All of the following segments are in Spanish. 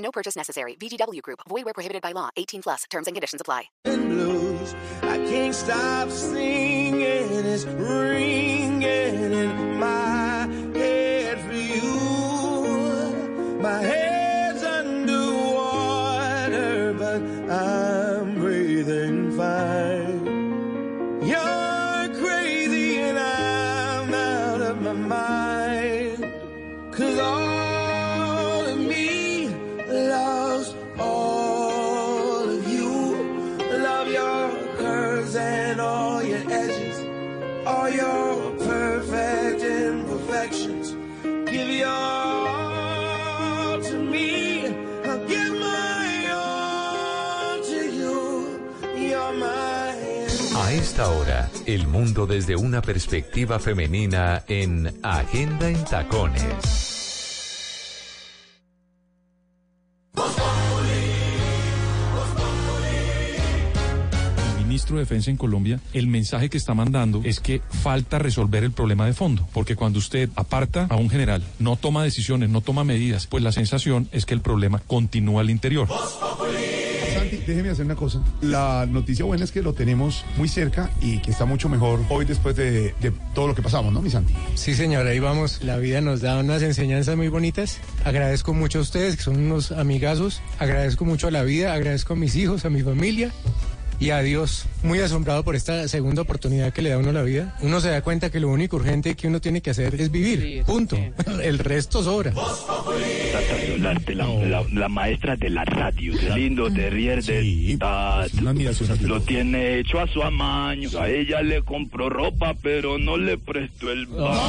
No purchase necessary. VGW Group. Void where prohibited by law. 18 plus. Terms and conditions apply. blues. I can't stop singing. It's ringing in my head for you. My head's underwater, but I'm breathing fine. A esta hora, el mundo desde una perspectiva femenina en Agenda en Tacones. Ministro de Defensa en Colombia, el mensaje que está mandando es que falta resolver el problema de fondo, porque cuando usted aparta a un general, no toma decisiones, no toma medidas, pues la sensación es que el problema continúa al interior. Santi, déjeme hacer una cosa. La noticia buena es que lo tenemos muy cerca y que está mucho mejor hoy después de, de todo lo que pasamos, ¿no, mi Santi? Sí, señora, ahí vamos. La vida nos da unas enseñanzas muy bonitas. Agradezco mucho a ustedes, que son unos amigazos. Agradezco mucho a la vida, agradezco a mis hijos, a mi familia. Y a Dios, muy asombrado por esta segunda oportunidad que le da a uno la vida. Uno se da cuenta que lo único urgente que uno tiene que hacer es vivir. Punto. El resto sobra. La, la, la- la maestra de la radio, qué lindo terrier de Sí, Lo tiene hecho a su amaño. A ella le compró ropa, pero no le prestó el baño.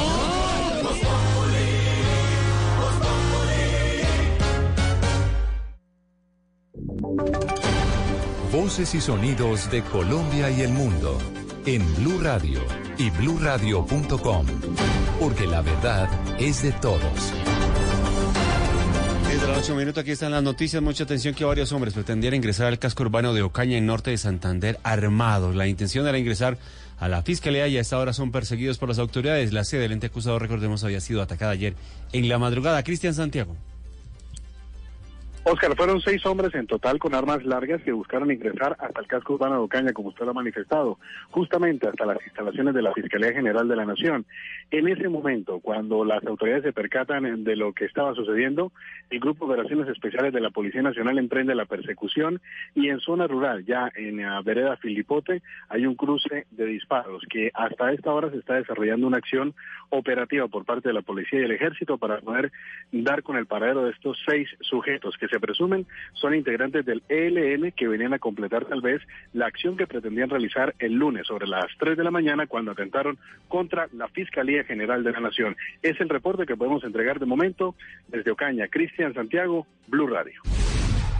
Voces y sonidos de Colombia y el mundo en Blue Radio y bluradio.com, porque la verdad es de todos. Desde las 8 minutos aquí están las noticias. Mucha atención que varios hombres pretendían ingresar al casco urbano de Ocaña en norte de Santander armados. La intención era ingresar a la fiscalía y a esta hora son perseguidos por las autoridades. La sede del ente acusado, recordemos, había sido atacada ayer en la madrugada. Cristian Santiago. Oscar, fueron seis hombres en total con armas largas que buscaron ingresar hasta el casco urbano de Ocaña, como usted lo ha manifestado, justamente hasta las instalaciones de la Fiscalía General de la Nación. En ese momento, cuando las autoridades se percatan de lo que estaba sucediendo, el Grupo de Operaciones Especiales de la Policía Nacional emprende la persecución y en zona rural, ya en vereda Filipote, hay un cruce de disparos que hasta esta hora se está desarrollando una acción operativa por parte de la policía y el ejército para poder dar con el paradero de estos seis sujetos que se presumen son integrantes del ELN que venían a completar tal vez la acción que pretendían realizar el lunes sobre las 3 de la mañana cuando atentaron contra la Fiscalía General de la Nación. Es el reporte que podemos entregar de momento desde Ocaña. Cristian Santiago, Blue Radio.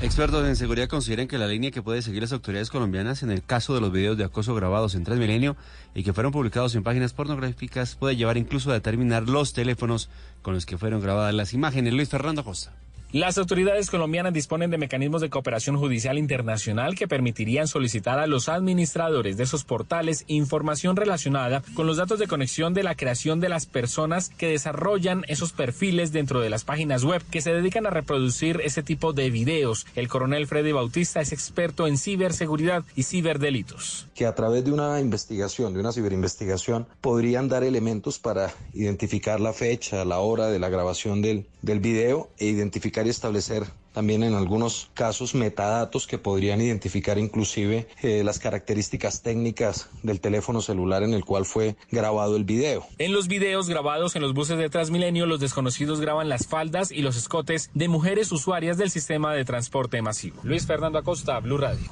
Expertos en seguridad consideran que la línea que puede seguir las autoridades colombianas en el caso de los videos de acoso grabados en Transmilenio y que fueron publicados en páginas pornográficas puede llevar incluso a determinar los teléfonos con los que fueron grabadas las imágenes. Luis Fernando Costa. Las autoridades colombianas disponen de mecanismos de cooperación judicial internacional que permitirían solicitar a los administradores de esos portales información relacionada con los datos de conexión de la creación de las personas que desarrollan esos perfiles dentro de las páginas web que se dedican a reproducir ese tipo de videos. El coronel Freddy Bautista es experto en ciberseguridad y ciberdelitos. que a través de una investigación, de una ciberinvestigación, podrían dar elementos para identificar la fecha, la hora de la grabación del, del video e identificar y establecer también en algunos casos metadatos que podrían identificar inclusive eh, las características técnicas del teléfono celular en el cual fue grabado el video. En los videos grabados en los buses de Transmilenio, los desconocidos graban las faldas y los escotes de mujeres usuarias del sistema de transporte masivo. Luis Fernando Acosta, Blue Radio.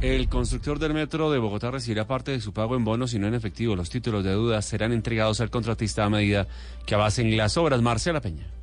El constructor del metro de Bogotá recibirá parte de su pago en bonos y no en efectivo. Los títulos de deuda serán entregados al contratista a medida que avancen las obras. Marcela Peña.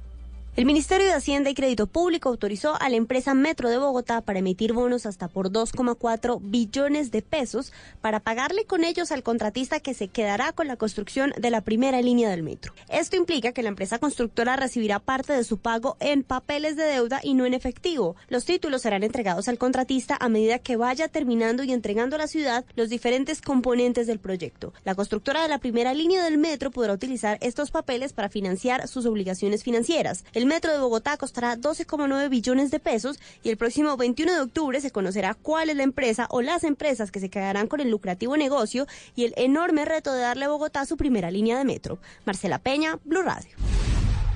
El Ministerio de Hacienda y Crédito Público autorizó a la empresa Metro de Bogotá para emitir bonos hasta por 2,4 billones de pesos para pagarle con ellos al contratista que se quedará con la construcción de la primera línea del metro. Esto implica que la empresa constructora recibirá parte de su pago en papeles de deuda y no en efectivo. Los títulos serán entregados al contratista a medida que vaya terminando y entregando a la ciudad los diferentes componentes del proyecto. La constructora de la primera línea del metro podrá utilizar estos papeles para financiar sus obligaciones financieras. Metro de Bogotá costará 12,9 billones de pesos y el próximo 21 de octubre se conocerá cuál es la empresa o las empresas que se quedarán con el lucrativo negocio y el enorme reto de darle a Bogotá su primera línea de metro. Marcela Peña, Blue Radio.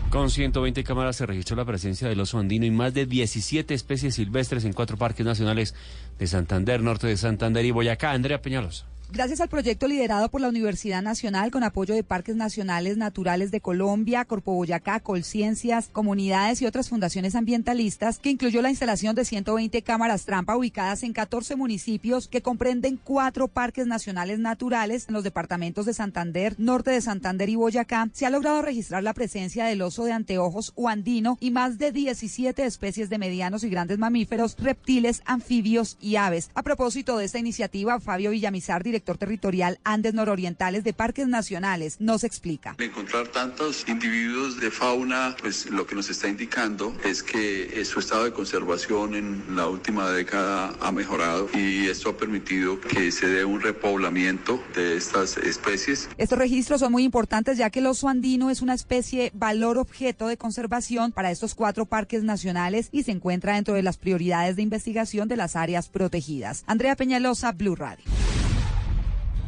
Con 120 cámaras se registró la presencia del oso andino y más de 17 especies silvestres en cuatro parques nacionales de Santander, norte de Santander y Boyacá. Andrea Peñalosa. Gracias al proyecto liderado por la Universidad Nacional con apoyo de Parques Nacionales Naturales de Colombia, Corpo Boyacá, Colciencias, comunidades y otras fundaciones ambientalistas, que incluyó la instalación de 120 cámaras trampa ubicadas en 14 municipios que comprenden cuatro parques nacionales naturales en los departamentos de Santander, Norte de Santander y Boyacá, se ha logrado registrar la presencia del oso de anteojos o andino y más de 17 especies de medianos y grandes mamíferos, reptiles, anfibios y aves. A propósito de esta iniciativa, Fabio Villamizar, director territorial Andes Nororientales de Parques Nacionales, nos explica. Encontrar tantos individuos de fauna, pues lo que nos está indicando es que su estado de conservación en la última década ha mejorado y esto ha permitido que se dé un repoblamiento de estas especies. Estos registros son muy importantes ya que el oso andino es una especie valor objeto de conservación para estos cuatro parques nacionales y se encuentra dentro de las prioridades de investigación de las áreas protegidas. Andrea Peñalosa, Blue Radio.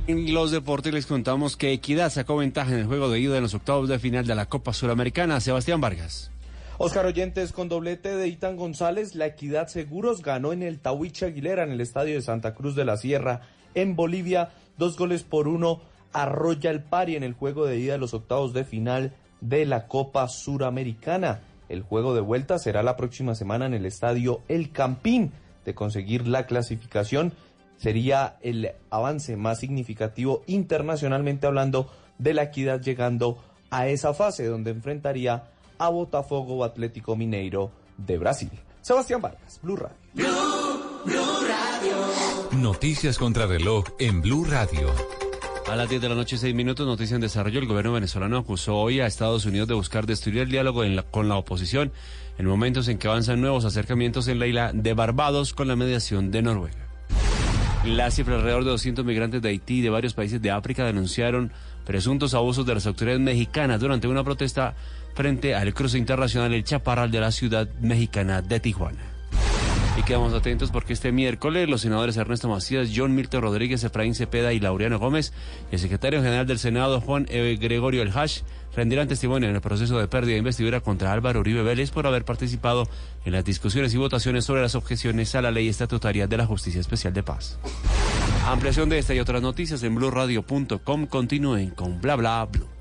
En los deportes les contamos que Equidad sacó ventaja en el juego de ida en los octavos de final de la Copa Suramericana. Sebastián Vargas. Oscar Oyentes con doblete de Itan González, la Equidad Seguros ganó en el Tahuiche Aguilera en el estadio de Santa Cruz de la Sierra en Bolivia, dos goles por uno arrolla el pari en el juego de ida de los octavos de final de la Copa Suramericana. El juego de vuelta será la próxima semana en el estadio El Campín. De conseguir la clasificación, sería el avance más significativo internacionalmente hablando de la equidad llegando a esa fase donde enfrentaría a Botafogo o Atlético Mineiro de Brasil. Sebastián Vargas, Blue Radio. Noticias contra reloj en Blue Radio. A las 10 de la noche, 6 minutos, noticia en desarrollo. El gobierno venezolano acusó hoy a Estados Unidos de buscar destruir el diálogo con la oposición en momentos en que avanzan nuevos acercamientos en la isla de Barbados con la mediación de Noruega. La cifra alrededor de 200 migrantes de Haití y de varios países de África denunciaron presuntos abusos de las autoridades mexicanas durante una protesta frente al cruce internacional El Chaparral de la ciudad mexicana de Tijuana. Y quedamos atentos porque este miércoles los senadores Ernesto Macías, John Milton Rodríguez, Efraín Cepeda y Laureano Gómez y el secretario general del Senado, Juan e. Gregorio El Hash, rendirán testimonio en el proceso de pérdida de investidura contra Álvaro Uribe Vélez por haber participado en las discusiones y votaciones sobre las objeciones a la ley estatutaria de la Justicia Especial de Paz. Ampliación de esta y otras noticias en blurradio.com. Continúen con bla bla blue.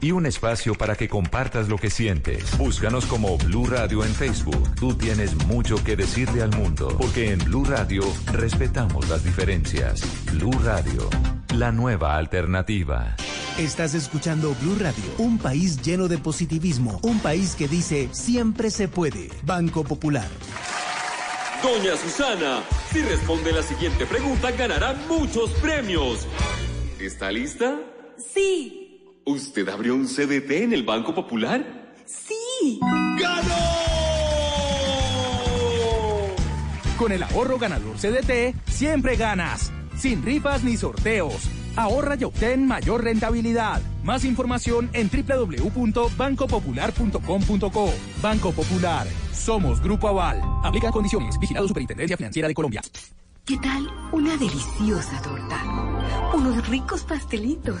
y un espacio para que compartas lo que sientes. Búscanos como Blue Radio en Facebook. Tú tienes mucho que decirle al mundo, porque en Blue Radio respetamos las diferencias. Blue Radio, la nueva alternativa. Estás escuchando Blue Radio, un país lleno de positivismo, un país que dice siempre se puede. Banco Popular. Doña Susana, si responde la siguiente pregunta ganará muchos premios. ¿Está lista? Sí. ¿Usted abrió un CDT en el Banco Popular? Sí. ¡Ganó! Con el ahorro ganador CDT, siempre ganas. Sin rifas ni sorteos. Ahorra y obtén mayor rentabilidad. Más información en www.bancopopular.com.co. Banco Popular. Somos Grupo Aval. Aplica condiciones. Vigilado Superintendencia Financiera de Colombia. ¿Qué tal una deliciosa torta? Unos ricos pastelitos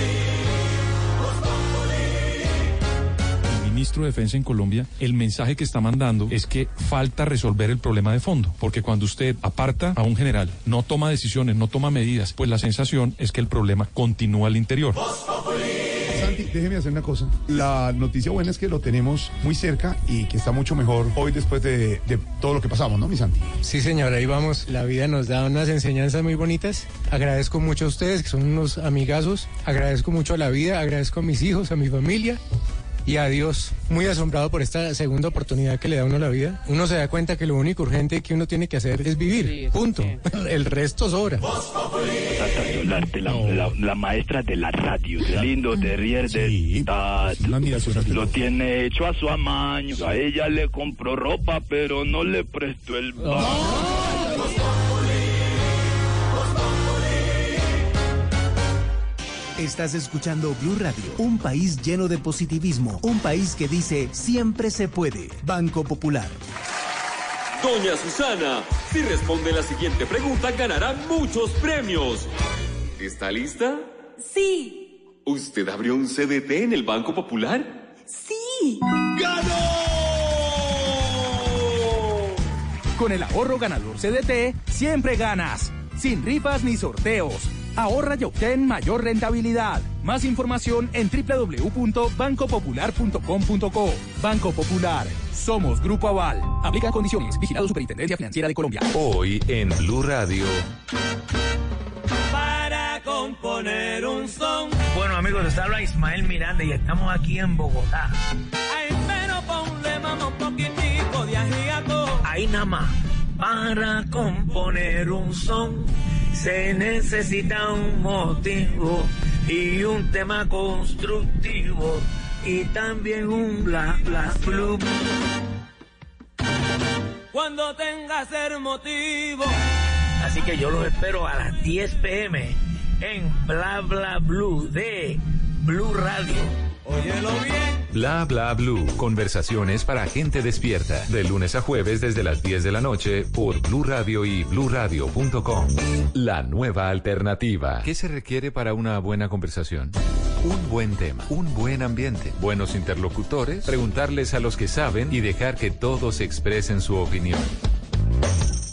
Ministro de Defensa en Colombia, el mensaje que está mandando es que falta resolver el problema de fondo, porque cuando usted aparta a un general, no toma decisiones, no toma medidas, pues la sensación es que el problema continúa al interior. Santi, déjeme hacer una cosa. La noticia buena es que lo tenemos muy cerca y que está mucho mejor hoy después de, de todo lo que pasamos, ¿no, mi Santi? Sí, señor, ahí vamos. La vida nos da unas enseñanzas muy bonitas. Agradezco mucho a ustedes, que son unos amigazos. Agradezco mucho a la vida, agradezco a mis hijos, a mi familia y a Dios. Muy asombrado por esta segunda oportunidad que le da a uno la vida. Uno se da cuenta que lo único urgente que uno tiene que hacer es vivir. Punto. El resto sobra. La, la- la maestra de la radio. Qué lindo te ríes de Tata. Lo tiene hecho a su amaño. A ella le compró ropa, pero no le prestó el Estás escuchando Blue Radio, un país lleno de positivismo, un país que dice siempre se puede. Banco Popular. Doña Susana, si responde la siguiente pregunta, ganará muchos premios. ¿Está lista? Sí, ¿Usted abrió un CDT en el Banco Popular? sí. Con el ahorro ganador CDT, siempre ganas. Sin rifas ni sorteos. Ahorra y obtén mayor rentabilidad. Más información en www.bancopopular.com.co. Banco Popular. Somos Grupo Aval. Aplica condiciones. Vigilado Superintendencia Financiera de Colombia. Hoy en Blue Radio. para componer un son. Bueno, amigos, les habla Ismael Miranda y estamos aquí en Bogotá. Ay, pero ponle mamá un poquitico de ajiaco. Ahí nada más, para componer un son se necesita un motivo y un tema constructivo y también un bla bla blue. Cuando tengas el motivo. Así que yo los espero a las 10 pm en Bla Bla Blue de Blue Radio. Óyelo bien. Bla bla blue. Conversaciones para gente despierta. De lunes a jueves desde las 10 de la noche por Blue Radio y bluradio.com. La nueva alternativa. ¿Qué se requiere para una buena conversación? Un buen tema, un buen ambiente, buenos interlocutores, preguntarles a los que saben y dejar que todos expresen su opinión.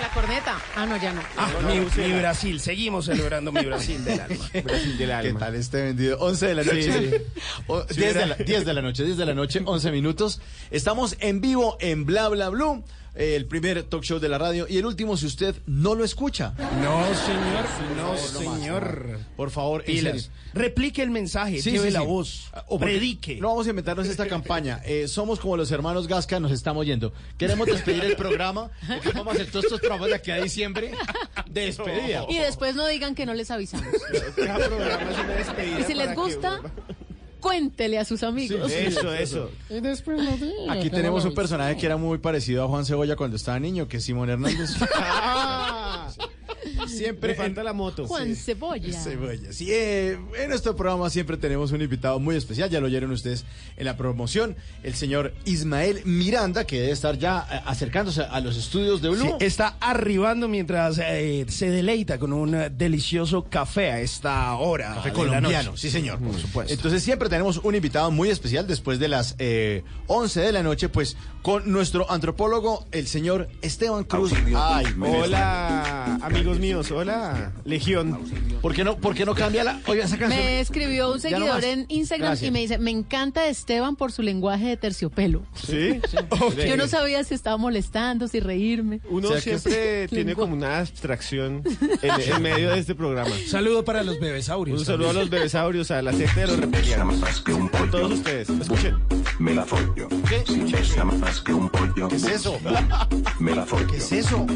La corneta. Ah, no, ya no. Ah, mi, mi Brasil, seguimos celebrando mi Brasil del alma. Brasil del alma. ¿Qué tal este vendido? 11 de la noche. Sí, sí. O- Sí, 10, de la, 10 de la noche, 10 de la noche, 11 minutos. Estamos en vivo en Bla Bla Blue, el primer talk show de la radio y el último si usted no lo escucha. No, señor, no, señor. Por favor, Pilas. Replique el mensaje, Sí, lleve sí, la sí. voz, Ah, o porque predique. No vamos a inventarnos esta campaña. Eh, somos como los hermanos Gasca, nos estamos yendo. Queremos despedir el programa. porque vamos a hacer todos estos programas de aquí a diciembre de despedida. Y después no digan que no les avisamos. Cada programa es una despedida Y si les que gusta, cuéntele a sus amigos. Sí, eso, eso. Y después no Aquí tenemos un personaje que era muy parecido a Juan Cebolla cuando estaba niño, que es Simón Hernández. Siempre falta la moto. Juan Cebolla. Cebolla. Sí, eh, en nuestro programa siempre tenemos un invitado muy especial, ya lo oyeron ustedes en la promoción, el señor Ismael Miranda, que debe estar ya eh, acercándose a los estudios de Blue. Sí, está arribando mientras eh, se deleita con un delicioso café a esta hora. Café colombiano, sí señor, Por supuesto. Entonces siempre tenemos un invitado muy especial después de las eh, 11 de la noche, pues con nuestro antropólogo, el señor Esteban Cruz. Ay, Hola, amigos míos, hola, Legión. ¿Por qué no, por qué no cambia la... Oiga, esa canción... Me escribió un no seguidor en Instagram Gracias. y me dice, me encanta Esteban por su lenguaje de terciopelo. ¿Sí? Yo no sabía si estaba molestando, si reírme. Uno O sea, que- siempre tiene como una abstracción en, en medio de este programa. Saludo para los bebesaurios. Un saludo a los bebesaurios, a la secta de los reptilianos. A todos ustedes. Escuchen. Me la follo. ¿Qué? Si pesa más que un pollo. ¿Qué es eso? Me la follo. ¿Qué es eso?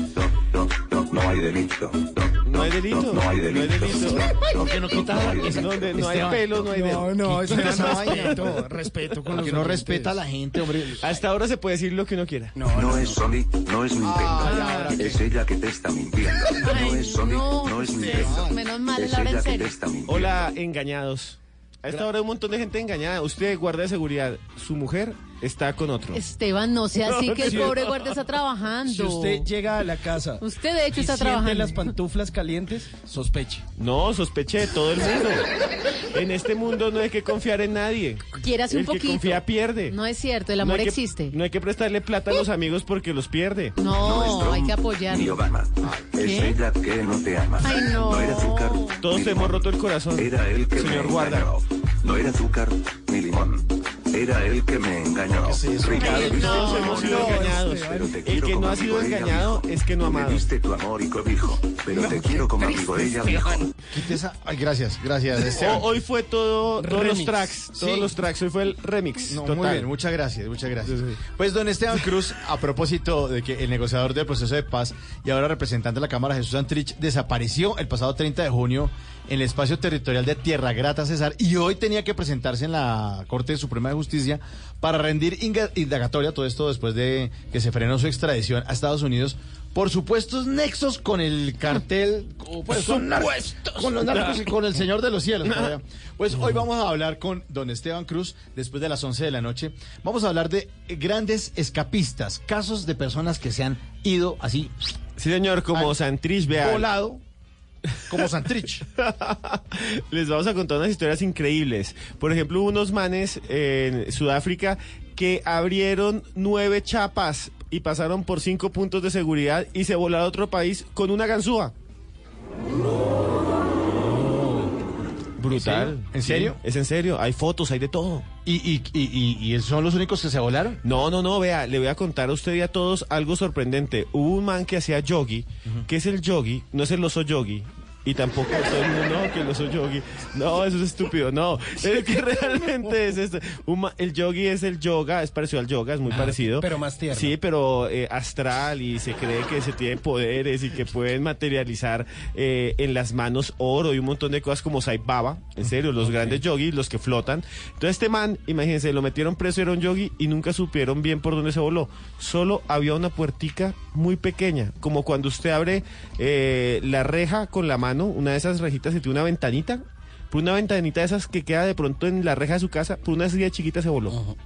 No, no, no hay delito. No hay delito. No, no hay delito. ¿Por qué no no hay Esteban. pelo, no hay No, delito. no, eso Quita es esa respeto, respeto con los Que no respeta a la gente, hombre. Hasta ahora se puede decir lo que uno quiera. No, es Sony, no es Nintendo. Ah, es ella que te está mintiendo. no es Sony, no, es Nintendo. Menos mal, es ella en que te serio. está mintiendo. Hola, engañados. A esta hora hay un montón de gente engañada. Usted, guarda de seguridad, su mujer está con otro. Esteban, no sea así que el pobre guardia está trabajando. Si usted llega a la casa Usted, de hecho, y está trabajando. las pantuflas calientes, sospeche. No, sospeche de todo el mundo. En este mundo no hay que confiar en nadie. Quiérase un el que poquito. confía pierde. No es cierto, el No amor que- existe. No hay que prestarle plata a los amigos porque los pierde. No, hay que Ni apoyarlo. Obama. Es ella que no te ama. Ay, no. era azúcar. Todos ni te hemos roto el corazón. Era él que Señor guarda. No era azúcar ni limón. Era él que me engañó. Ricardo, Ay, ¿viste? todos hemos sido no, engañados. Pero te El que no ha sido engañado es que no ha amado. Me diste tu amor y cobijo. Pero te quiero como amigo ella, esa. Ay, gracias, gracias. Hoy fue todo, todos los Remix. tracks, todos Sí. los tracks. Hoy fue el remix. No, total. muy bien, muchas gracias, muchas gracias. Sí, sí. Pues don Esteban Cruz, a propósito de que el negociador del proceso de paz y ahora representante de la Cámara Jesús Antrich desapareció el pasado 30 de junio en el espacio territorial de Tierra Grata Cesar y hoy tenía que presentarse en la Corte Suprema de Justicia para rendir indagatoria, todo esto después de que se frenó su extradición a Estados Unidos por supuestos nexos con el cartel, pues, con, los narcos y con el Señor de los Cielos. Pues hoy vamos a hablar con don Esteban Cruz después de las 11 de la noche. Vamos a hablar de grandes escapistas, casos de personas que se han ido así Sí, señor, como Santrich, vea. volado, como Santrich. Les vamos a contar unas historias increíbles. Por ejemplo, unos manes en Sudáfrica que abrieron nueve chapas y pasaron por cinco puntos de seguridad y se volaron a otro país con una ganzúa. Brutal. ¿En serio? Sí, es en serio. Hay fotos, hay de todo. ¿Y, y, y, y- y son los únicos que se volaron? No, no, no, vea, le voy a contar a usted y a todos algo sorprendente. Hubo un man que hacía yogi. ¿Qué es el yogi? No es el oso yogi. Y tampoco todo el mundo, no, que el oso yogi. No, eso es estúpido, no. El que realmente es este. Ma- el yogi es el yoga, es parecido al yoga, es muy parecido. pero más tierno. Sí, pero eh, astral y se cree que se tiene poderes y que pueden materializar eh, en las manos oro y un montón de cosas como Sai Baba. En serio, los grandes yogis, los que flotan. Entonces este man, imagínense, lo metieron preso, era un yogi y nunca supieron bien por dónde se voló. Solo había una puertica muy pequeña, como cuando usted abre eh, la reja con la mano, una de esas rejitas que tiene una ventanita. Por una ventanita de esas que queda de pronto en la reja de su casa, por una silla chiquita se voló.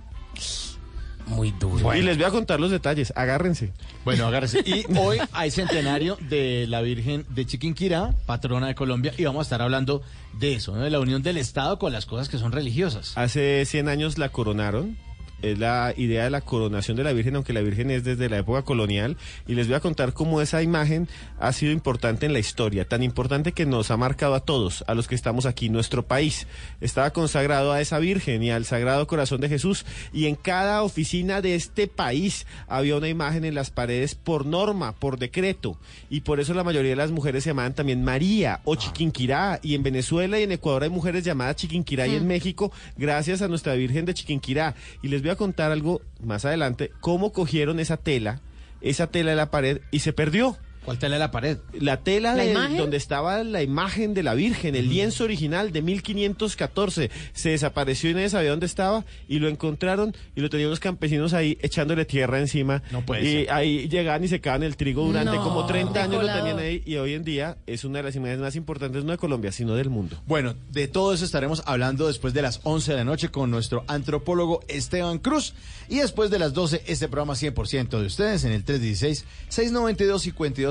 Muy duro. Y les voy a contar los detalles, agárrense. Bueno, agárrese. Y hoy hay centenario de la Virgen de Chiquinquirá, patrona de Colombia, y vamos a estar hablando de eso, ¿no? de la unión del Estado con las cosas que son religiosas. Hace 100 años la coronaron. Es la idea de la coronación de la Virgen, aunque la Virgen es desde la época colonial. Y les voy a contar cómo esa imagen ha sido importante en la historia. Tan importante que nos ha marcado a todos, a los que estamos aquí. Nuestro país estaba consagrado a esa Virgen y al Sagrado Corazón de Jesús. Y en cada oficina de este país había una imagen en las paredes por norma, por decreto. Y por eso la mayoría de las mujeres se llamaban también María o Chiquinquirá. Y en Venezuela y en Ecuador hay mujeres llamadas Chiquinquirá y en México gracias a nuestra Virgen de Chiquinquirá. Y les voy a contar algo más adelante, cómo cogieron esa tela, esa tela de la pared y se perdió. ¿Cuál tela de la pared? La tela ¿La de imagen? donde estaba la imagen de la Virgen, el lienzo original de 1514, se desapareció y nadie sabía dónde estaba y lo encontraron y lo tenían los campesinos ahí echándole tierra encima. No puede y ser. ahí llegaban y secaban el trigo durante No, como 30 años lo tenían ahí y hoy en día es una de las imágenes más importantes no de Colombia, sino del mundo. Bueno, de todo eso estaremos hablando después de las 11 de la noche con nuestro antropólogo Esteban Cruz. Y después de las 12, este programa 100% de ustedes en el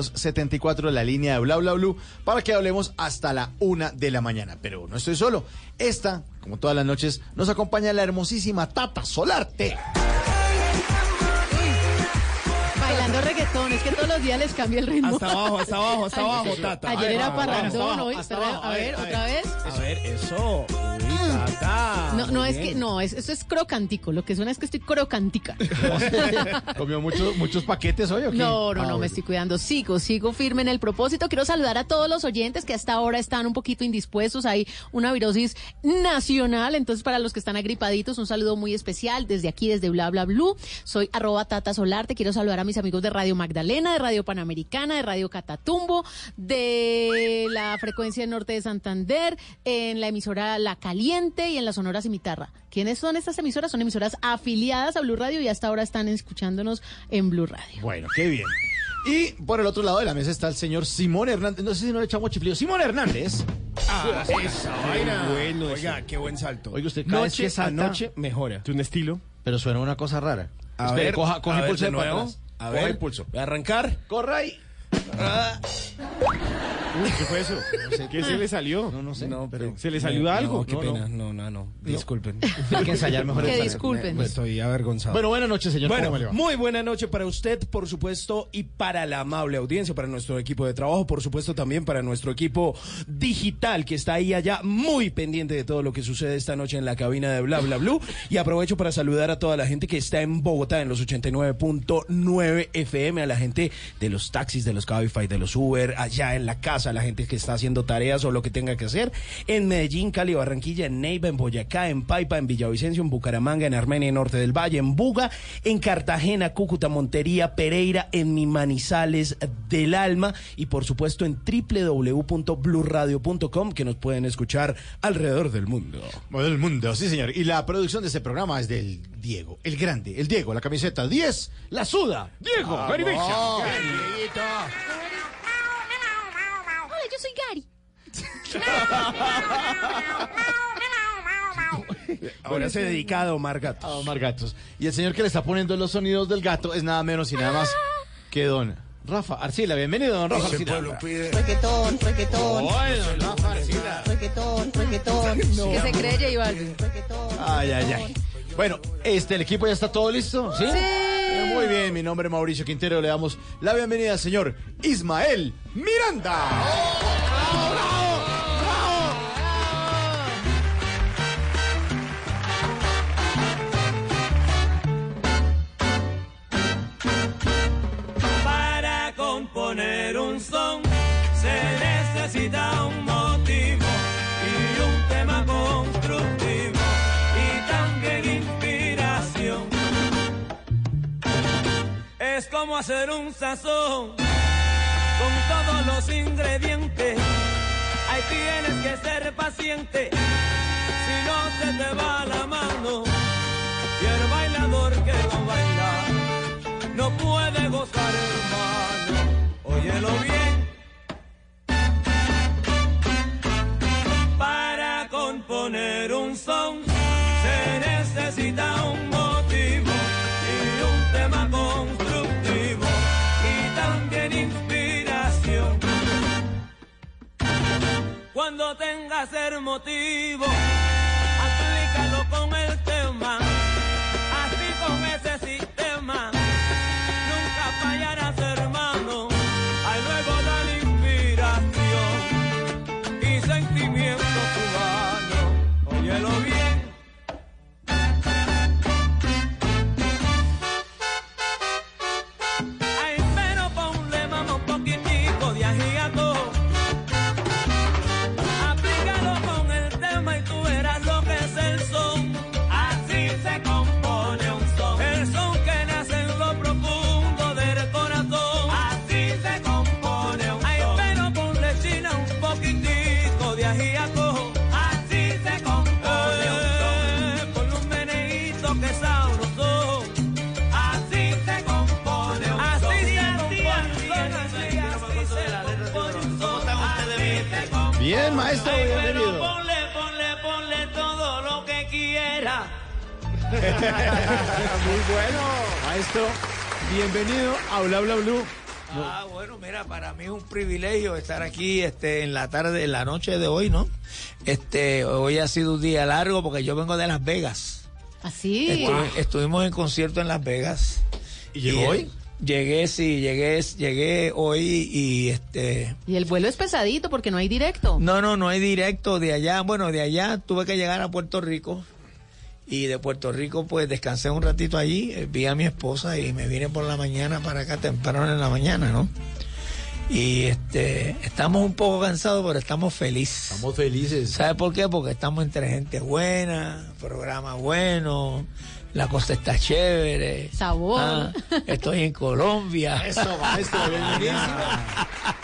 316-692-5274, la línea de Bla Bla Blue, para que hablemos hasta la 1 de la mañana. Pero no estoy solo. Esta, como todas las noches, nos acompaña la hermosísima Tata Solarte. Bailando reggaetón, es que todos los días les cambia el ritmo. Hasta abajo, hasta abajo, hasta abajo, Tata. Ayer era parrandón, hoy. a ver, otra vez. A ver, eso. Uy. No, no es que, no, es, eso es crocantico. Lo que suena es que estoy crocantica. ¿Comió muchos, muchos paquetes hoy o qué? No, no, Ah, no, me estoy cuidando. Sigo, sigo firme en el propósito. Quiero saludar a todos los oyentes que hasta ahora están un poquito indispuestos. Hay una virosis nacional. Entonces, para los que están agripaditos, un saludo muy especial desde aquí, desde Bla Bla Blue. Soy arroba Tata Solarte. Quiero saludar a mis amigos de Radio Magdalena, de Radio Panamericana, de Radio Catatumbo, de la frecuencia norte de Santander, en la emisora La Caliente y en la Sonora Cimitarra. ¿Quiénes son estas emisoras? Son emisoras afiliadas a Blue Radio y hasta ahora están escuchándonos en Blue Radio. Bueno, qué bien. Y por el otro lado de la mesa está el señor Simón Hernández. No sé si no le echamos chiflido. Simón Hernández. Ah, esa vaina. bueno eso. Oiga, qué buen salto. Oiga, usted cada vez noche que salta- a noche mejora. ¿Tiene un estilo? Pero suena una cosa rara. A Espere, ver, coja, coja a ver, impulso de de para nuevo. atrás. A Coja ver, impulso. voy a arrancar. Corra ahí. Uy, ¿qué fue eso? ¿Qué se le salió? No, no sé. No, pero ¿Se le salió algo? No, qué No, no. pena. No, no, no. Disculpen. Hay que ensayar mejor. Que disculpen. Me estoy avergonzado. Bueno, buenas noches, señor. Bueno, ¿Cómo le va? muy buena noche para usted, por supuesto, y para la amable audiencia, para nuestro equipo de trabajo, por supuesto también para nuestro equipo digital que está ahí allá muy pendiente de todo lo que sucede esta noche en la cabina de Bla Bla Blue. Y aprovecho para saludar a toda la gente que está en Bogotá en los 89.9 FM, a la gente de los taxis, de los Cabify, de los Uber, allá en la casa, la gente que está haciendo tareas o lo que tenga que hacer, en Medellín, Cali, Barranquilla, en Neiva, en Boyacá, en Paipa, en Villavicencio, en Bucaramanga, en Armenia, en Norte del Valle, en Buga, en Cartagena, Cúcuta, Montería, Pereira, en mi Manizales del Alma y por supuesto en www.bluradio.com que nos pueden escuchar alrededor del mundo. Del mundo, sí, señor. Y la producción de este programa es del Diego, el grande, el Diego, la camiseta 10, la suda. Diego, Vamos. Garibilla. Hola, yo soy Gary. Ahora se dedica a Omar Gato. A Omar Gatos. Y el señor que le está poniendo los sonidos del gato es nada menos y nada más que don Rafa Arcila. Bienvenido, don Rafa Arcila. Requetón, requetón. Bueno, Rafa Arcila. Requetón, requetón. Que se cree J Balvin. Ay, ay, ay. Bueno, este, el equipo ya está todo listo, ¿sí? Sí. Muy bien, mi nombre es Mauricio Quintero. Le damos la bienvenida al señor Ismael Miranda. Para hacer un sazón con todos los ingredientes. Ahí tienes que ser paciente si no se te va la mano. Y el bailador que no baila no puede gozar, hermano. Óyelo bien. Para componer un son se necesita un Cuando tengas el motivo, Muy bueno. Maestro, bienvenido a Bla Bla Blue. Ah, bueno, mira, para mí es un privilegio estar aquí este, en la tarde, en la noche de hoy, ¿no? Este, hoy ha sido un día largo porque yo vengo de Las Vegas. Así. Estuvi- Estuvimos en concierto en Las Vegas. ¿Y llegó eh, hoy? Llegué, sí, llegué, llegué hoy y este... Y el vuelo es pesadito porque no hay directo. No, no, no hay directo de allá. Bueno, de allá tuve que llegar a Puerto Rico y de Puerto Rico pues descansé un ratito allí, eh, vi a mi esposa y me vine por la mañana para acá temprano en la mañana, ¿no? Y este, estamos un poco cansados, pero estamos felices. Estamos felices. ¿Sabe por qué? Porque estamos entre gente buena, programa bueno, la cosa está chévere. Sabor. Ah, estoy en Colombia. Eso, maestro, bienvenido.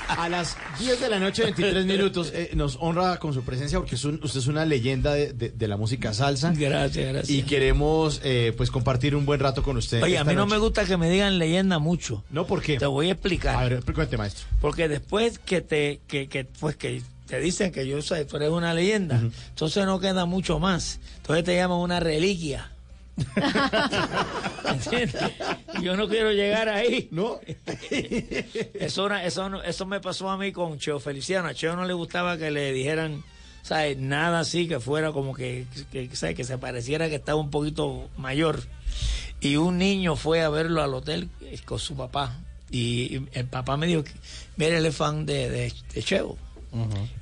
A las 10 de la noche, 23 minutos, eh, nos honra con su presencia porque es un- usted es una leyenda de, de- de la música salsa. Gracias, gracias. Y queremos eh, pues compartir un buen rato con usted. Oye, a mí no noche. me gusta que me digan leyenda mucho. No, ¿por qué? Te voy a explicar. A ver, cuente, maestro. Porque después que te, que, que, pues que te dicen que yo soy, tú eres una leyenda, entonces no queda mucho más. Entonces te llaman una reliquia. ¿Entiendes? Yo no quiero llegar ahí. No. eso, eso, no- eso me pasó a mí con Cheo Feliciano. A Cheo no le gustaba que le dijeran, ¿sabes? Nada así que fuera como que, que, ¿sabes? que se pareciera que estaba un poquito mayor. Y un niño fue a verlo al hotel eh, con su papá. Y el papá me dijo, mire, él es fan de, de, de Cheo.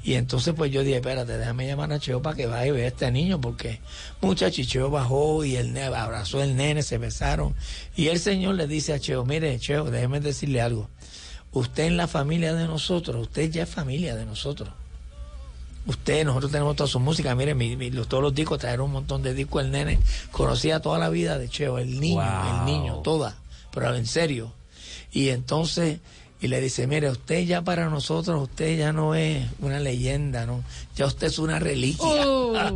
Y entonces pues yo dije, espérate, déjame llamar a Cheo para que vaya y vea a este niño, porque muchacho, y Cheo bajó y el nene abrazó el nene, se besaron. Y el señor le dice a Cheo, mire, Cheo, déjeme decirle algo. Usted en la familia de nosotros, usted ya es familia de nosotros. Usted, nosotros tenemos toda su música, mire, mi- todos los discos, trajeron un montón de discos, el nene conocía toda la vida de Cheo, el niño, Wow. el niño, toda, pero en serio. Y entonces, y le dice, mire, usted ya para nosotros, usted ya no es una leyenda, ¿no? Ya usted es una reliquia.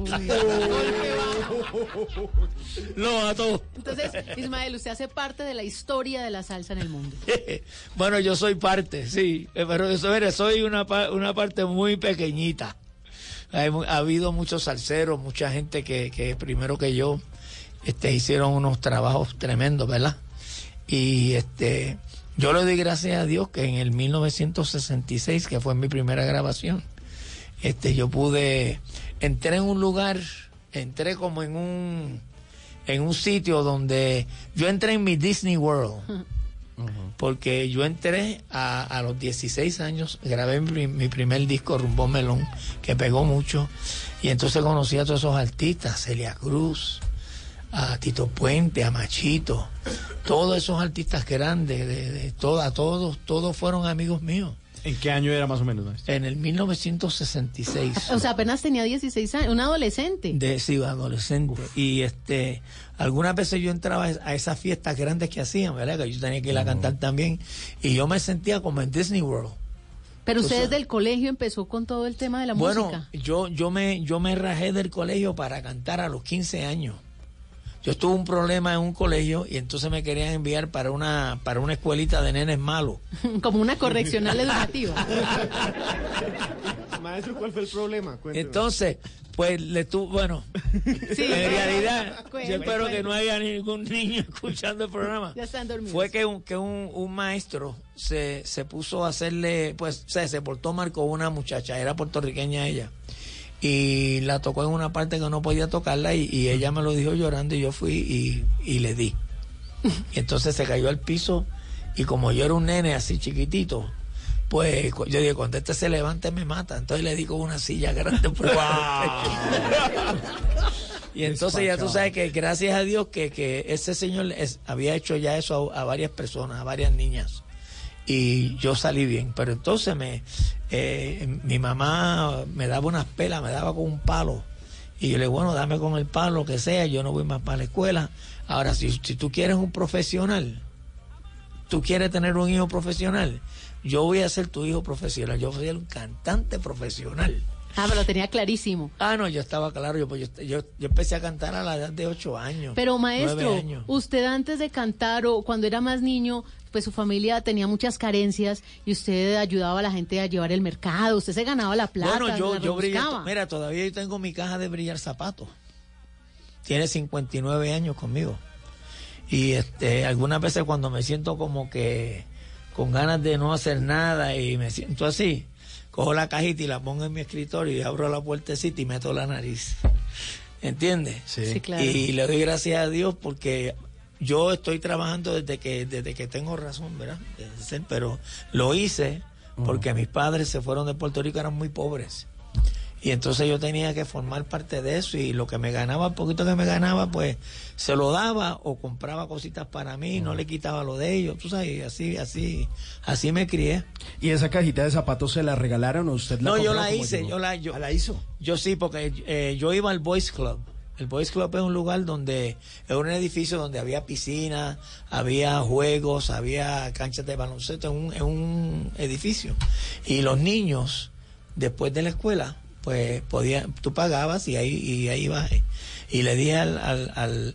Lo mató. Entonces, Ismael, usted hace parte de la historia de la salsa en el mundo. bueno, yo soy parte, sí, pero eso, mire, soy una, una parte muy pequeñita. Hay mu- ha habido muchos salseros, mucha gente que, que primero que yo este, hicieron unos trabajos tremendos, ¿verdad? Y este, yo le doy gracias a Dios que en el 1966, que fue mi primera grabación, este, yo pude, entré en un lugar, entré como en un, en un sitio donde yo entré en mi Disney World porque yo entré a, a los 16 años, grabé mi, mi primer disco, Rumbo Melón, que pegó mucho, y entonces conocí a todos esos artistas, Celia Cruz, a Tito Puente, a Machito, todos esos artistas grandes, de, de toda- todos, todos fueron amigos míos. ¿En qué año era más o menos, maestro? En el 1966. O sea, apenas tenía 16 años, un adolescente. de sí, adolescente. Y este, algunas veces yo entraba a esas fiestas grandes que hacían, ¿verdad? Que yo tenía que ir a cantar también. Y yo me sentía como en Disney World. Pero o usted sea- desde el colegio empezó con todo el tema de la bueno, música. yo, yo me, yo me rajé del colegio para cantar a los 15 años. Yo tuve un problema en un colegio y entonces me querían enviar para una, para una escuelita de nenes malos. Como una correccional educativa. Maestro, ¿cuál fue el problema? Entonces, pues le tuvo, bueno, Sí, en realidad, yo espero que no haya ningún niño escuchando el programa. Ya están dormidos. Fue que un, que un, un maestro se, se puso a hacerle, pues, o sea, se portó mal con una muchacha, era puertorriqueña ella, y la tocó en una parte que no podía tocarla y, y ella me lo dijo llorando y yo fui y, y le di. Y entonces se cayó al piso y como yo era un nene así chiquitito, pues yo dije, cuando este se levante me mata. Entonces le di con una silla grande. por y entonces ya tú sabes que gracias a Dios que, que ese señor es- había hecho ya eso a, a varias personas, a varias niñas. Y yo salí bien. Pero entonces me eh, mi mamá me daba unas pelas, me daba con un palo. Y yo le digo, bueno, dame con el palo, que sea, yo no voy más para la escuela. Ahora, si, si tú quieres un profesional, tú quieres tener un hijo profesional, yo voy a ser tu hijo profesional, yo ser un cantante profesional. Ah, pero lo tenía clarísimo. Ah, no, yo estaba claro, yo, pues, yo, yo, yo empecé a cantar a la edad de ocho años. Pero maestro, años. usted antes de cantar o cuando era más niño, pues su familia tenía muchas carencias y usted ayudaba a la gente a llevar el mercado, usted se ganaba la plata, Bueno, yo, yo rebuscaba. Mira, todavía yo tengo mi caja de brillar zapatos. Tiene 59 años conmigo. Y este, algunas veces cuando me siento como que con ganas de no hacer nada y me siento así, cojo la cajita y la pongo en mi escritorio y abro la puertecita y meto la nariz. ¿Entiendes? Sí, claro. Y le doy gracias a Dios porque yo estoy trabajando desde que desde que tengo razón, ¿verdad? Pero lo hice porque mis padres se fueron de Puerto Rico, eran muy pobres. Y entonces yo tenía que formar parte de eso y lo que me ganaba, el poquito que me ganaba, pues se lo daba o compraba cositas para mí, no le quitaba lo de ellos, tú sabes, así, así, así me crié. ¿Y esa cajita de zapatos se la regalaron o usted la No, yo la ¿Cómo hice, yo la, yo, la hizo. Yo sí, porque eh, yo iba al Boys Club. El Boys Club es un lugar donde, es un edificio donde había piscina, había juegos, había canchas de baloncesto, en un, un edificio. Y los niños, después de la escuela, pues podían, tú pagabas y ahí, y ahí ibas. eh. Y le dije al, al,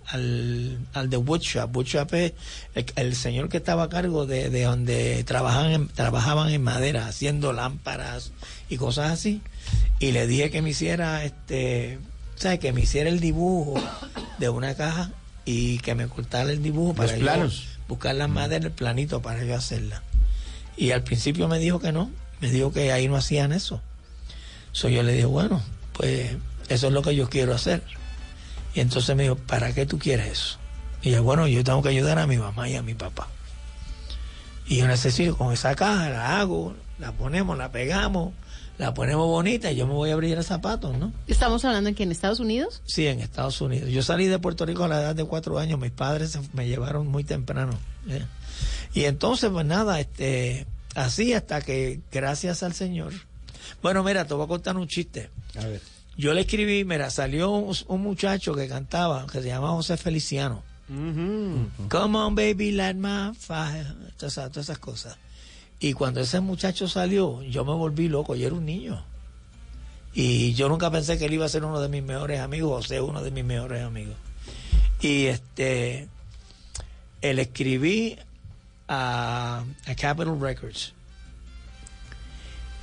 al, al, de Woodshop, Woodshop es el, el señor que estaba a cargo de, de donde trabajaban en, trabajaban en madera, haciendo lámparas y cosas así. Y le dije que me hiciera, este, ¿sabes? Que me hiciera el dibujo de una caja y que me cortara el dibujo para yo planos. buscar la madera, el planito para yo hacerla. Y al principio me dijo que no, me dijo que ahí no hacían eso. So yo le dije, bueno, pues eso es lo que yo quiero hacer. Y entonces me dijo, ¿para qué tú quieres eso? Y yo, bueno, yo tengo que ayudar a mi mamá y a mi papá. Y yo necesito, con esa caja la hago, la ponemos, la pegamos, la ponemos bonita y yo me voy a abrir el zapatos, ¿no? Estamos hablando en que en Estados Unidos. Sí, en Estados Unidos. Yo salí de Puerto Rico a la edad de cuatro años. Mis padres se- me llevaron muy temprano. ¿eh? Y entonces, pues nada, este, así hasta que, gracias al Señor. Bueno, mira, te voy a contar un chiste. A ver. Yo le escribí, mira, salió un, un muchacho que cantaba, que se llamaba José Feliciano. Come on, baby, light my fire. Todas esas, todas esas cosas. Y cuando ese muchacho salió, yo me volví loco. Yo era un niño. Y yo nunca pensé que él iba a ser uno de mis mejores amigos, o sea, uno de mis mejores amigos. Y este, le escribí a, a Capitol Records.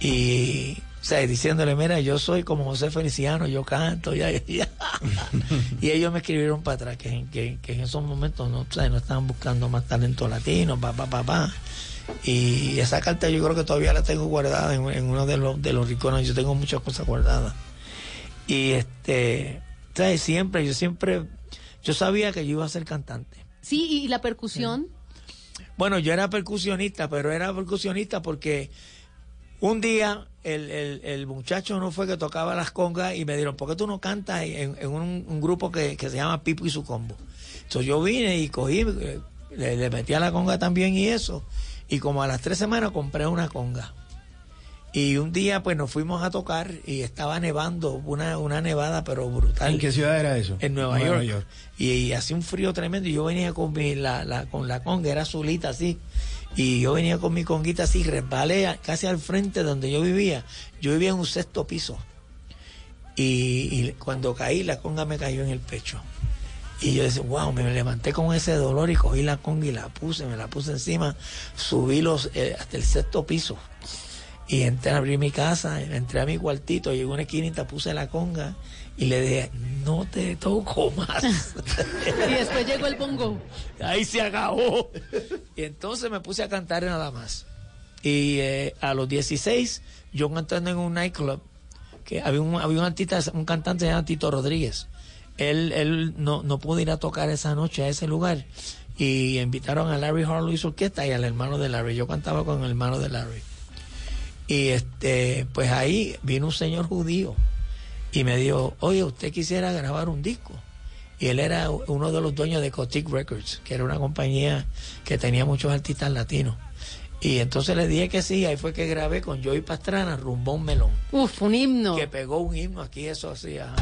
Y, o sea, diciéndole, mira, yo soy como José Feliciano, yo canto, ya, ya. y ellos me escribieron para atrás, que, que, que en esos momentos no, o sea, no estaban buscando más talento latino, papá, papá. Y esa carta yo creo que todavía la tengo guardada en, en uno de los, de los rincones, yo tengo muchas cosas guardadas. Y este, ¿sabes? Siempre, yo siempre, yo sabía que yo iba a ser cantante. Sí, y la percusión. Bueno, yo era percusionista, pero era percusionista porque un día el, el- el muchacho no fue que tocaba las congas y me dijeron, ¿por qué tú no cantas en, en un, un grupo que, que se llama Pipo y su combo? Entonces yo vine y cogí, eh, le, le metí a la conga también y eso. Y como a las tres semanas compré una conga. Y un día pues nos fuimos a tocar y estaba nevando, una, una nevada pero brutal. ¿En qué ciudad era eso? En Nueva, Nueva York. Y, y hacía un frío tremendo y yo venía con mi, la, la, con la conga, era azulita así. Y yo venía con mi conguita así, resbalé casi al frente donde yo vivía. Yo vivía en un sexto piso. Y, y cuando caí, la conga me cayó en el pecho. Y yo decía, wow, me levanté con ese dolor y cogí la conga y la puse, me la puse encima, subí los, eh, hasta el sexto piso. Y entré, abrí mi casa, entré a mi cuartito, llegué a una esquinita, puse la conga y le dije, no te toco más. Y después llegó el bongo. Ahí se acabó. Y entonces me puse a cantar nada más. Y eh, a los 16, yo cantando en un nightclub, que había un, había un artista, un cantante llamado Tito Rodríguez. Él, él no, no pudo ir a tocar esa noche a ese lugar. Y invitaron a Larry Harlow y su orquesta y al hermano de Larry. Yo cantaba con el hermano de Larry. Y este, pues ahí vino un señor judío y me dijo, oye, usted quisiera grabar un disco. Y él era uno de los dueños de Cotic Records, que era una compañía que tenía muchos artistas latinos. Y entonces le dije que sí, ahí fue que grabé con Joey Pastrana, Rumbón Melón. Uf, un himno. Que pegó un himno aquí, eso así. ajá.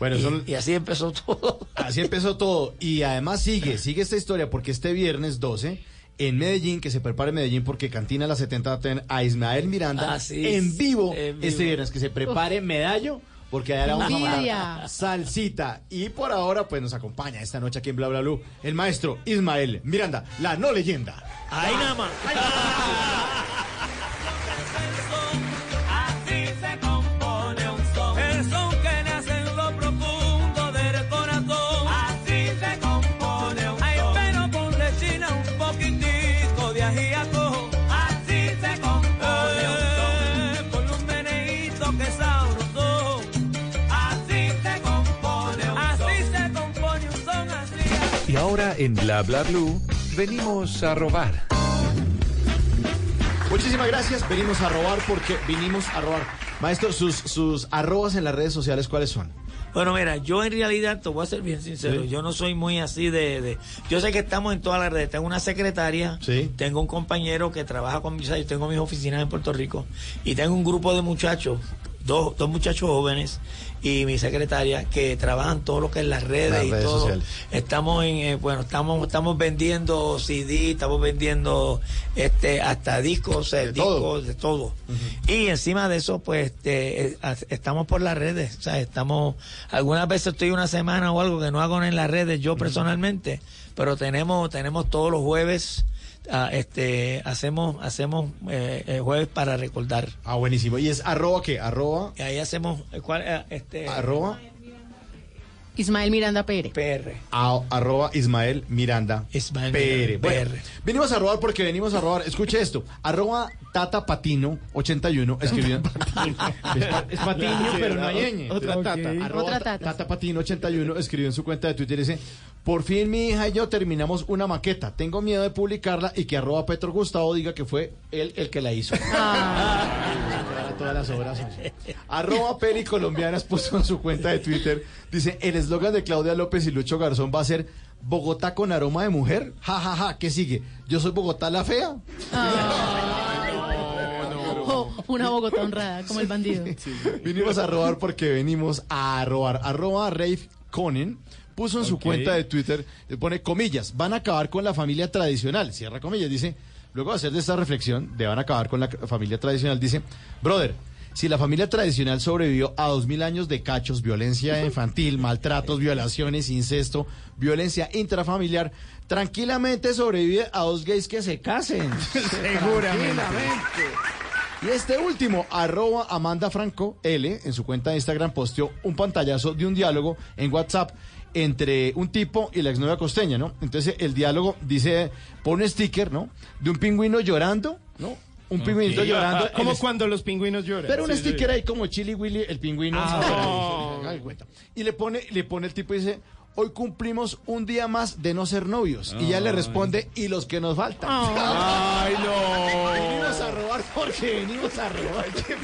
Bueno, y, son- y así empezó todo. Así empezó todo. Y además sigue, sigue esta historia porque este viernes 12 en Medellín, que se prepare Medellín porque Cantina La 70 va a tener a Ismael Miranda Así en vivo en vivo. este viernes. Que se prepare medallo porque allá vamos a salsita. Y por ahora pues nos acompaña esta noche aquí en Bla Bla Blue el maestro Ismael Miranda, la no leyenda. Ahí nada más. En Bla Bla Blue, venimos a robar. Muchísimas gracias. Venimos a robar porque vinimos a robar. Maestro, sus, sus arrobas en las redes sociales, ¿cuáles son? Bueno, mira, yo en realidad, te voy a ser bien sincero, Sí. yo no soy muy así de, de- Yo sé que estamos en todas las redes. Tengo una secretaria, tengo un compañero que trabaja con mis... Yo tengo mis oficinas en Puerto Rico y tengo un grupo de muchachos, dos, dos muchachos jóvenes y mi secretaria que trabajan todo lo que es las redes Las y todo. sociales. Estamos en, eh, bueno, estamos, estamos vendiendo CD, estamos vendiendo este hasta discos, sea, discos, de todo. Y encima de eso, pues, este, eh, estamos por las redes. O sea, estamos, algunas veces estoy una semana o algo que no hago en las redes yo personalmente, pero tenemos, tenemos todos los jueves, ah, este, hacemos, hacemos eh, eh, jueves para recordar. Ah, buenísimo. ¿Y es arroba qué? Arroba. Y ahí hacemos, ¿cuál, eh, este? Arroba. Ismael Miranda Pérez. PR. a- arroba Ismael Miranda. Ismael PR. Miranda, Bueno, PR. venimos a robar porque venimos a robar. Escuche esto. Arroba Tata Patino 81 escribió. es Patiño, pero no hay ñ. Otra tata. Arroba Otra ta- tata. Tata Patino 81 escribió en su cuenta de Twitter y dice, por fin mi hija y yo terminamos una maqueta. Tengo miedo de publicarla y que arroba Petro Gustavo diga que fue él el que la hizo. Para todas las obras. Arroba Peri Colombianas puso en su cuenta de Twitter, dice, el eslogan de Claudia López y Lucho Garzón va a ser Bogotá con aroma de mujer. Ja, ja, ja. ¿Qué sigue? ¿Yo soy Bogotá la fea? O una Bogotá honrada, como el bandido. Vinimos a robar porque venimos a robar. Arroba Rafe Conen puso en su cuenta de Twitter, pone comillas, van a acabar con la familia tradicional. Cierra comillas, dice, luego de hacer de esta reflexión de van a acabar con la familia tradicional, dice, brother, si la familia tradicional sobrevivió a dos mil años de cachos, violencia infantil, maltratos, violaciones, incesto, violencia intrafamiliar, tranquilamente sobrevive a dos gays que se casen. Seguramente. Y este último, arroba Amanda Franco L, en su cuenta de Instagram, posteó un pantallazo de un diálogo en WhatsApp entre un tipo y la exnovia costeña, ¿no? Entonces el diálogo dice, pone sticker, ¿no? De un pingüino llorando, ¿no? Un pingüinito llorando. Como El- cuando los pingüinos lloran. pero un Sí, sí. sticker ahí como Chili Willy, el pingüino. Ah. Y le pone, le pone el tipo y dice, hoy cumplimos un día más de no ser novios. Y ya le Ay. responde, y los que nos faltan. Ay, no. Venimos a robar porque venimos a robar. Qué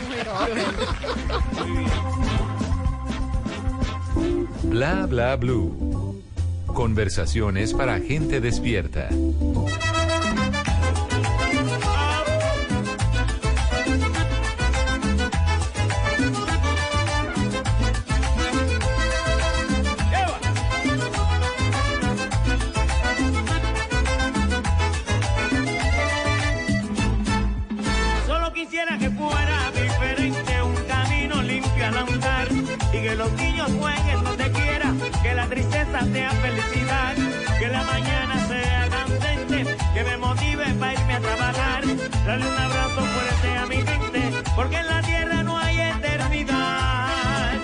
Bla Bla Blue. Conversaciones para gente despierta. Solo quisiera que fuera diferente, un camino limpio al andar y que los que la mañana sea candente, que me motive para irme a trabajar, darle un abrazo fuerte a mi gente, porque en la tierra no hay eternidad.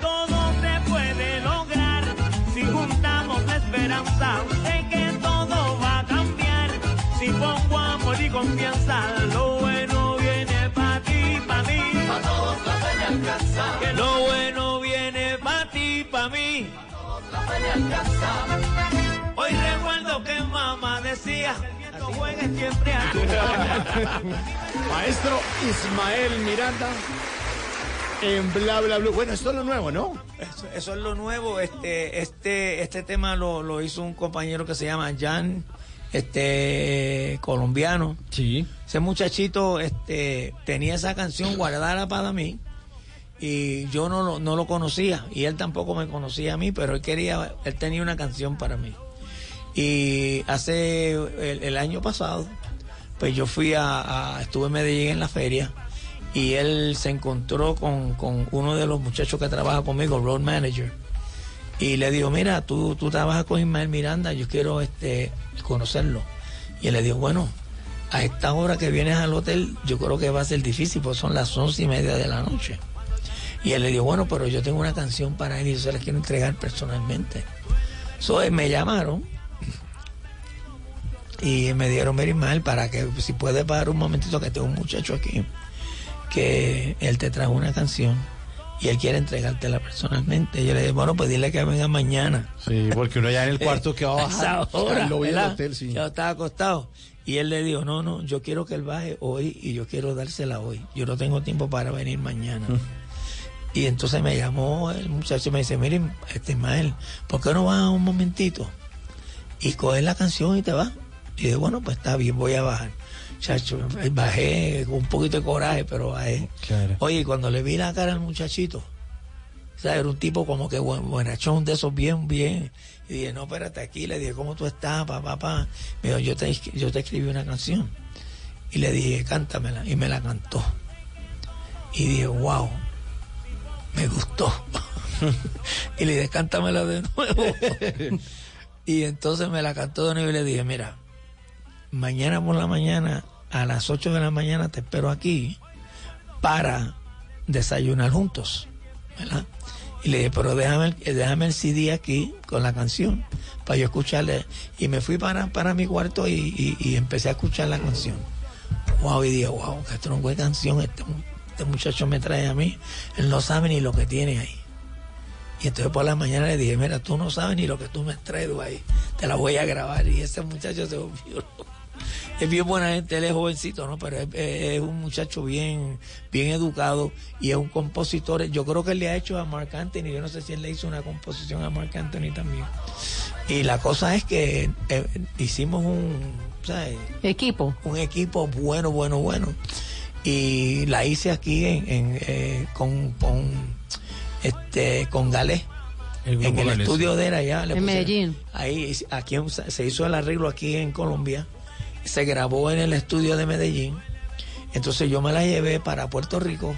Todo se puede lograr si juntamos la esperanza de que todo va a cambiar. Si pongo amor y confianza, alcanza. Hoy recuerdo que mamá decía, no juegues siempre a tu Maestro Ismael Miranda en Bla Bla Blue. Bueno, esto es lo nuevo, ¿no? Eso, eso es lo nuevo. Este, este, este tema lo, lo hizo un compañero que se llama Jan, este colombiano. Sí. Ese muchachito, este, tenía esa canción guardada para mí y yo no lo, no lo conocía y él tampoco me conocía a mí, pero él quería, él tenía una canción para mí. Y hace el, año pasado, pues yo fui a, a- estuve en Medellín en la feria y él se encontró con, con uno de los muchachos que trabaja conmigo, road manager, y le dijo, mira, tú, tú trabajas con Ismael Miranda, yo quiero este conocerlo. Y él le dijo, bueno, a esta hora que vienes al hotel, yo creo que va a ser difícil, porque son las once y media de la noche. Y él le dijo, bueno, pero yo tengo una canción para él y yo se la quiero entregar personalmente. So, eh, me llamaron y me dieron ver Ismael para que si puede parar un momentito que tengo un muchacho aquí que él te trajo una canción y él quiere entregártela personalmente. Y yo le dije, bueno, pues dile que venga mañana. Sí, porque uno ya en el cuarto que va a A esa bajar. hora, Lo vi en el ¿verdad? hotel, sí. Ya estaba acostado. Y él le dijo, no, no, yo quiero que él baje hoy y yo quiero dársela hoy. Yo no tengo tiempo para venir mañana. Y entonces me llamó el muchacho y me dice, miren, este Ismael, ¿por qué no vas un momentito? Y coges la canción y te vas. Y dije, bueno, pues está bien, voy a bajar. Chacho, bajé con un poquito de coraje, pero bajé. Oye, y cuando le vi la cara al muchachito, o sea, era un tipo como que buen, buenachón de esos bien, bien. Y dije, no, espérate aquí. Le dije, ¿cómo tú estás, papá, papá? Me dijo, yo te, yo te escribí una canción. Y le dije, cántamela. Y me la cantó. Y dije, wow, me gustó. y le dije, cántamela de nuevo. y entonces me la cantó de nuevo y le dije, mira, mañana por la mañana, a las 8 de la mañana te espero aquí para desayunar juntos. ¿verdad? Y le dije, pero déjame, el- déjame el CD aquí con la canción para yo escucharle. Y me fui para, para mi cuarto y, y- y empecé a escuchar la canción. Wow, y dije, wow, qué tronco de canción este, este muchacho me trae a mí. Él no sabe ni lo que tiene ahí. Y entonces por la mañana le dije, mira, tú no sabes ni lo que tú me has traído ahí. Te la voy a grabar. Y ese muchacho se volvió. Es bien buena gente, él es jovencito, ¿no? Pero es, es un muchacho bien, bien educado y es un compositor. Yo creo que él le ha hecho a Mark Anthony. Yo no sé si él le hizo una composición a Mark Anthony también. Y la cosa es que eh, hicimos un, ¿sabes? Equipo. Un equipo bueno, bueno, bueno. Y la hice aquí en, en, eh, con, con, este, con Galé. El grupo en el Galés. estudio de él allá. le En Medellín. Ahí, aquí se hizo el arreglo aquí en Colombia. Se grabó en el estudio de Medellín. Entonces yo me la llevé para Puerto Rico.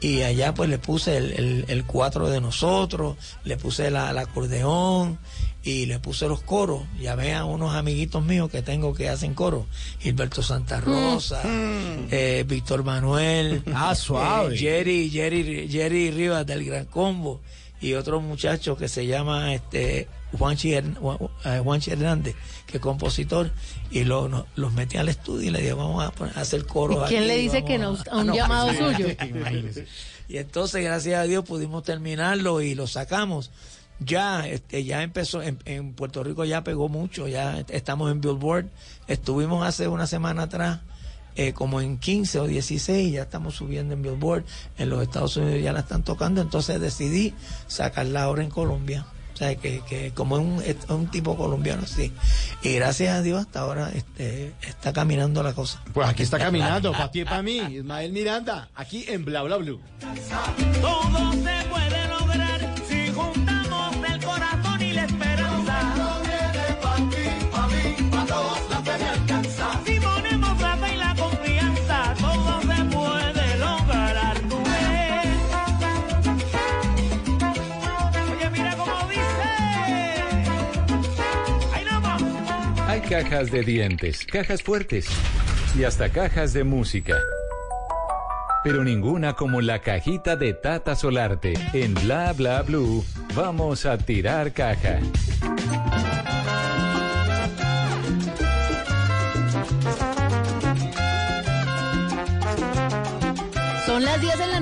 Y allá pues le puse el, el, el cuatro de nosotros, le puse la, el acordeón y le puse los coros. Llamé a unos amiguitos míos que tengo que hacen coro. Gilberto Santa Rosa, eh, Víctor Manuel, Ah, suave. eh, Jerry, Jerry, Jerry Rivas del Gran Combo y otro muchacho que se llama este Juanchi, Hern- Juan- eh, Juanchi Hernández, que es compositor, y lo- no- los metí al estudio y le dije, vamos a, poner- a hacer coro. ¿Y quién aquí, le dice que no a un no, llamado suyo? imagínese. Y entonces, gracias a Dios, pudimos terminarlo y lo sacamos. Ya, este, ya empezó, en, en Puerto Rico ya pegó mucho, ya est- estamos en Billboard. Estuvimos hace una semana atrás, eh, como en 15 o 16, ya estamos subiendo en Billboard. En los Estados Unidos ya la están tocando, entonces decidí sacarla ahora en Colombia. O sea, que, que como es un, es un tipo colombiano, sí. Y gracias a Dios hasta ahora este, está caminando la cosa. Pues aquí está caminando, para ti y para mí, Ismael Miranda, aquí en Bla Bla Blue. Todo se puede lograr cajas de dientes, cajas fuertes y hasta cajas de música. Pero ninguna como la cajita de Tata Solarte. En Bla Bla Blue, vamos a tirar caja.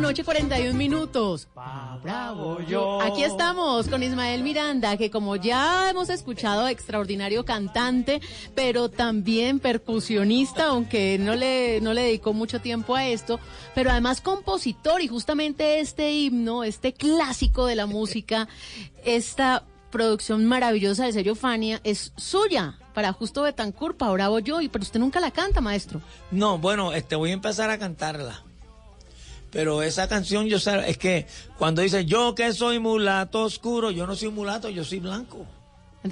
Noche, 41 minutos. bravo yo. Aquí estamos con Ismael Miranda, que como ya hemos escuchado, extraordinario cantante, pero también percusionista, aunque no le, no le dedicó mucho tiempo a esto, pero además compositor y justamente este himno, este clásico de la música, esta producción maravillosa del sello Fania es suya para Justo Betancourt, para Bravo yo, y pero usted nunca la canta, maestro. No, bueno, este voy a empezar a cantarla. Pero esa canción, yo sé, es que cuando dice yo que soy mulato oscuro, yo no soy mulato, yo soy blanco.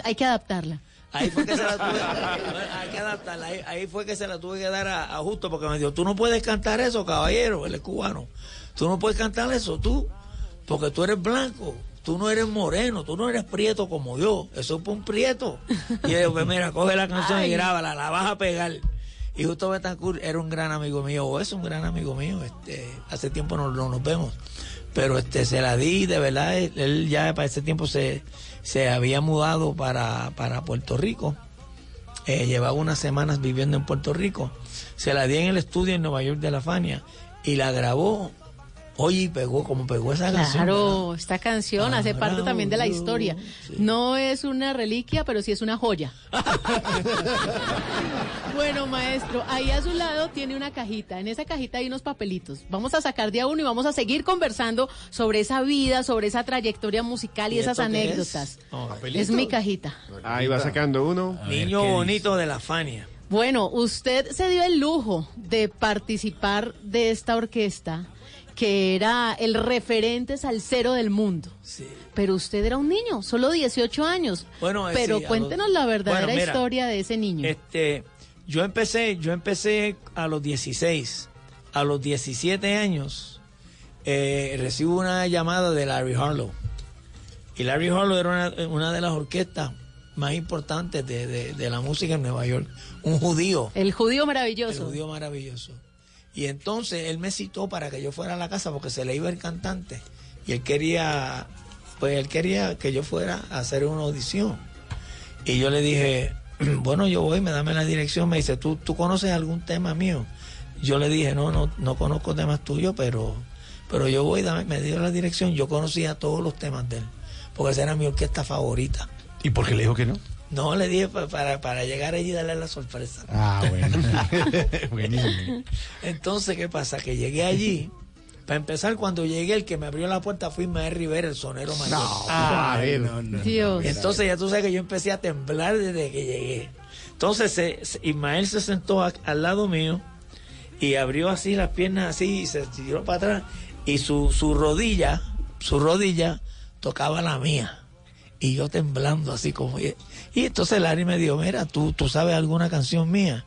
Hay que adaptarla. Ahí fue que se la tuve, hay que adaptarla, ahí, ahí fue que se la tuve que dar a, a Justo porque me dijo, tú no puedes cantar eso, caballero, él es cubano. Tú no puedes cantar eso, tú, porque tú eres blanco. Tú no eres moreno, tú no eres prieto como yo. Eso es un prieto. Y yo, pues mira, coge la canción y grábala, la vas a pegar. Y justo Betancourt era un gran amigo mío, o es un gran amigo mío, este, hace tiempo no, no nos vemos. Pero este se la di, de verdad, él, ya para ese tiempo se, se había mudado para, para Puerto Rico. Eh, llevaba unas semanas viviendo en Puerto Rico. Se la di en el estudio en Nueva York de la Fania y la grabó Oye, y pegó como pegó esa canción. Claro, esta canción hace parte también de la historia. No es una reliquia, pero sí es una joya. bueno, maestro, ahí a su lado tiene una cajita. En esa cajita hay unos papelitos. Vamos a sacar de a uno y vamos a seguir conversando sobre esa vida, sobre esa trayectoria musical y, ¿Y esas qué es? anécdotas. Oh, es mi cajita. Ahí va sacando uno. Niño bonito de la Fania. Bueno, usted se dio el lujo de participar de esta orquesta que era el referente salsero del mundo. Pero usted era un niño, solo 18 años. Bueno, eh, Pero sí, cuéntenos los- la verdadera Bueno, mira, historia de ese niño. Este, yo empecé, yo empecé a los 16, a los 17 años eh, recibo una llamada de Larry Harlow. Y Larry Harlow era una, una de las orquestas más importantes de, de- de la música en Nueva York, un judío. el judío El maravilloso. judío maravilloso. Y entonces él me citó para que yo fuera a la casa porque se le iba el cantante. Y él quería, pues él quería que yo fuera a hacer una audición. Y yo le dije, bueno, yo voy, me dame la dirección. Me dice, ¿tú, tú conoces algún tema mío? Yo le dije, no, no, no conozco temas tuyos, pero, pero yo voy, dame, me dio la dirección. Yo conocía todos los temas de él, porque esa era mi orquesta favorita. ¿Y por qué le dijo que no? No, le dije pa- para, para llegar allí y darle la sorpresa. Ah, bueno. Buenísimo. Entonces, ¿qué pasa? Que llegué allí. Para empezar, cuando llegué, el que me abrió la puerta fue Ismael Rivera, el sonero mayor. no, no, Dios. Entonces, ya tú sabes que yo empecé a temblar desde que llegué. Entonces, se- se- Ismael se sentó a- al lado mío y abrió así las piernas así y se tiró para atrás. Y su, su rodilla, su rodilla tocaba la mía. Y yo temblando así como... Y, y entonces Larry me dijo, mira, ¿tú, tú sabes alguna canción mía.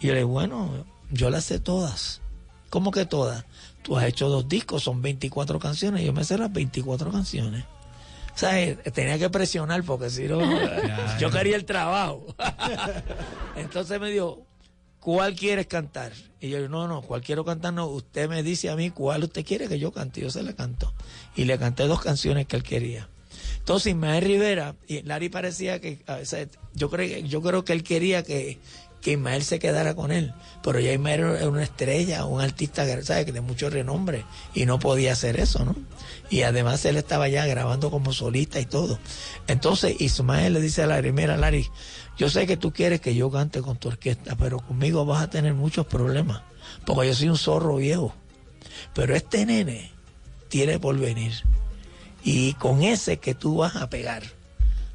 Y yo le dije, bueno, yo las sé todas. ¿Cómo que todas? Tú has hecho dos discos, son 24 canciones. Yo me sé las 24 canciones. O sea, eh, tenía que presionar porque si no, yo quería el trabajo. Entonces me dijo, ¿cuál quieres cantar? Y yo, no, no, ¿cuál quiero cantar? No, usted me dice a mí cuál usted quiere que yo cante. Yo se la canto. Y le canté dos canciones que él quería. Entonces Ismael Rivera, y Larry parecía que, yo creo, yo creo que él quería que, que Ismael se quedara con él, pero ya Ismael era una estrella, un artista ¿sabes? de mucho renombre, y no podía hacer eso, ¿no? Y además él estaba ya grabando como solista y todo. Entonces Ismael le dice a Larry, mira Larry, yo sé que tú quieres que yo cante con tu orquesta, pero conmigo vas a tener muchos problemas, porque yo soy un zorro viejo, pero este nene tiene por venir y con ese que tú vas a pegar.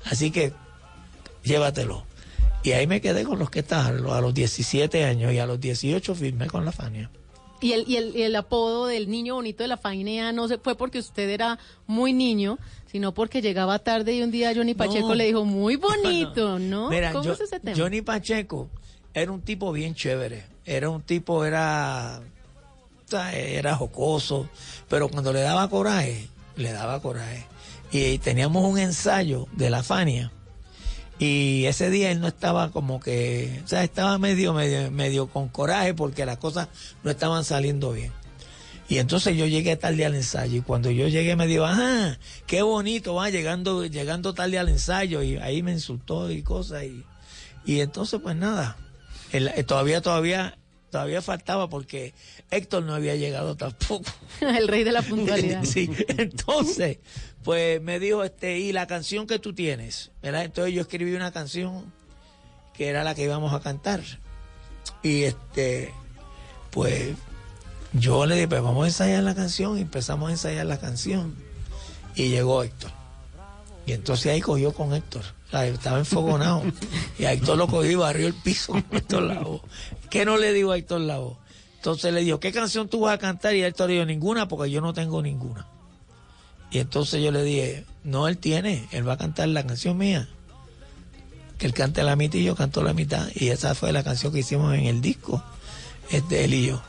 Así que llévatelo. Y ahí me quedé con los que están a los a los 17 años y a los 18 firmé con la Fania. Y el, y, el, y el apodo del niño bonito de la Fainea no se fue porque usted era muy niño, sino porque llegaba tarde y un día Johnny Pacheco No. le dijo, muy bonito, ¿no? Mira, ¿Cómo yo- es ese tema? Johnny Pacheco era un tipo bien chévere. Era un tipo, era, era jocoso, pero cuando le daba coraje, le daba coraje. Y teníamos un ensayo de la Fania. Y ese día él no estaba como que, o sea, estaba medio, medio, medio con coraje porque las cosas no estaban saliendo bien. Y entonces yo llegué tarde al ensayo y cuando yo llegué me dijo, ajá, qué bonito, va llegando, llegando tarde al ensayo y ahí me insultó y cosas y, y entonces pues nada, eh, todavía, todavía, todavía faltaba porque Héctor no había llegado tampoco. el rey de la puntualidad. Sí, entonces, pues me dijo, este, y la canción que tú tienes, ¿verdad? Entonces yo escribí una canción que era la que íbamos a cantar. Y este, pues yo le dije, pues vamos a ensayar la canción, y empezamos a ensayar la canción. Y llegó Héctor. Y entonces ahí cogió con Héctor. O sea, estaba enfogonado. y a Héctor lo cogió y barrió el piso con Héctor Lavoe. ¿Qué no le digo a Héctor Lavoe? Entonces le dijo, ¿qué canción tú vas a cantar? Y Héctor dijo, ninguna, porque yo no tengo ninguna. Y entonces yo le dije, no, él tiene, él va a cantar la canción mía. Que él cante la mitad y yo canto la mitad. Y esa fue la canción que hicimos en el disco, este, él y yo.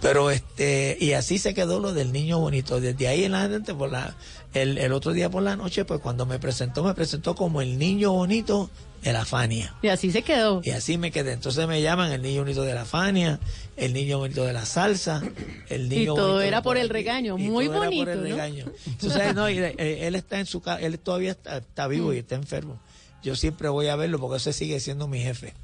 Pero este, y así se quedó lo del niño bonito. Desde ahí en adelante, por la, el, el otro día por la noche, pues cuando me presentó, me presentó como el niño bonito de la Fania. Y así se quedó. Y así me quedé. Entonces me llaman el niño bonito de la Fania, el niño bonito de la salsa, el niño Y todo bonito era por el regaño, y muy todo era bonito, por el ¿no? regaño. Sabes, no, y, eh, él está en su casa, él todavía está, está vivo y está enfermo. Yo siempre voy a verlo porque ese sigue siendo mi jefe.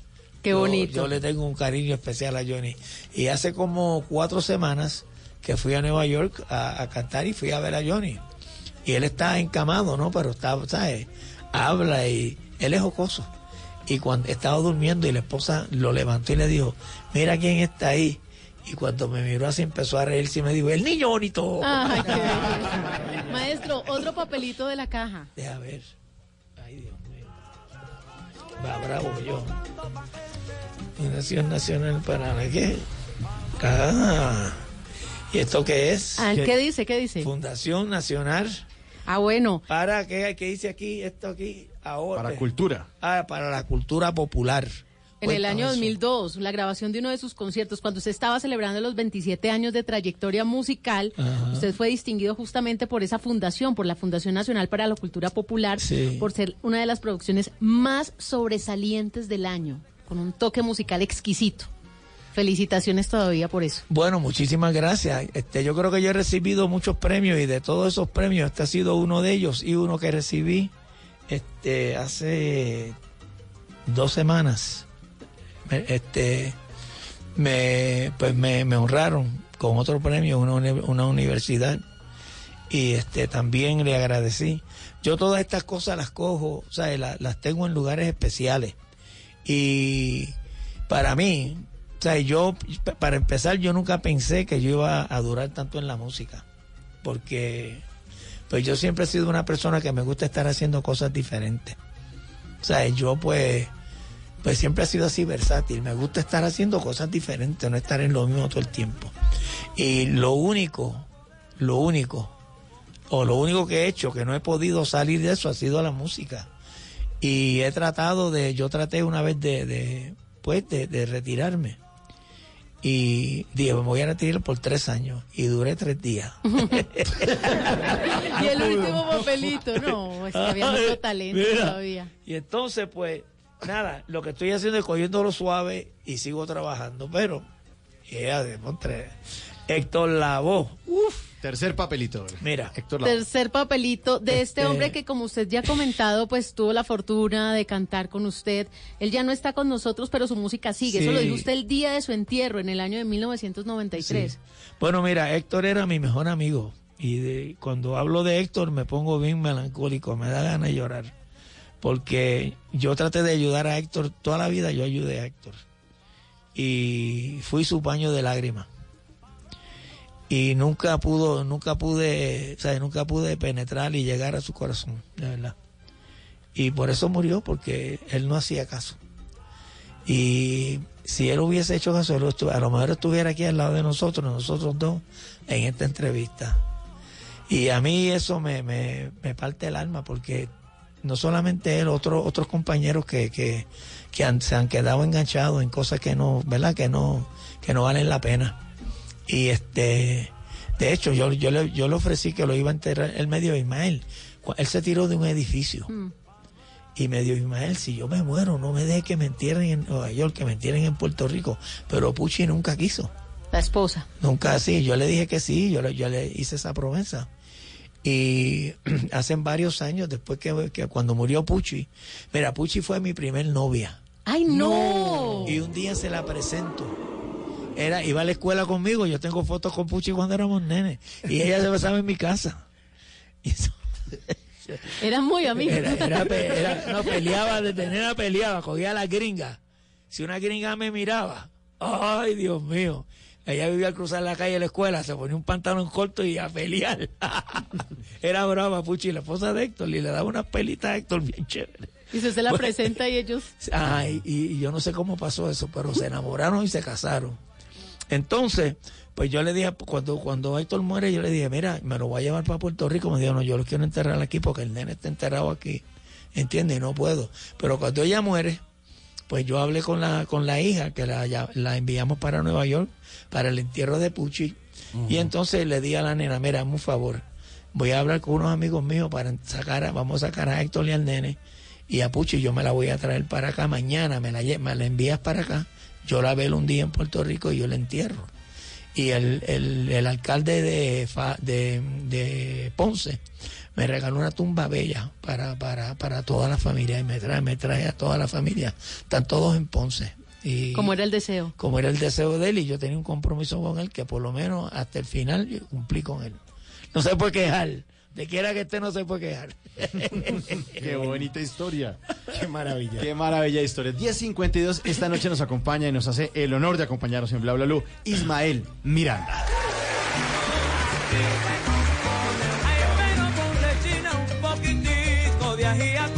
Qué Yo- bonito. Yo le tengo un cariño especial a Johnny. Y hace como cuatro semanas que fui a Nueva York a, a cantar y fui a ver a Johnny. Y él está encamado, ¿no? Pero está, ¿sabes? Habla y él es jocoso. Y cuando estaba durmiendo y la esposa lo levantó y le dijo, mira quién está ahí. Y cuando me miró así empezó a reírse y me dijo, el niño bonito. Ay, qué bello. Maestro, otro papelito de la caja. Deja ver. Ay, Dios mío. Va bravo yo. Fundación Nacional para la qué. Ah. ¿Y esto qué es? Ah, ¿Qué dice? ¿Qué dice? Fundación Nacional. Ah, bueno. ¿Para qué? ¿Qué dice aquí? Esto aquí. Ahora. Para cultura. Ah, para la cultura popular. En el año Cuéntame eso. 2002, la grabación de uno de sus conciertos, cuando usted estaba celebrando los 27 años de trayectoria musical, Ajá. usted fue distinguido justamente por esa fundación, por la Fundación Nacional para la Cultura Popular, Sí. por ser una de las producciones más sobresalientes del año, con un toque musical exquisito. Felicitaciones todavía por eso. Bueno, muchísimas gracias. Este, yo creo que yo he recibido muchos premios y de todos esos premios este ha sido uno de ellos y uno que recibí este hace dos semanas. Este me pues me, honraron con otro premio una, una universidad y este también le agradecí. Yo todas estas cosas las cojo, o sea, la- las tengo en lugares especiales y para mí, o sea, yo, para empezar, yo nunca pensé que yo iba a durar tanto en la música, porque pues yo siempre he sido una persona que me gusta estar haciendo cosas diferentes. O sea, yo pues, pues siempre he sido así versátil, me gusta estar haciendo cosas diferentes, no estar en lo mismo todo el tiempo. Y lo único, lo único, o lo único que he hecho, que no he podido salir de eso, ha sido la música y he tratado de, yo traté una vez de, de pues, de, de retirarme. Y dije, me voy a retirar por tres años. Y duré tres días. y el último papelito, no, es que había mucho talento mira. todavía. Y entonces, pues, nada, lo que estoy haciendo es cogiéndolo suave y sigo trabajando. Pero, ya, demonstré. Héctor Lavoe. Tercer papelito. Mira. Héctor Lavoe. Tercer papelito de este Este- hombre que, como usted ya ha comentado, pues tuvo la fortuna de cantar con usted. Él ya no está con nosotros, pero su música sigue. Eso lo dijo usted el día de su entierro, en el año de 1993. Sí. Bueno, mira, Héctor era mi mejor amigo. Y de- cuando hablo de Héctor me pongo bien melancólico, me da ganas de llorar. Porque yo traté de ayudar a Héctor, toda la vida yo ayudé a Héctor. Y fui su paño de lágrimas. Y nunca pudo, nunca pude, o sea, nunca pude penetrar y llegar a su corazón, de verdad. Y por eso murió, porque él no hacía caso. Y si él hubiese hecho caso, a lo mejor estuviera aquí al lado de nosotros, nosotros dos, en esta entrevista. Y a mí eso me, me, me parte el alma, porque no solamente él, otros otros compañeros que, que, que se han quedado enganchados en cosas que no, ¿verdad? Que no, que no valen la pena. Y este, de hecho, yo, yo, le, yo le ofrecí que lo iba a enterrar, él me dijo, Ismael, él se tiró de un edificio. Mm. Y me dijo, Ismael, si yo me muero, no me deje que me entierren en Nueva York, que me entierren en Puerto Rico. Pero Puchi nunca quiso. La esposa. Nunca así. Yo le dije que sí, yo le, yo le hice esa promesa. Y hace varios años, después que, que cuando murió Puchi, mira, Puchi fue mi primer novia. ¡Ay, no! Y un día se la presento. Era, iba a la escuela conmigo, yo tengo fotos con Puchi cuando éramos nenes. Y ella se besaba en mi casa. Y eso- Eran muy amigos. era, era no, peleaba, desde nena peleaba, cogía a la gringa. Si una gringa me miraba, ay Dios mío, ella vivía al cruzar la calle de la escuela, se ponía un pantalón corto y a pelear. era brava, Puchi, la esposa de Héctor, y le daba unas pelitas a Héctor bien chévere. Y usted se la Bueno. presenta y ellos... Ay, y, y yo no sé cómo pasó eso, pero se enamoraron y se casaron. Entonces, pues yo le dije, cuando, cuando Héctor muere, yo le dije, mira, me lo voy a llevar para Puerto Rico. Me dijo, no, yo lo quiero enterrar aquí porque el nene está enterrado aquí. ¿Entiendes? Y no puedo. Pero cuando ella muere, pues yo hablé con la, con la hija, que la, ya- la enviamos para Nueva York, para el entierro de Puchi. Y entonces le di a la nena, mira, hazme un favor. Voy a hablar con unos amigos míos para sacar, a- vamos a sacar a Héctor y al nene. Y a Puchi yo me la voy a traer para acá mañana, me la, me la envías para acá. Yo la veo un día en Puerto Rico y yo la entierro. Y el, el, el alcalde de, de, de Ponce me regaló una tumba bella para, para, para toda la familia y me trae, me trae a toda la familia. Están todos en Ponce. Y Como era el deseo. como era el deseo de él y yo tenía un compromiso con él que por lo menos hasta el final yo cumplí con él. No se puede quejar. De quiera que esté no se puede quejar. Qué bonita historia. Qué maravilla. Qué maravilla de historia. 10.52, esta noche nos acompaña y nos hace el honor de acompañarnos en Bla Bla Blue, Ismael Miranda. China un poquitico de ajíaco,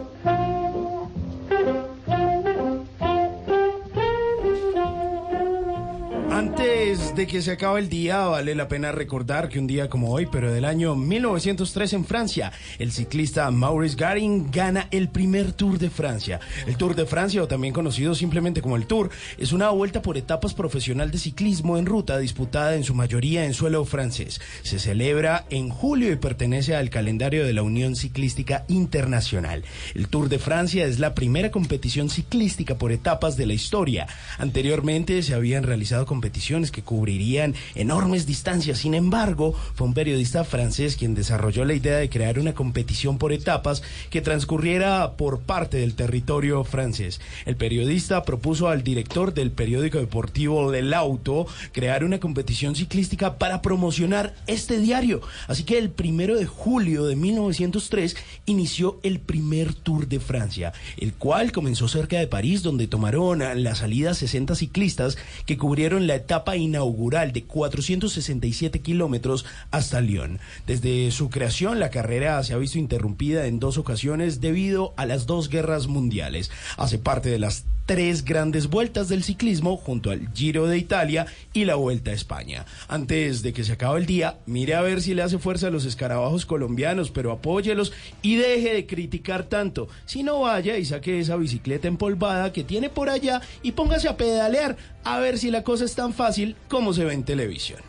Antes de que se acabe el día, vale la pena recordar que un día como hoy, pero del año 1903 en Francia, el ciclista Maurice Garin gana el primer Tour de Francia. El Tour de Francia, o también conocido simplemente como el Tour, es una vuelta por etapas profesional de ciclismo en ruta disputada en su mayoría en suelo francés. Se celebra en julio y pertenece al calendario de la Unión Ciclística Internacional. El Tour de Francia es la primera competición ciclística por etapas de la historia. Anteriormente se habían realizado competiciones que cubrirían enormes distancias. Sin embargo, fue un periodista francés quien desarrolló la idea de crear una competición por etapas que transcurriera por parte del territorio francés. El periodista propuso al director del periódico deportivo El Auto crear una competición ciclística para promocionar este diario. Así que el primero de julio de 1903 inició el primer Tour de Francia, el cual comenzó cerca de París, donde tomaron la salida 60 ciclistas que cubrieron la etapa inaugural de 467 kilómetros hasta Lyon. Desde su creación, la carrera se ha visto interrumpida en dos ocasiones debido a las dos guerras mundiales. Hace parte de las tres grandes vueltas del ciclismo junto al Giro de Italia y la Vuelta a España. Antes de que se acabe el día, mire a ver si le hace fuerza a los escarabajos colombianos, pero apóyelos y deje de criticar tanto. Si no vaya y saque esa bicicleta empolvada que tiene por allá y póngase a pedalear a ver si la cosa es tan fácil como se ve en televisión.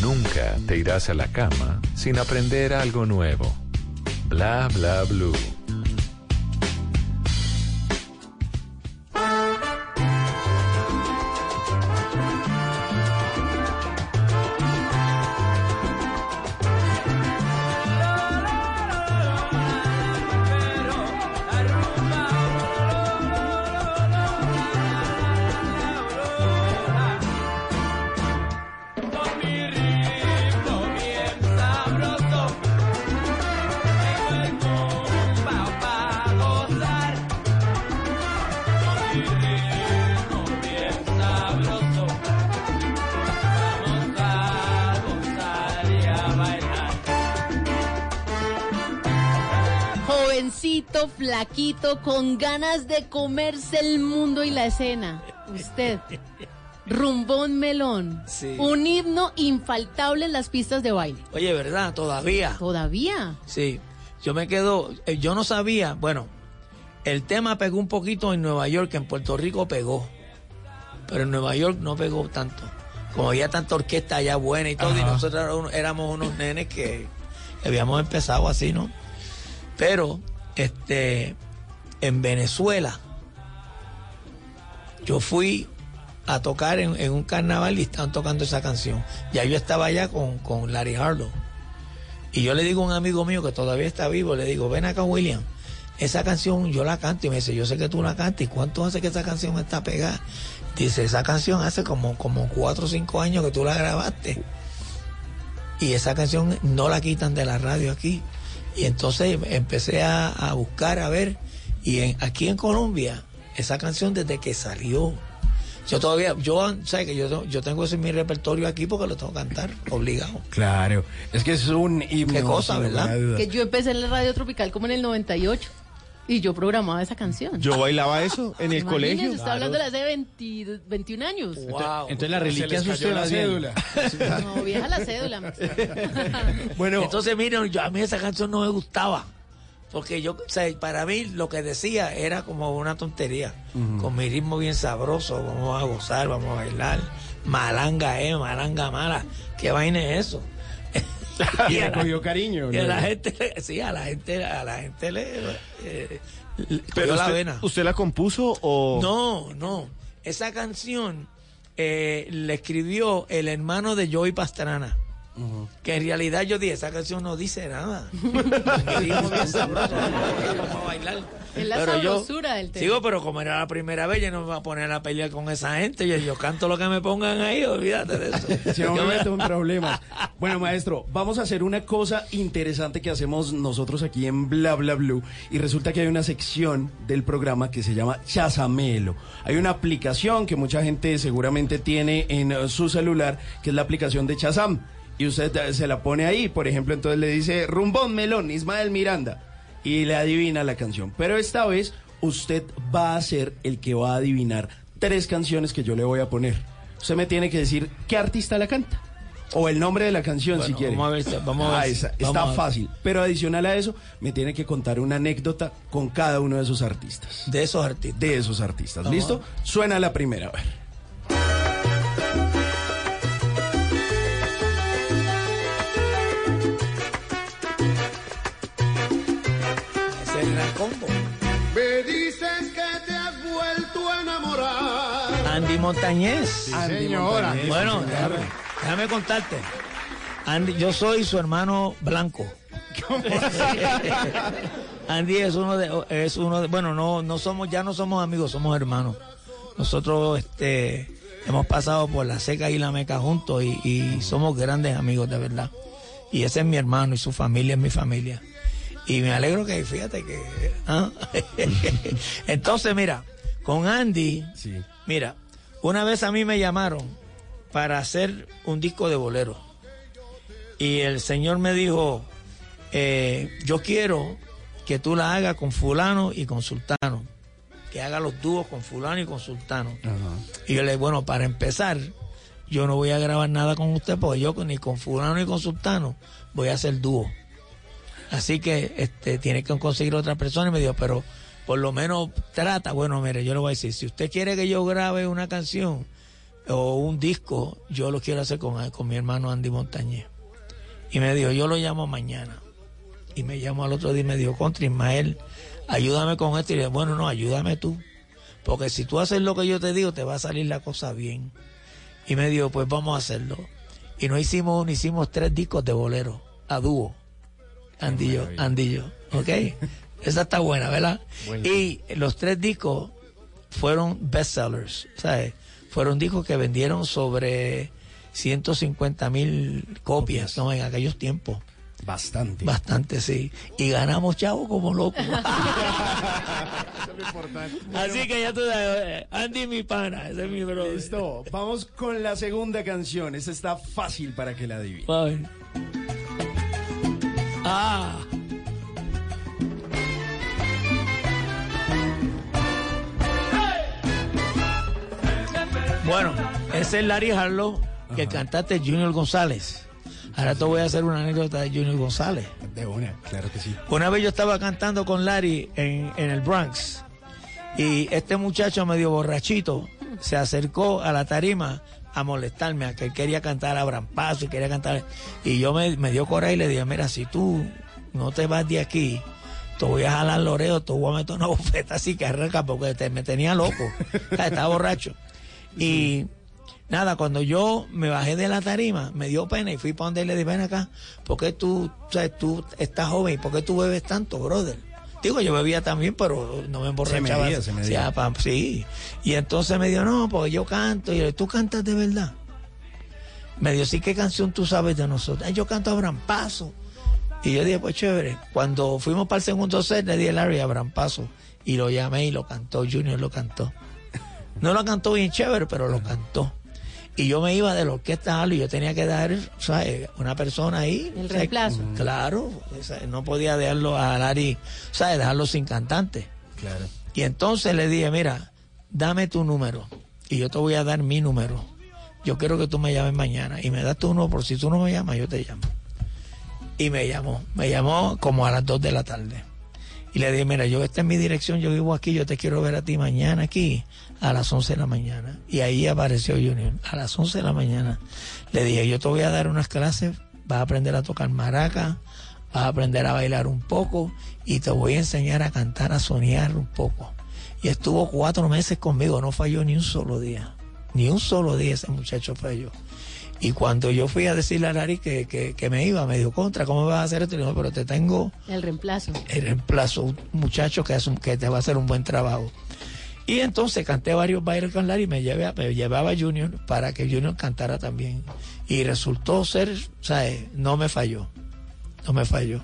Nunca te irás a la cama sin aprender algo nuevo. Bla Bla Blue. Flaquito, con ganas de comerse el mundo y la escena. Usted. Rumbón Melón. Sí. Un himno infaltable en las pistas de baile. Oye, ¿verdad? Todavía. ¿Todavía? Sí. Yo me quedo, eh, yo no sabía, bueno, el tema pegó un poquito en Nueva York, en Puerto Rico pegó, pero en Nueva York no pegó tanto. Como había tanta orquesta allá buena y todo, y nosotros éramos unos nenes que habíamos empezado así, ¿no? Pero, este, en Venezuela, yo fui a tocar en, un carnaval y estaban tocando esa canción. Ya yo estaba allá con, con Larry Harlow. Y yo le digo a un amigo mío que todavía está vivo, le digo, ven acá William, esa canción yo la canto y me dice, yo sé que tú la cantas y cuánto hace que esa canción está pegada. Dice, esa canción hace como, como cuatro o cinco años que tú la grabaste. Y esa canción no la quitan de la radio aquí. Y entonces empecé a, a buscar, a ver, y en, aquí en Colombia, esa canción desde que salió, yo todavía, yo, ¿sabes que yo, yo tengo eso en mi repertorio aquí porque lo tengo que cantar, obligado. Claro, es que es un himno. Qué cosa, ¿verdad? Que yo empecé en la radio tropical como en el 98 y yo programaba esa canción. Yo bailaba eso en el Imagínese, colegio. Está hablando de hace 20 21 años. Wow. Entonces la reliquia es usted la cédula. No, vieja la cédula. Bueno, Entonces, miren, yo, a mí esa canción no me gustaba. Porque yo, o sea, para mí lo que decía era como una tontería. Con mi ritmo bien sabroso, vamos a gozar, vamos a bailar, malanga, eh, malanga mala. ¿Qué vaina es eso? Y le cogió cariño. Y a la gente, sí, a la gente, a la gente le, eh, le Pero cogió la usted, vena. ¿usted la compuso o...? No, no. Esa canción eh, la escribió el hermano de Joey Pastrana. Que en realidad yo dije, esa canción no dice nada. Queríamos bien sabroso, vamos a bailar. Es la Pero yo- sabrosura del tema. Sigo, pero como era la primera vez, yo no me voy a poner a pelear con esa gente. Yo, yo canto lo que me pongan ahí, olvídate de eso. Si no me Yo me- meto en problemas. Bueno, maestro, vamos a hacer una cosa interesante que hacemos nosotros aquí en Bla Bla Blue. Y resulta que hay una sección del programa que se llama Chazamelo. Hay una aplicación que mucha gente seguramente tiene en su celular, que es la aplicación de Chazam. Y usted se la pone ahí, por ejemplo, entonces le dice Rumbón Melón, Ismael Miranda. Y le adivina la canción. Pero esta vez usted va a ser el que va a adivinar tres canciones que yo le voy a poner. Usted me tiene que decir qué artista la canta. O el nombre de la canción, Bueno, si quiere. vamos a ver vamos a Ah, ver esa, vamos está a ver. fácil. Pero adicional a eso, me tiene que contar una anécdota con cada uno de esos artistas. De esos artistas. De esos artistas. ¿Listo? Suena la primera. A ver. Montañez. Andy señora. Montañez, Bueno, sí, déjame, señora. déjame contarte. Andy, yo soy su hermano blanco. Andy es uno de, es uno de, bueno, no, no somos, ya no somos amigos, somos hermanos. Nosotros, este, hemos pasado por la seca y la meca juntos y, y somos grandes amigos de verdad. Y ese es mi hermano y su familia es mi familia. Y me alegro que, fíjate que, ¿ah? entonces mira, con Andy, mira, una vez a mí me llamaron para hacer un disco de bolero. Y el señor me dijo, eh, yo quiero que tú la hagas con fulano y con sultano. Que haga los dúos con fulano y con sultano. Y yo le dije, bueno, para empezar, yo no voy a grabar nada con usted porque yo ni con fulano ni con sultano voy a hacer dúo. Así que este tiene que conseguir otra persona y me dijo, pero por lo menos trata, bueno, mire, yo le voy a decir, si usted quiere que yo grabe una canción o un disco, yo lo quiero hacer con, con mi hermano Andy Montañez. Y me dijo, yo lo llamo mañana. Y me llamó al otro día y me dijo, contra Ismael, ayúdame con esto. Y le dije, bueno, no, ayúdame tú. Porque si tú haces lo que yo te digo, te va a salir la cosa bien. Y me dijo, pues vamos a hacerlo. Y no hicimos uno, hicimos tres discos de bolero, a dúo. Andillo, Andillo, ¿ok? Esa está buena, ¿verdad? Y los tres discos fueron bestsellers, ¿sabes? Fueron discos que vendieron sobre 150 mil copias, ¿no? En aquellos tiempos. Bastante. Bastante, sí. Y ganamos chavo como locos. Así que ya tú sabes, Andy mi pana, ese es mi brother. Listo. Vamos con la segunda canción. Esta está fácil para que la adivine. Ay. Ah. Bueno, ese es Larry Harlow, que es Junior González. Ahora te voy a hacer una anécdota de Junior González. De una, claro que sí. Una vez yo estaba cantando con Larry en, en el Bronx y este muchacho medio borrachito se acercó a la tarima a molestarme, a que él quería cantar a Brampazo y quería cantar. Y yo me, me dio coraje y le dije, mira, si tú no te vas de aquí, te voy a jalar el oreo, te voy a meter una bofeta así que arranca porque te- me tenía loco. Estaba borracho. Y nada, cuando yo me bajé de la tarima, me dio pena y fui para donde él le dije, ven acá, ¿por qué tú, o sea, tú estás joven? ¿Por qué tú bebes tanto, brother? Digo, yo bebía también, pero no me emborrachaba. medía, se medía. Ah, pa- sí. Y entonces me dijo, no, porque yo canto. Y yo, ¿tú cantas de verdad? Me dijo, sí, ¿qué canción tú sabes de nosotros? "Ay, yo canto Abraham Paso. Y yo dije, pues chévere. Cuando fuimos para el segundo set, le di el Larry a Abraham Paso. Y lo llamé y lo cantó, Junior lo cantó. No lo cantó bien chévere, pero lo cantó. Y yo me iba de la orquesta y yo tenía que dar, ¿sabes? Una persona ahí. El reemplazo. Claro, o sea, no podía dejarlo a Larry, ¿sabes? Dejarlo sin cantante. Claro. Y entonces le dije, mira, dame tu número y yo te voy a dar mi número. Yo quiero que tú me llames mañana y me das tu número, por si tú no me llamas, yo te llamo. Y me llamó, me llamó como a las 2 de la tarde. Y le dije, mira, yo esta es mi dirección, yo vivo aquí, yo te quiero ver a ti mañana aquí a las 11 de la mañana. Y ahí apareció Junior, a las 11 de la mañana. Le dije, yo te voy a dar unas clases, vas a aprender a tocar maraca, vas a aprender a bailar un poco y te voy a enseñar a cantar, a soñar un poco. Y estuvo cuatro meses conmigo, no falló ni un solo día. Ni un solo día ese muchacho falló. Y cuando yo fui a decirle a Larry que, que, que me iba, me dijo, contra, ¿cómo vas a hacer esto? Y le digo, pero te tengo El reemplazo. el reemplazo, un muchacho que, hace un- que te va a hacer un buen trabajo. Y entonces canté varios bailes con Larry y me, llevé, a- me llevaba a Junior para que Junior cantara también. Y resultó ser, ¿sabes? No me falló. No me falló.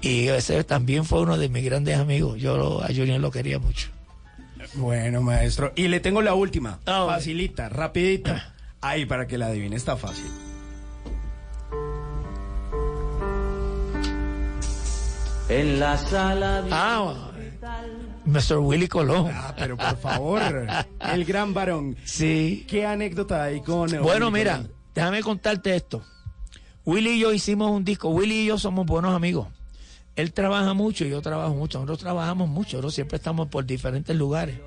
Y ese también fue uno de mis grandes amigos. Yo lo- a Junior lo quería mucho. Bueno, maestro. Y le tengo la última. Facilita, rapidita. Ahí, para que la adivine, está fácil. En la sala. Ah, Mr. Willy Colón. Ah, pero por favor, el gran varón. Sí. ¿Qué anécdota hay con... Bueno, Willy mira, Colón? déjame contarte esto. Willy y yo hicimos un disco. Willy y yo somos buenos amigos. Él trabaja mucho y yo trabajo mucho. Nosotros trabajamos mucho. Nosotros siempre estamos por diferentes lugares.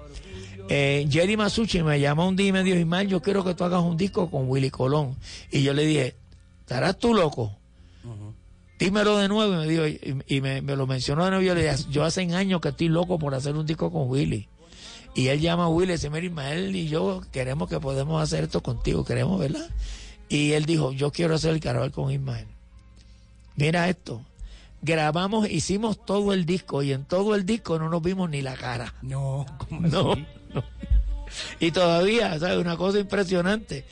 Eh, Jerry Masucci me llamó un día y me dijo, Ismael, yo quiero que tú hagas un disco con Willy Colón. Y yo le dije, ¿estarás tú loco? Dímelo de nuevo. Y me, dijo, y, y me, me lo mencionó de nuevo. Y yo le dije, yo hace años que estoy loco por hacer un disco con Willy. Y él llama a Willy y dice, mira Ismael y yo queremos que podemos hacer esto contigo, queremos, ¿verdad? Y él dijo, yo quiero hacer el carnaval con Ismael. Mira esto. Grabamos, hicimos todo el disco y en todo el disco no nos vimos ni la cara. No, no, no. Y todavía, ¿sabes? Una cosa impresionante.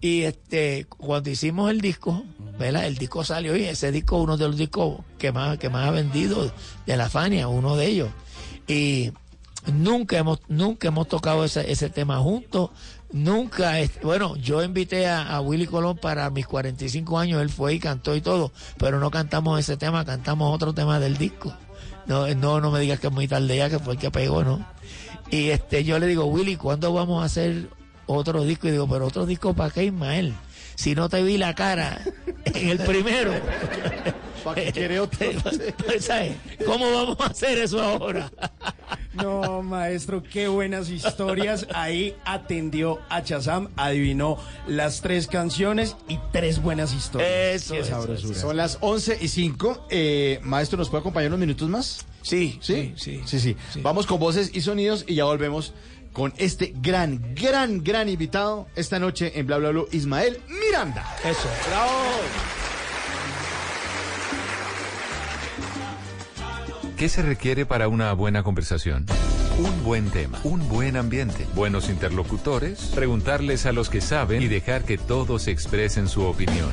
Y este, cuando hicimos el disco, ¿verdad? El disco salió y ese disco, uno de los discos que más, que más ha vendido de la Fania, uno de ellos. Y nunca hemos, nunca hemos tocado ese, ese tema juntos. Nunca, bueno, yo invité a, a Willy Colón para mis 45 años, él fue y cantó y todo, pero no cantamos ese tema, cantamos otro tema del disco. No, no, no me digas que es muy tarde ya, que fue el que pegó, ¿no? Y este, yo le digo, Willy, ¿cuándo vamos a hacer otro disco? Y digo, pero otro disco para qué, Ismael? Si no te vi la cara en el primero. ¿Para qué quiere otro? ¿Sabes? ¿Cómo vamos a hacer eso ahora? No, maestro, qué buenas historias. Ahí atendió a Chazam, adivinó las tres canciones y tres buenas historias. Eso, Qué eso. Son las 11 y 5. Eh, maestro, ¿nos puede acompañar unos minutos más? Sí, sí, sí, sí, sí. Vamos con voces y sonidos y ya volvemos con este gran, gran, gran invitado esta noche en Bla Bla Bla, Ismael Miranda. Eso. ¡Bravo! ¿Qué se requiere para una buena conversación? Un buen tema, un buen ambiente, buenos interlocutores, preguntarles a los que saben y dejar que todos expresen su opinión.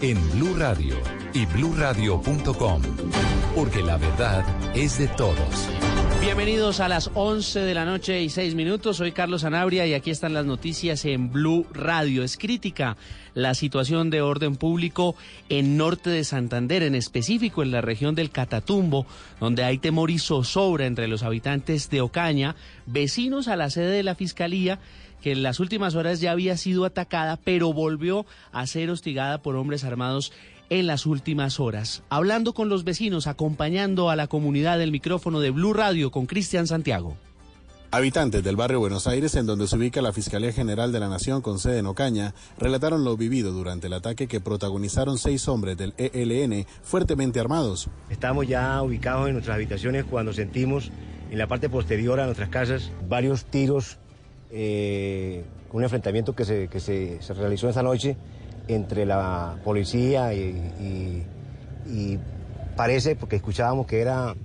en Blue Radio y bluradio.com, porque la verdad es de todos. Bienvenidos a las 11 de la noche y 6 minutos. Soy Carlos Anabria y aquí están las noticias en Blue Radio. Es crítica la situación de orden público en norte de Santander, en específico en la región del Catatumbo, donde hay temor y zozobra entre los habitantes de Ocaña, vecinos a la sede de la Fiscalía que en las últimas horas ya había sido atacada, pero volvió a ser hostigada por hombres armados en las últimas horas. Hablando con los vecinos, acompañando a la comunidad del micrófono de Blue Radio con Cristian Santiago. Habitantes del barrio Buenos Aires, en donde se ubica la Fiscalía General de la Nación con sede en Ocaña, relataron lo vivido durante el ataque que protagonizaron seis hombres del ELN fuertemente armados. Estamos ya ubicados en nuestras habitaciones cuando sentimos en la parte posterior a nuestras casas varios tiros, eh, un enfrentamiento que, se, que se, se realizó esa noche entre la policía y, y- y parece, porque escuchábamos que eran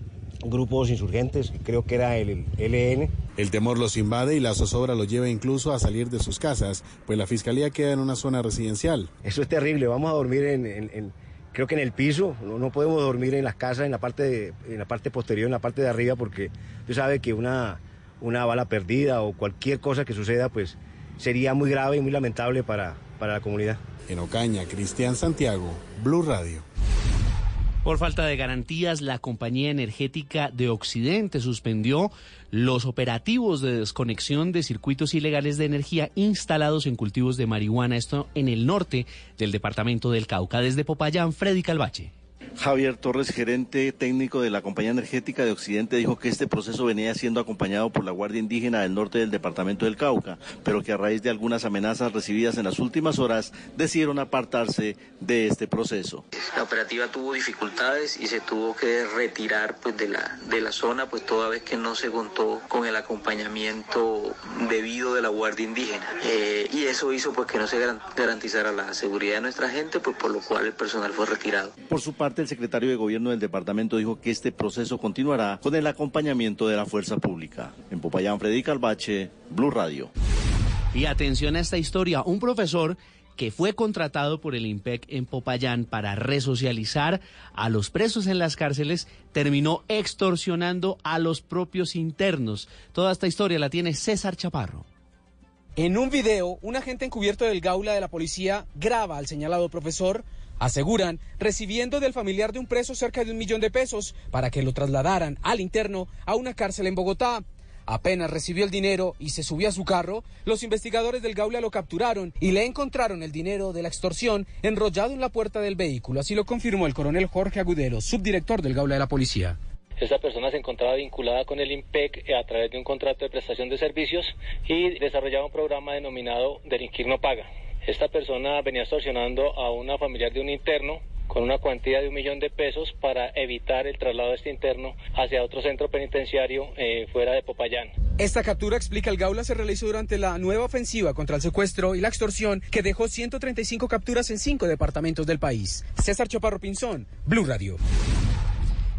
grupos insurgentes, creo que era el, el ELN. El temor los invade y la zozobra los lleva incluso a salir de sus casas, pues la Fiscalía queda en una zona residencial. Eso es terrible, vamos a dormir en, en- en- creo que en el piso, no, no podemos dormir en las casas, en la parte de- en la parte posterior, en la parte de arriba, porque tú sabes que una, una bala perdida o cualquier cosa que suceda, pues sería muy grave y muy lamentable para, para la comunidad. En Ocaña, Cristian Santiago, Blue Radio. Por falta de garantías, la compañía energética de Occidente suspendió los operativos de desconexión de circuitos ilegales de energía instalados en cultivos de marihuana, esto en el norte del departamento del Cauca. Desde Popayán, Freddy Calvache. Javier Torres, gerente técnico de la Compañía Energética de Occidente, dijo que este proceso venía siendo acompañado por la Guardia Indígena del norte del departamento del Cauca, pero que a raíz de algunas amenazas recibidas en las últimas horas decidieron apartarse de este proceso. La operativa tuvo dificultades y se tuvo que retirar pues, de, la, de la zona, pues toda vez que no se contó con el acompañamiento debido de la Guardia Indígena. Eh, y eso hizo pues, que no se garantizara la seguridad de nuestra gente, pues, por lo cual el personal fue retirado. Por su parte, el secretario de Gobierno del departamento dijo que este proceso continuará con el acompañamiento de la fuerza pública. En Popayán, Freddy Calvache, Blue Radio. Y atención a esta historia, un profesor que fue contratado por el IMPEC en Popayán para resocializar a los presos en las cárceles, terminó extorsionando a los propios internos. Toda esta historia la tiene César Chaparro. En un video, un agente encubierto del Gaula de la policía graba al señalado profesor aseguran, recibiendo del familiar de un preso cerca de un millón de pesos para que lo trasladaran al interno a una cárcel en Bogotá. Apenas recibió el dinero y se subió a su carro, los investigadores del Gaula lo capturaron y le encontraron el dinero de la extorsión enrollado en la puerta del vehículo. Así lo confirmó el coronel Jorge Agudelo, subdirector del Gaula de la Policía. Esta persona se encontraba vinculada con el IMPEC a través de un contrato de prestación de servicios y desarrollaba un programa denominado Delinquir no paga. Esta persona venía extorsionando a una familiar de un interno con una cuantía de un millón de pesos para evitar el traslado de este interno hacia otro centro penitenciario eh, fuera de Popayán. Esta captura, explica el Gaula, se realizó durante la nueva ofensiva contra el secuestro y la extorsión que dejó 135 capturas en cinco departamentos del país. César Chaparro Pinzón, Blue Radio.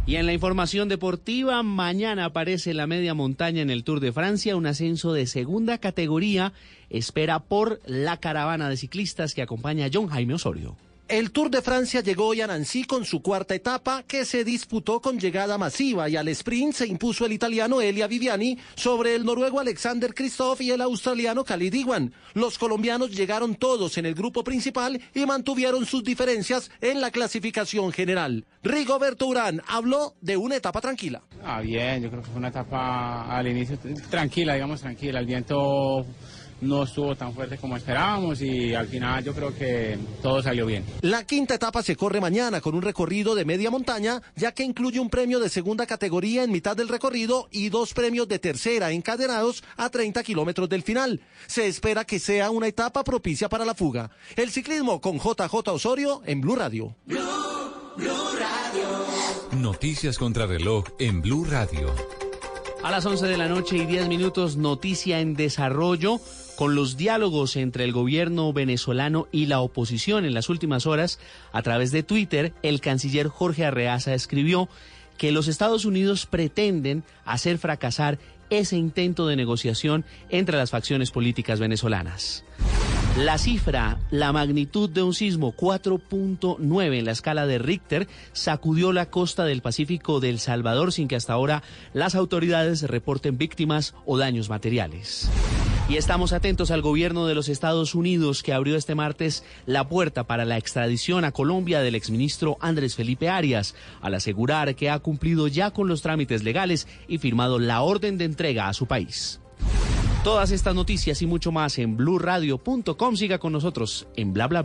Y en la información deportiva, mañana aparece la media montaña en el Tour de Francia, un ascenso de segunda categoría, espera por la caravana de ciclistas que acompaña a John Jaime Osorio. El Tour de Francia llegó hoy a Nancy con su cuarta etapa que se disputó con llegada masiva y al sprint se impuso el italiano Elia Viviani sobre el noruego Alexander Kristoff y el australiano Khalid Iwan. Los colombianos llegaron todos en el grupo principal y mantuvieron sus diferencias en la clasificación general. Rigoberto Urán habló de una etapa tranquila. Ah, bien, yo creo que fue una etapa al inicio tranquila, digamos tranquila. El viento no estuvo tan fuerte como esperábamos y al final yo creo que todo salió bien. La quinta etapa se corre mañana con un recorrido de media montaña, ya que incluye un premio de segunda categoría en mitad del recorrido y dos premios de tercera encadenados a 30 kilómetros del final. Se espera que sea una etapa propicia para la fuga. El ciclismo con JJ Osorio en Blue Radio. Blue, Radio. Noticias contra reloj en Blue Radio. A las 11 de la noche y 10 minutos, noticia en desarrollo con los diálogos entre el gobierno venezolano y la oposición en las últimas horas, a través de Twitter, el canciller Jorge Arreaza escribió que los Estados Unidos pretenden hacer fracasar ese intento de negociación entre las facciones políticas venezolanas. La cifra, la magnitud de un sismo 4.9 en la escala de Richter sacudió la costa del Pacífico del Salvador sin que hasta ahora las autoridades reporten víctimas o daños materiales. Y estamos atentos al gobierno de los Estados Unidos que abrió este martes la puerta para la extradición a Colombia del exministro Andrés Felipe Arias, al asegurar que ha cumplido ya con los trámites legales y firmado la orden de entrega a su país. Todas estas noticias y mucho más en blurradio.com. Siga con nosotros en bla bla.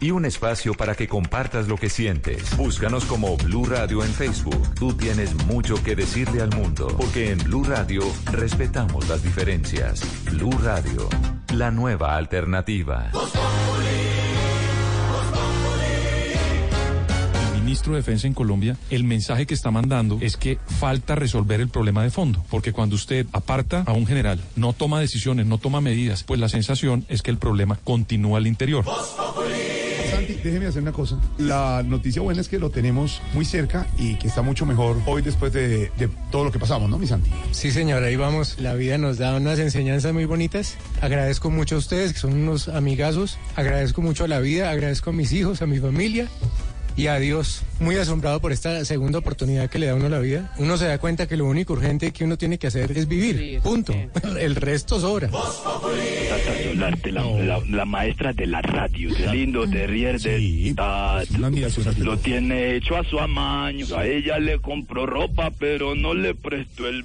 y un espacio para que compartas lo que sientes. Búscanos como Blue Radio en Facebook. Tú tienes mucho que decirle al mundo, porque en Blue Radio respetamos las diferencias. Blue Radio, la nueva alternativa. Ministro de Defensa en Colombia, el mensaje que está mandando es que falta resolver el problema de fondo, porque cuando usted aparta a un general, no toma decisiones, no toma medidas, pues la sensación es que el problema continúa al interior. Déjeme hacer una cosa. La noticia buena es que lo tenemos muy cerca y que está mucho mejor hoy después de, de todo lo que pasamos, ¿no, mi Santi? Sí, señora, ahí vamos. La vida nos da unas enseñanzas muy bonitas. Agradezco mucho a ustedes, que son unos amigazos. Agradezco mucho a la vida, agradezco a mis hijos, a mi familia y a Dios. Muy asombrado por esta segunda oportunidad que le da a uno la vida. Uno se da cuenta que lo único urgente que uno tiene que hacer es vivir. Punto. El resto sobra. La, la- la maestra de la radio. Qué lindo te ríes de Tata. Lo tiene hecho a su amaño. A ella le compró ropa, pero no le prestó el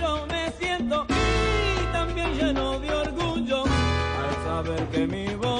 Yo me siento y también lleno de orgullo al saber que mi borinquen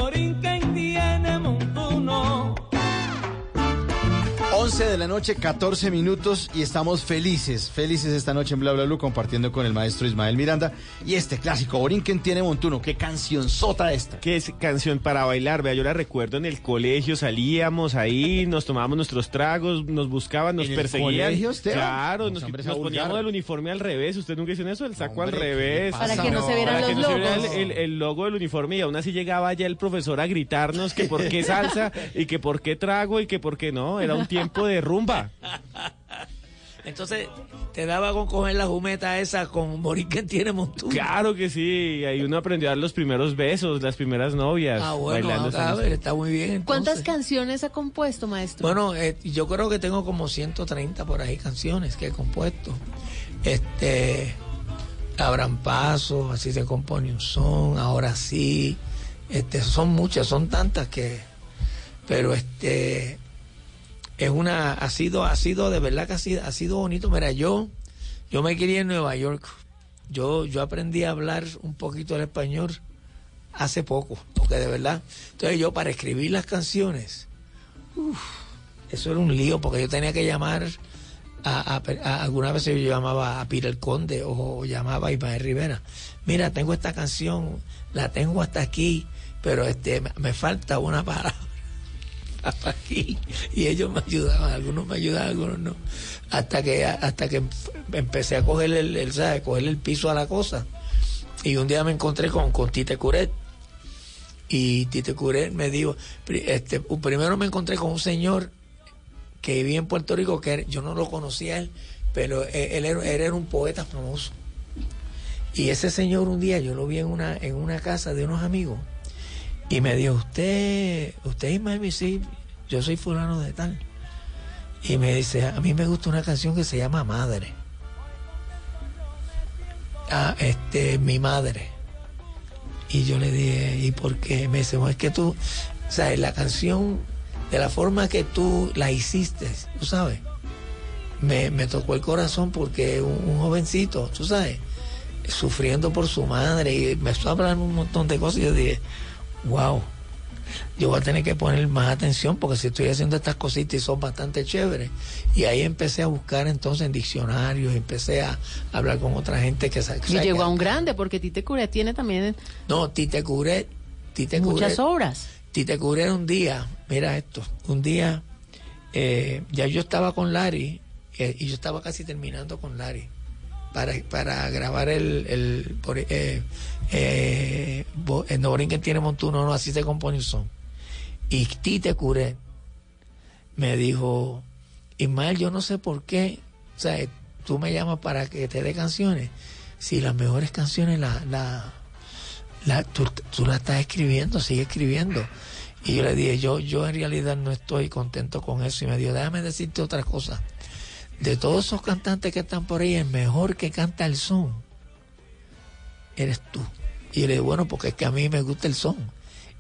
11 de la noche, 14 minutos y estamos felices, felices esta noche en Bla Bla Blue compartiendo con el maestro Ismael Miranda y este clásico Borinquen tiene Montuno, qué canción sota esta. ¿Qué es canción para bailar? Vea, yo la recuerdo en el colegio, salíamos ahí, nos tomábamos nuestros tragos, nos buscaban, nos ¿En el perseguían. colegio, Esteban? Claro, nos, poníamos el uniforme al revés. ¿Usted nunca hizo eso? El saco Hombre, al ¿qué revés. Para que no se vieran Para que los no se viera logos. el, el- el logo del uniforme y aún así llegaba ya el profesor a gritarnos que por qué salsa y que por qué trago y que por qué no. Era un tiempo de rumba. Entonces, te daba con coger la jumeta esa con Borinquen tiene montuno. Claro que sí, ahí uno aprendió a dar los primeros besos, las primeras novias. Ah, bueno, bailando acá, esa a ver, está muy bien. entonces. ¿Cuántas canciones ha compuesto, maestro? Bueno, eh, yo creo que tengo como 130 por ahí canciones que he compuesto. Este, Abran Paso, así se compone un son, ahora sí. Este, son muchas, son tantas que, pero este, es una, ha sido, ha sido de verdad que ha sido, bonito. Mira, yo, yo me crié en Nueva York. Yo, yo aprendí a hablar un poquito el español hace poco, porque de verdad. Entonces yo para escribir las canciones, eso era un lío, porque yo tenía que llamar a, a, a- algunas yo llamaba a Peter Conde o, llamaba a Ismael Rivera. Mira, tengo esta canción, la tengo hasta aquí, pero este me falta una palabra hasta aquí y ellos me ayudaban, algunos me ayudaban, algunos no. Hasta que hasta que em- empecé a coger el, el ¿sabes? el piso a la cosa. Y un día me encontré con, con Tite Curet. Y Tite Curet me dijo, este, primero me encontré con un señor que vivía en Puerto Rico, que yo no lo conocía él, pero él, él él era un poeta famoso. Y ese señor un día yo lo vi en una, en una casa de unos amigos y me dijo, usted, usted es Ismael sí, yo soy fulano de tal. Y me dice, a mí me gusta una canción que se llama Madre. Ah, este, mi madre. Y yo le dije, ¿y por qué? Me dice, "Bueno, es que tú, sabes, la canción, de la forma que tú la hiciste, tú sabes, me, me tocó el corazón porque un, jovencito, tú sabes, sufriendo por su madre y me estuvo hablando un montón de cosas y yo dije, wow, yo voy a tener que poner más atención porque si estoy haciendo estas cositas y son bastante chéveres. Y ahí empecé a buscar entonces en diccionarios, empecé a hablar con otra gente que sabe. Y llegó a un grande, porque Tite Curet tiene también No, Tite Curet, Tite muchas Curet, obras. Tite Curé un día, mira esto, un día eh, ya yo estaba con Larry eh, y yo estaba casi terminando con Larry para, para grabar el, el, por- eh, eh, bo- el Noborín que tiene Montuno, no, así se compone un son. Y Tite Curé me dijo, Ismael, yo no sé por qué, o sea, tú me llamas para que te dé canciones, si las mejores canciones la, la, la- tú, tú las estás escribiendo, sigue escribiendo. Y yo le dije, yo, yo en realidad no estoy contento con eso. Y me dijo, déjame decirte otra cosa. De todos esos cantantes que están por ahí, el mejor que canta el son eres tú. Y yo le dije, bueno, porque es que a mí me gusta el son.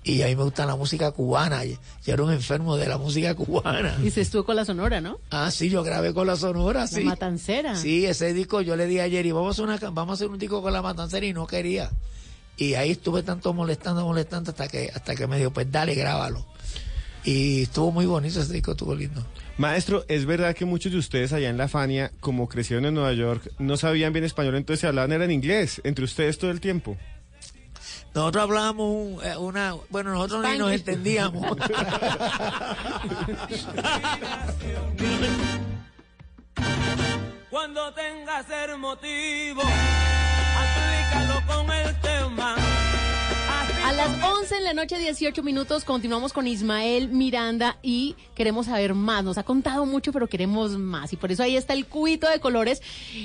Y a mí me gusta la música cubana. y- Yo era un enfermo de la música cubana. Y se estuvo con la sonora, ¿no? Ah, sí, yo grabé con la Sonora, sí. La matancera. Sí, ese disco yo le dije a Jerry, vamos a hacer, una, vamos a hacer un disco con la matancera y no quería. Y ahí estuve tanto molestando, molestando hasta que hasta que me dijo, pues dale, grábalo. Y estuvo muy bonito ese disco, estuvo lindo. Maestro, ¿es verdad que muchos de ustedes allá en la Fania, como crecieron en Nueva York, no sabían bien español, entonces se hablaban era en inglés, entre ustedes todo el tiempo? Nosotros hablábamos un- eh, una, bueno, nosotros ni nos entendíamos. Cuando tengas el motivo, aplícalo con el tema. A las 11 en la noche, 18 minutos, continuamos con Ismael Miranda y queremos saber más. Nos ha contado mucho, pero queremos más. Y por eso ahí está el cubito de colores.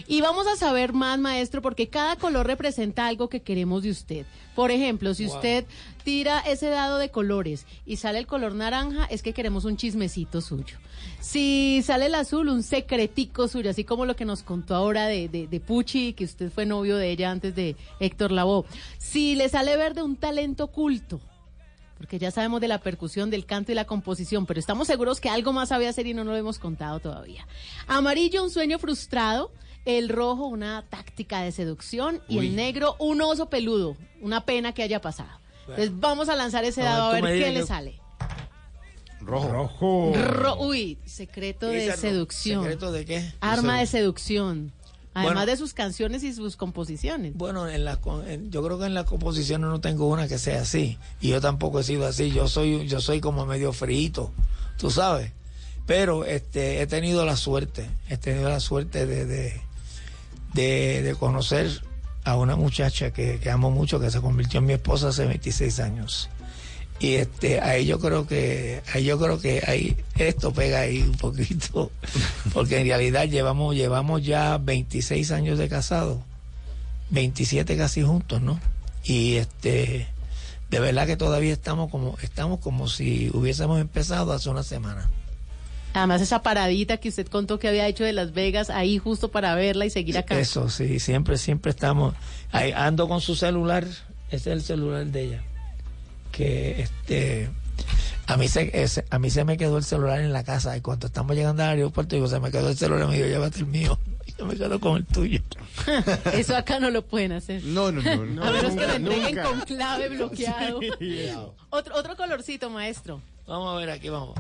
Y vamos a saber más, maestro, porque cada color representa algo que queremos de usted. Por ejemplo, si Wow. usted tira ese dado de colores y sale el color naranja, es que queremos un chismecito suyo. Si sale el azul, un secretico suyo, así como lo que nos contó ahora de, de, de Pucci, que usted fue novio de ella antes de Héctor Lavoe. Si le sale verde, un talento oculto. Porque ya sabemos de la percusión, del canto y la composición, pero estamos seguros que algo más sabe hacer y no lo hemos contado todavía. Amarillo, un sueño frustrado. El rojo, una táctica de seducción. Y el negro, un oso peludo. Una pena que haya pasado. Entonces vamos a lanzar ese A ver, dado a ver qué le sale. Rojo. Rojo. Ro- Uy, secreto de seducción. ¿Secreto de qué? Arma de seducción. Además Bueno. de sus canciones y sus composiciones. Bueno, en la, en- yo creo que en las composiciones no tengo una que sea así. Y yo tampoco he sido así. Yo soy, yo soy como medio frito, tú sabes. Pero este, he tenido la suerte, he tenido la suerte de, de, de, de conocer a una muchacha que, amo mucho, que se convirtió en mi esposa hace 26 años. Y este, ahí yo creo que, ahí yo creo que ahí esto pega ahí un poquito, porque en realidad llevamos, llevamos ya 26 años de casado, 27 casi juntos, ¿no? Y este, de verdad que todavía estamos como, estamos como si hubiésemos empezado hace una semana. Además esa paradita que usted contó que había hecho de Las Vegas ahí justo para verla y seguir acá. Eso, sí, siempre, siempre estamos. Ahí ando con su celular, ese es el celular de ella. Que este. A mí, se, ese- a mí se me quedó el celular en la casa y cuando estamos llegando al aeropuerto, digo, se me quedó el celular, me dijo, llévate el mío. Y yo me quedo con el tuyo. Eso acá no lo pueden hacer. No, no, no. no. a menos que lo entreguen nunca. con clave bloqueado. Sí. Otro, otro colorcito, maestro. Vamos a ver, aquí vamos.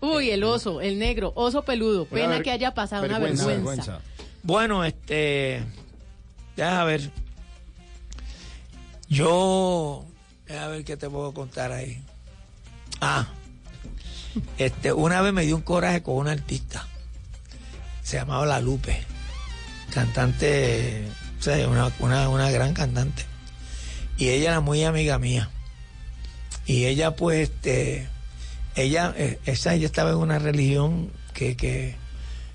Uy, el oso, el negro, oso peludo. Pena ver- que haya pasado una vergüenza, vergüenza. Bueno, este. Déjame ver. Yo. Déjame ver qué te puedo contar ahí. Ah. Este, una vez me dio un coraje con una artista. Se llamaba La Lupe. Cantante. O sea, una, una, una gran cantante. Y ella era muy amiga mía. Y ella, pues, este. Ella, eh, esa, ella estaba en una religión que, que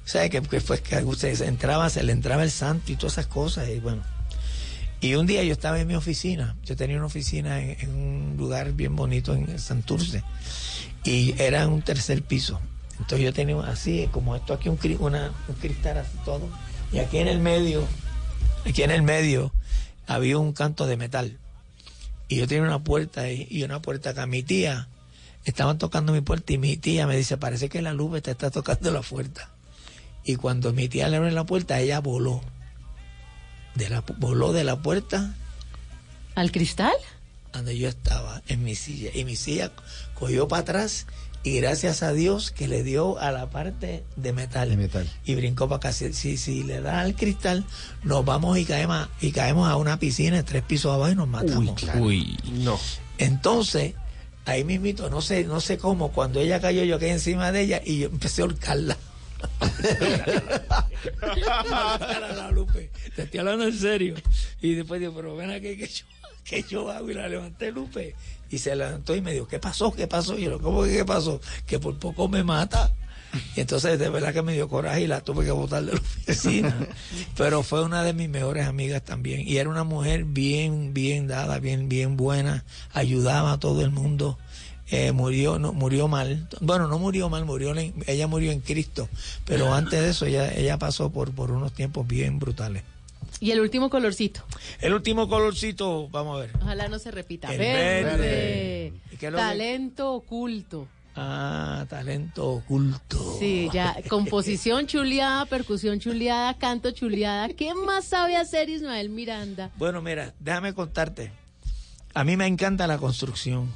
¿sabe? Que, que que usted entraba, se le entraba el santo y todas esas cosas. Y bueno. Y un día yo estaba en mi oficina. Yo tenía una oficina en, un lugar bien bonito en Santurce. Y era en un tercer piso. Entonces yo tenía así, como esto aquí, un, un cristal así todo. Y aquí en el medio, aquí en el medio, había un canto de metal. Y yo tenía una puerta ahí, y una puerta acá. Mi tía, estaban tocando mi puerta y mi tía me dice, parece que la luz te está tocando la puerta. Y cuando mi tía le abre la puerta, ella voló. De la, voló de la puerta ¿Al cristal? donde yo estaba, en mi silla. Y mi silla cogió para atrás y gracias a Dios que le dio a la parte de metal. Y brincó para acá. Si, si, si le da al cristal, nos vamos y caemos, a- y caemos a una piscina de tres pisos abajo y nos matamos. Uy, no. Entonces, ahí mismito, no sé, no sé cómo, cuando ella cayó yo caí encima de ella y yo empecé a ahorcarla. la Lupe, te estoy hablando en serio. Y después digo, pero ven aquí que yo, que yo hago y la levanté Lupe. Y se levantó y me dijo, ¿qué pasó? ¿Qué pasó? Y yo, ¿cómo que qué pasó? Que por poco me mata. Y entonces de verdad que me dio coraje y la tuve que botar de la oficina. Pero fue una de mis mejores amigas también. Y era una mujer bien, bien dada, bien, bien buena. Ayudaba a todo el mundo. Eh, murió, no, murió mal. Bueno, no murió mal, murió en- ella murió en Cristo. Pero antes de eso ella, ella pasó por, por unos tiempos bien brutales. Y el último colorcito. El último colorcito, vamos a ver. Ojalá no se repita. El verde. verde. ¿Y qué es lo que- Talento oculto. Ah, talento oculto. Sí, ya. Composición chuleada, percusión chuleada, canto chuleada. ¿Qué más sabe hacer Ismael Miranda? Bueno, mira, déjame contarte. A mí me encanta la construcción.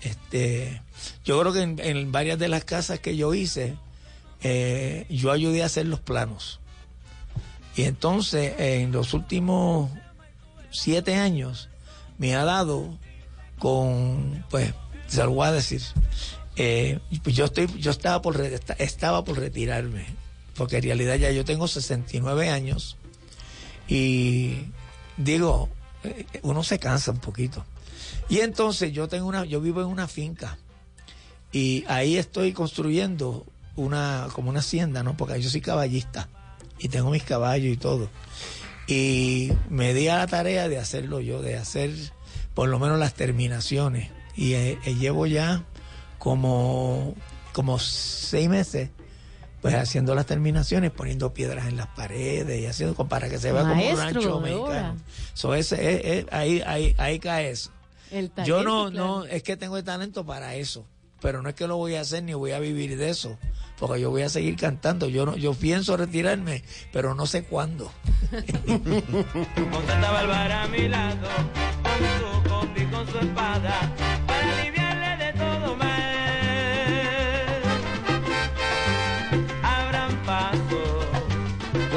Este, yo creo que en, en varias de las casas que yo hice, eh, yo ayudé a hacer los planos. Y entonces, en los últimos siete años, me ha dado con, pues, se lo voy a decir. eh, pues yo estoy, yo estaba por, estaba por retirarme, porque en realidad ya yo tengo 69 años y digo, eh, uno se cansa un poquito. Y entonces yo tengo una, yo vivo en una finca y ahí estoy construyendo una, como una hacienda, ¿no? Porque yo soy caballista y tengo mis caballos y todo. Y me di a la tarea de hacerlo yo, de hacer por lo menos las terminaciones. Y eh, eh, llevo ya como, como seis meses pues haciendo las terminaciones, poniendo piedras en las paredes y haciendo para que se vea como un rancho mexicano. So, ese, eh, ahí, ahí, ahí cae eso. El talento, Yo no, claro. no, es que tengo el talento para eso, pero no es que lo voy a hacer ni voy a vivir de eso, porque yo voy a seguir cantando. Yo no, yo pienso retirarme, pero no sé cuándo. Monta Bárbara a mi lado, con su combi, con su espada,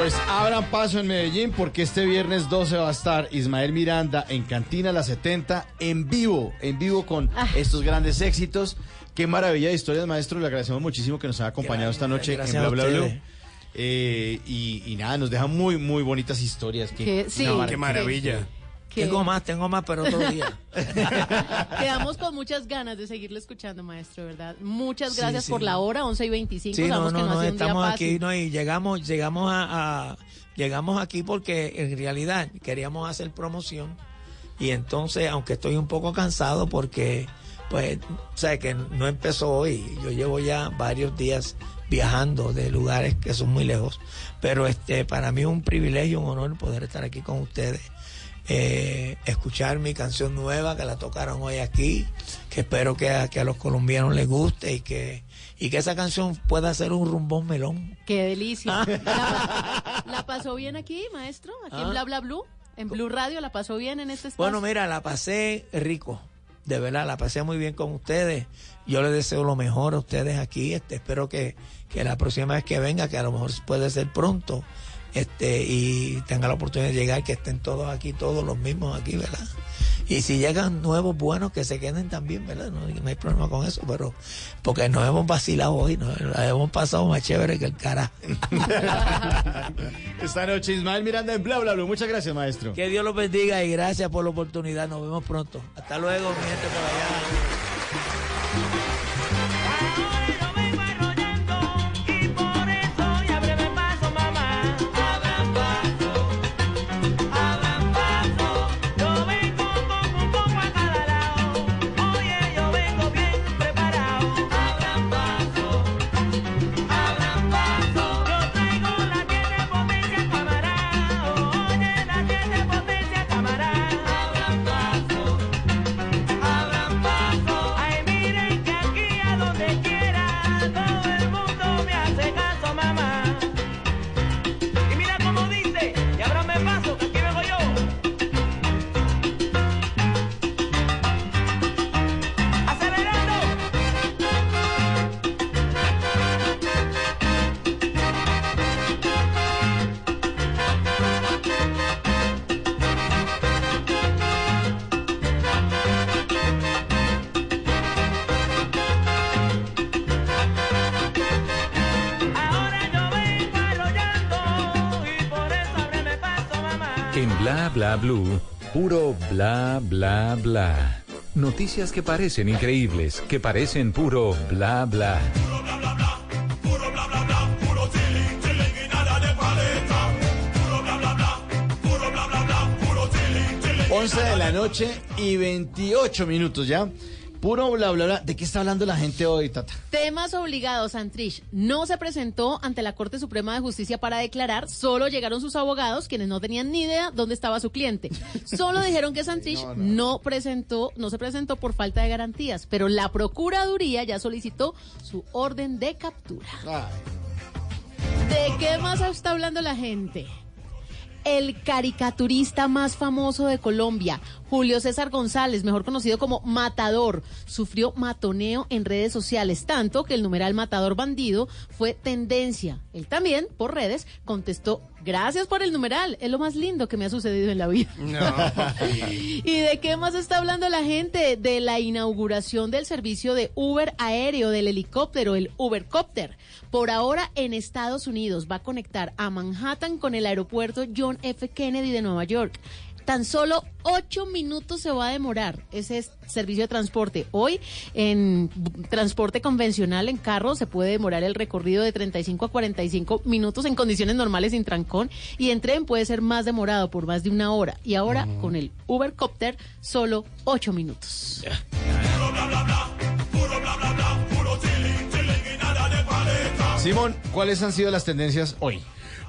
Pues abran paso en Medellín porque este viernes 12 va a estar Ismael Miranda en Cantina La 70 en vivo, en vivo con Ah. estos grandes éxitos. Qué maravilla de historias, maestro. Le agradecemos muchísimo que nos haya acompañado esta noche en Bla Bla ustedes. Eh, y, y nada, nos deja muy, muy bonitas historias. Sí, qué maravilla. Que- Tengo más, tengo más, pero otro día. Quedamos con muchas ganas de seguirle escuchando, maestro, ¿verdad? Muchas gracias sí. por la hora, 11 y 25. Sí, no, Sabemos no, que estamos aquí, no, y llegamos, llegamos a, a- llegamos aquí porque en realidad queríamos hacer promoción y entonces, aunque estoy un poco cansado porque, pues, o sea, que no empezó hoy, yo llevo ya varios días viajando de lugares que son muy lejos, pero este, para mí es un privilegio, un honor poder estar aquí con ustedes. Eh, escuchar mi canción nueva que la tocaron hoy aquí, que espero que a, que a los colombianos les guste y que, y que esa canción pueda ser un rumbón melón. Qué delicia. ¿La, la pasó bien aquí, maestro? Aquí en Ah. Bla Bla Blue, en Blue Radio, ¿la pasó bien en este espacio? Bueno, mira, la pasé rico, de verdad, la pasé muy bien con ustedes. Yo les deseo lo mejor a ustedes aquí. Este, espero que, que la próxima vez que venga, que a lo mejor puede ser pronto, este, y tenga la oportunidad de llegar, que estén todos aquí, todos los mismos aquí, ¿verdad? Y si llegan nuevos buenos, que se queden también, ¿verdad? No, no hay problema con eso, pero porque nos hemos vacilado hoy, nos hemos pasado más chévere que el cara. Esta noche Ismael Miranda en Bla Bla Blue. Muchas gracias, maestro. Que Dios los bendiga y gracias por la oportunidad. Nos vemos pronto. Hasta luego, mi gente por allá. Puro bla bla bla. Noticias que parecen increíbles, que parecen puro bla bla. Puro de paleta. Puro bla bla bla, puro bla bla bla, puro chilling, chilling. 11 de la noche y 28 minutos ya. Puro bla bla bla. ¿De qué está hablando la gente hoy, Tata? Temas obligados, Santrich. No se presentó ante la Corte Suprema de Justicia para declarar, solo llegaron sus abogados, quienes no tenían ni idea dónde estaba su cliente. Solo dijeron que Santrich no, presentó, no se presentó por falta de garantías, pero la Procuraduría ya solicitó su orden de captura. ¿De qué más está hablando la gente? El caricaturista más famoso de Colombia, Julio César González, mejor conocido como Matador, sufrió matoneo en redes sociales, tanto que el numeral Matador Bandido fue tendencia. Él también, por redes, contestó, gracias por el numeral, es lo más lindo que me ha sucedido en la vida. ¿Y de qué más está hablando la gente? De la inauguración del servicio de Uber aéreo, del helicóptero, el Ubercopter. Por ahora en Estados Unidos va a conectar a Manhattan con el aeropuerto John F. Kennedy de Nueva York. Tan solo ocho minutos se va a demorar ese es servicio de transporte. Hoy en transporte convencional en carro se puede demorar el recorrido de 35 a 45 minutos en condiciones normales sin trancón y en tren puede ser más demorado por más de una hora. Y ahora con el Ubercopter solo ocho minutos. Simón, ¿cuáles han sido las tendencias hoy?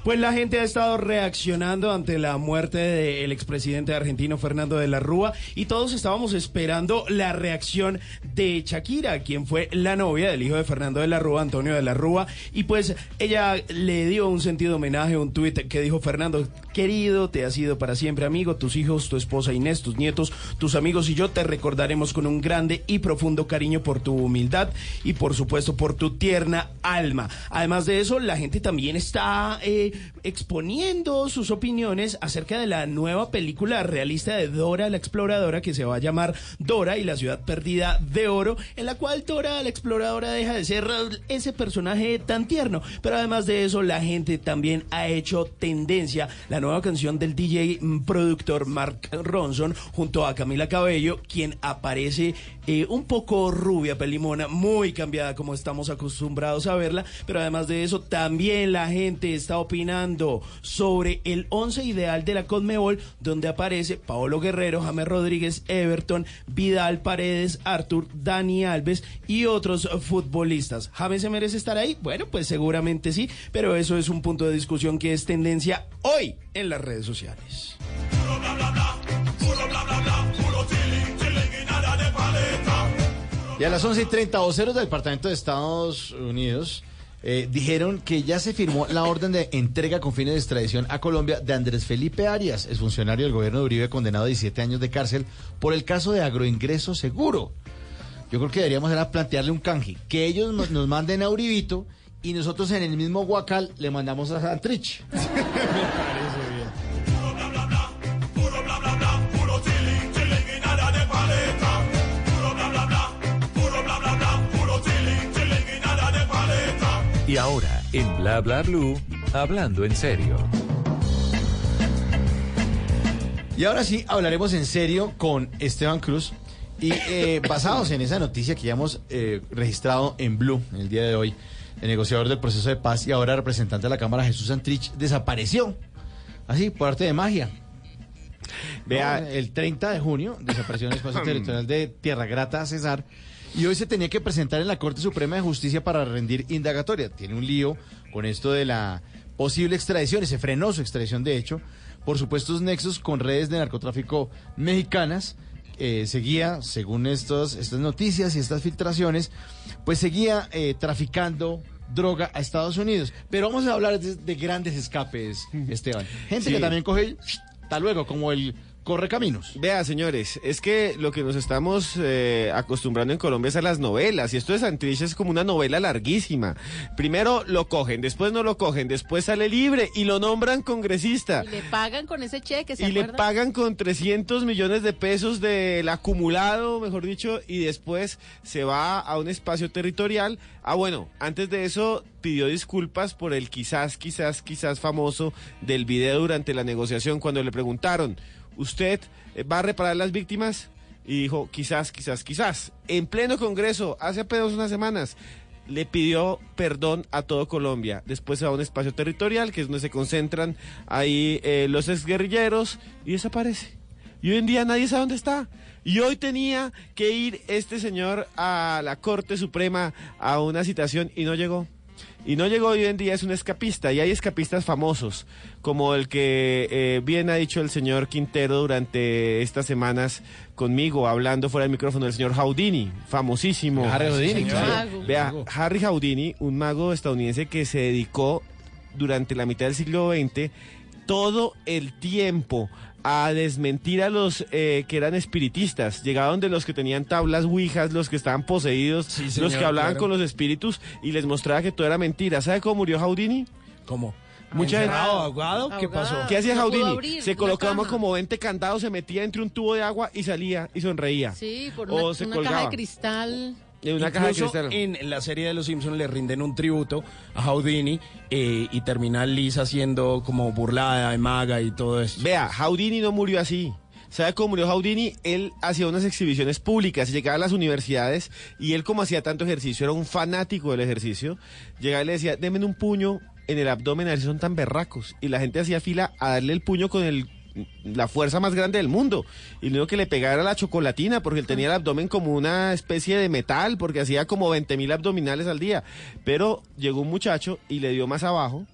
Pues la gente ha estado reaccionando ante la muerte del expresidente argentino Fernando de la Rúa y todos estábamos esperando la reacción de Shakira, quien fue la novia del hijo de Fernando de la Rúa, Antonio de la Rúa, y pues ella le dio un sentido homenaje, un tuit que dijo Fernando, querido, te has sido para siempre amigo, tus hijos, tu esposa Inés, tus nietos, tus amigos y yo te recordaremos con un grande y profundo cariño por tu humildad y por supuesto por tu tierna alma. Además de eso, la gente también está eh, exponiendo sus opiniones acerca de la nueva película realista de Dora la Exploradora que se va a llamar Dora y la ciudad perdida de oro, en la cual Dora la Exploradora deja de ser ese personaje tan tierno. Pero además de eso, la gente también ha hecho tendencia la nueva canción del DJ mm, productor Mark Ronson junto a Camila Cabello, quien aparece eh, un poco rubia, pelimona, muy cambiada como estamos acostumbrados a verla, pero además de eso también la gente está opinando sobre el once ideal de la Conmebol, donde aparece Paolo Guerrero, James Rodríguez, Everton, Vidal Paredes, Artur, Dani Alves y otros futbolistas. ¿James se merece estar ahí? Bueno, pues seguramente sí, pero eso es un punto de discusión que es tendencia hoy en las redes sociales. Y a las 11 y 30, voceros del Departamento de Estados Unidos eh, dijeron que ya se firmó la orden de entrega con fines de extradición a Colombia de Andrés Felipe Arias, es funcionario del gobierno de Uribe condenado a 17 años de cárcel por el caso de agroingreso seguro. Yo creo que deberíamos era plantearle un canje, que ellos nos, nos manden a Uribito y nosotros en el mismo Huacal le mandamos a Santrich. Y ahora, en Bla Bla Blue, hablando en serio. Y ahora sí, hablaremos en serio con Esteban Cruz. Y eh, basados en esa noticia que ya hemos eh, registrado en Blue en el día de hoy, el negociador del proceso de paz y ahora representante de la Cámara Jesús Santrich desapareció. Así, por arte de magia. Vea, el 30 de junio desapareció en el espacio territorial de Tierra Grata Cesar y hoy se tenía que presentar en la Corte Suprema de Justicia para rendir indagatoria. Tiene un lío con esto de la posible extradición y se frenó su extradición, de hecho, por supuestos nexos con redes de narcotráfico mexicanas. Eh, seguía, según estos, estas noticias y estas filtraciones, pues seguía eh, traficando droga a Estados Unidos. Pero vamos a hablar de, de grandes escapes, Esteban. Gente Sí. que también coge, hasta luego, como el corre caminos. Vea, señores, es que lo que nos estamos eh, acostumbrando en Colombia es a las novelas. Y esto de Santrich es como una novela larguísima. Primero lo cogen, después no lo cogen, después sale libre y lo nombran congresista. Y le pagan con ese cheque, ¿se Y le pagan con 300 millones de pesos del acumulado, mejor dicho, y después se va a un espacio territorial. Ah, bueno, antes de eso pidió disculpas por el quizás, quizás, quizás famoso del video durante la negociación cuando le preguntaron, ¿usted eh, va a reparar las víctimas? Y dijo, quizás, quizás, quizás. En pleno Congreso, hace apenas unas semanas, le pidió perdón a todo Colombia. Después se va a un espacio territorial, que es donde se concentran ahí eh, los exguerrilleros, y desaparece. Y hoy en día nadie sabe dónde está. Y hoy tenía que ir este señor a la Corte Suprema a una citación y no llegó. Y no llegó hoy en día es un escapista. Y hay escapistas famosos, como el que eh, bien ha dicho el señor Quintero durante estas semanas conmigo, hablando fuera del micrófono, el señor Houdini, famosísimo. Harry Houdini, claro. Vea, Harry Houdini, un mago estadounidense que se dedicó durante la mitad del siglo XX todo el tiempo a desmentir a los eh, que eran espiritistas. Llegaban de los que tenían tablas ouijas, los que estaban poseídos, señor, los que hablaban claro. con los espíritus y les mostraba que todo era mentira. ¿Sabe cómo murió Houdini? ¿Cómo? Mucha gente-. ¿Qué pasó? ¿Qué hacía No abrir Se colocaba como 20 candados, se metía entre un tubo de agua y salía y sonreía. Sí, por O una, se una colgaba. caja de cristal. Una caja de cristal. en la serie de Los Simpsons le rinden un tributo a Houdini eh, y termina Lisa siendo como burlada de maga y todo eso. Vea, Houdini no murió así. ¿Sabe cómo murió Houdini? Él hacía unas exhibiciones públicas, llegaba a las universidades y él como hacía tanto ejercicio, era un fanático del ejercicio, llegaba y le decía, denme un puño en el abdomen, a ver si son tan berracos. Y la gente hacía fila a darle el puño con el la fuerza más grande del mundo. Y lo que le pegaba era la chocolatina, porque él tenía el abdomen como una especie de metal, porque hacía como 20 mil abdominales al día. Pero llegó un muchacho y le dio más abajo,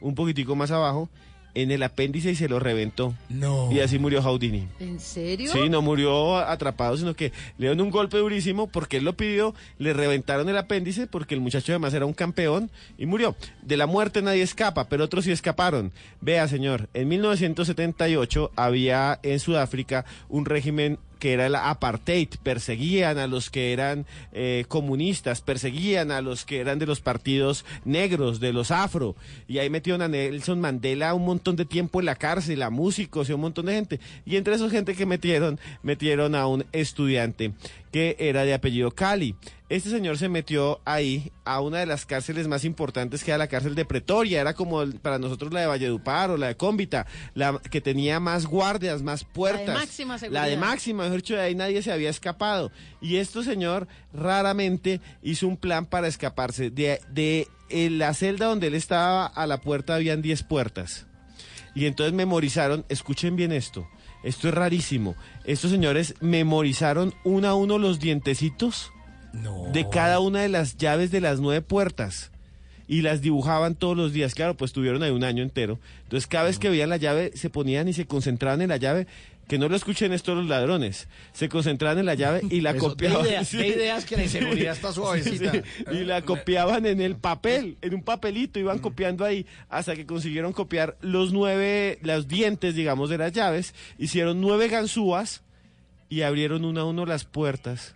un poquitico más abajo, en el apéndice y se lo reventó. No. Y así murió Houdini. ¿En serio? Sí, no murió atrapado, sino que le dieron un golpe durísimo porque él lo pidió, le reventaron el apéndice porque el muchacho además era un campeón y murió. De la muerte nadie escapa, pero otros sí escaparon. Vea, señor, en 1978 había en Sudáfrica un régimen que era el apartheid, perseguían a los que eran eh, comunistas, perseguían a los que eran de los partidos negros, de los afro, y ahí metieron a Nelson Mandela un montón de tiempo en la cárcel, a músicos y un montón de gente, y entre esos gente que metieron, metieron a un estudiante que era de apellido Cali. Este señor se metió ahí a una de las cárceles más importantes que era la cárcel de Pretoria, era como el- para nosotros la de Valledupar o la de Cómbita, la que tenía más guardias, más puertas. máxima La de seguridad. máxima, mejor dicho, de ahí nadie se había escapado. Y este señor raramente hizo un plan para escaparse. De, de en la celda donde él estaba, a la puerta habían 10 puertas. Y entonces memorizaron, escuchen bien esto, esto es rarísimo. Estos señores memorizaron uno a uno los dientecitos de cada una de las llaves de las nueve puertas. Y las dibujaban todos los días. Claro, pues tuvieron ahí un año entero. Entonces, cada vez que veían la llave, se ponían y se concentraban en la llave. Que no lo escuchen esto los ladrones. Se concentraban en la llave y la Eso, copiaban. de idea- de ideas que la inseguridad está suavecita. Sí, y la copiaban en el papel, en un papelito, iban copiando ahí hasta que consiguieron copiar los nueve, los dientes, digamos, de las llaves. Hicieron nueve ganzúas y abrieron una a uno las puertas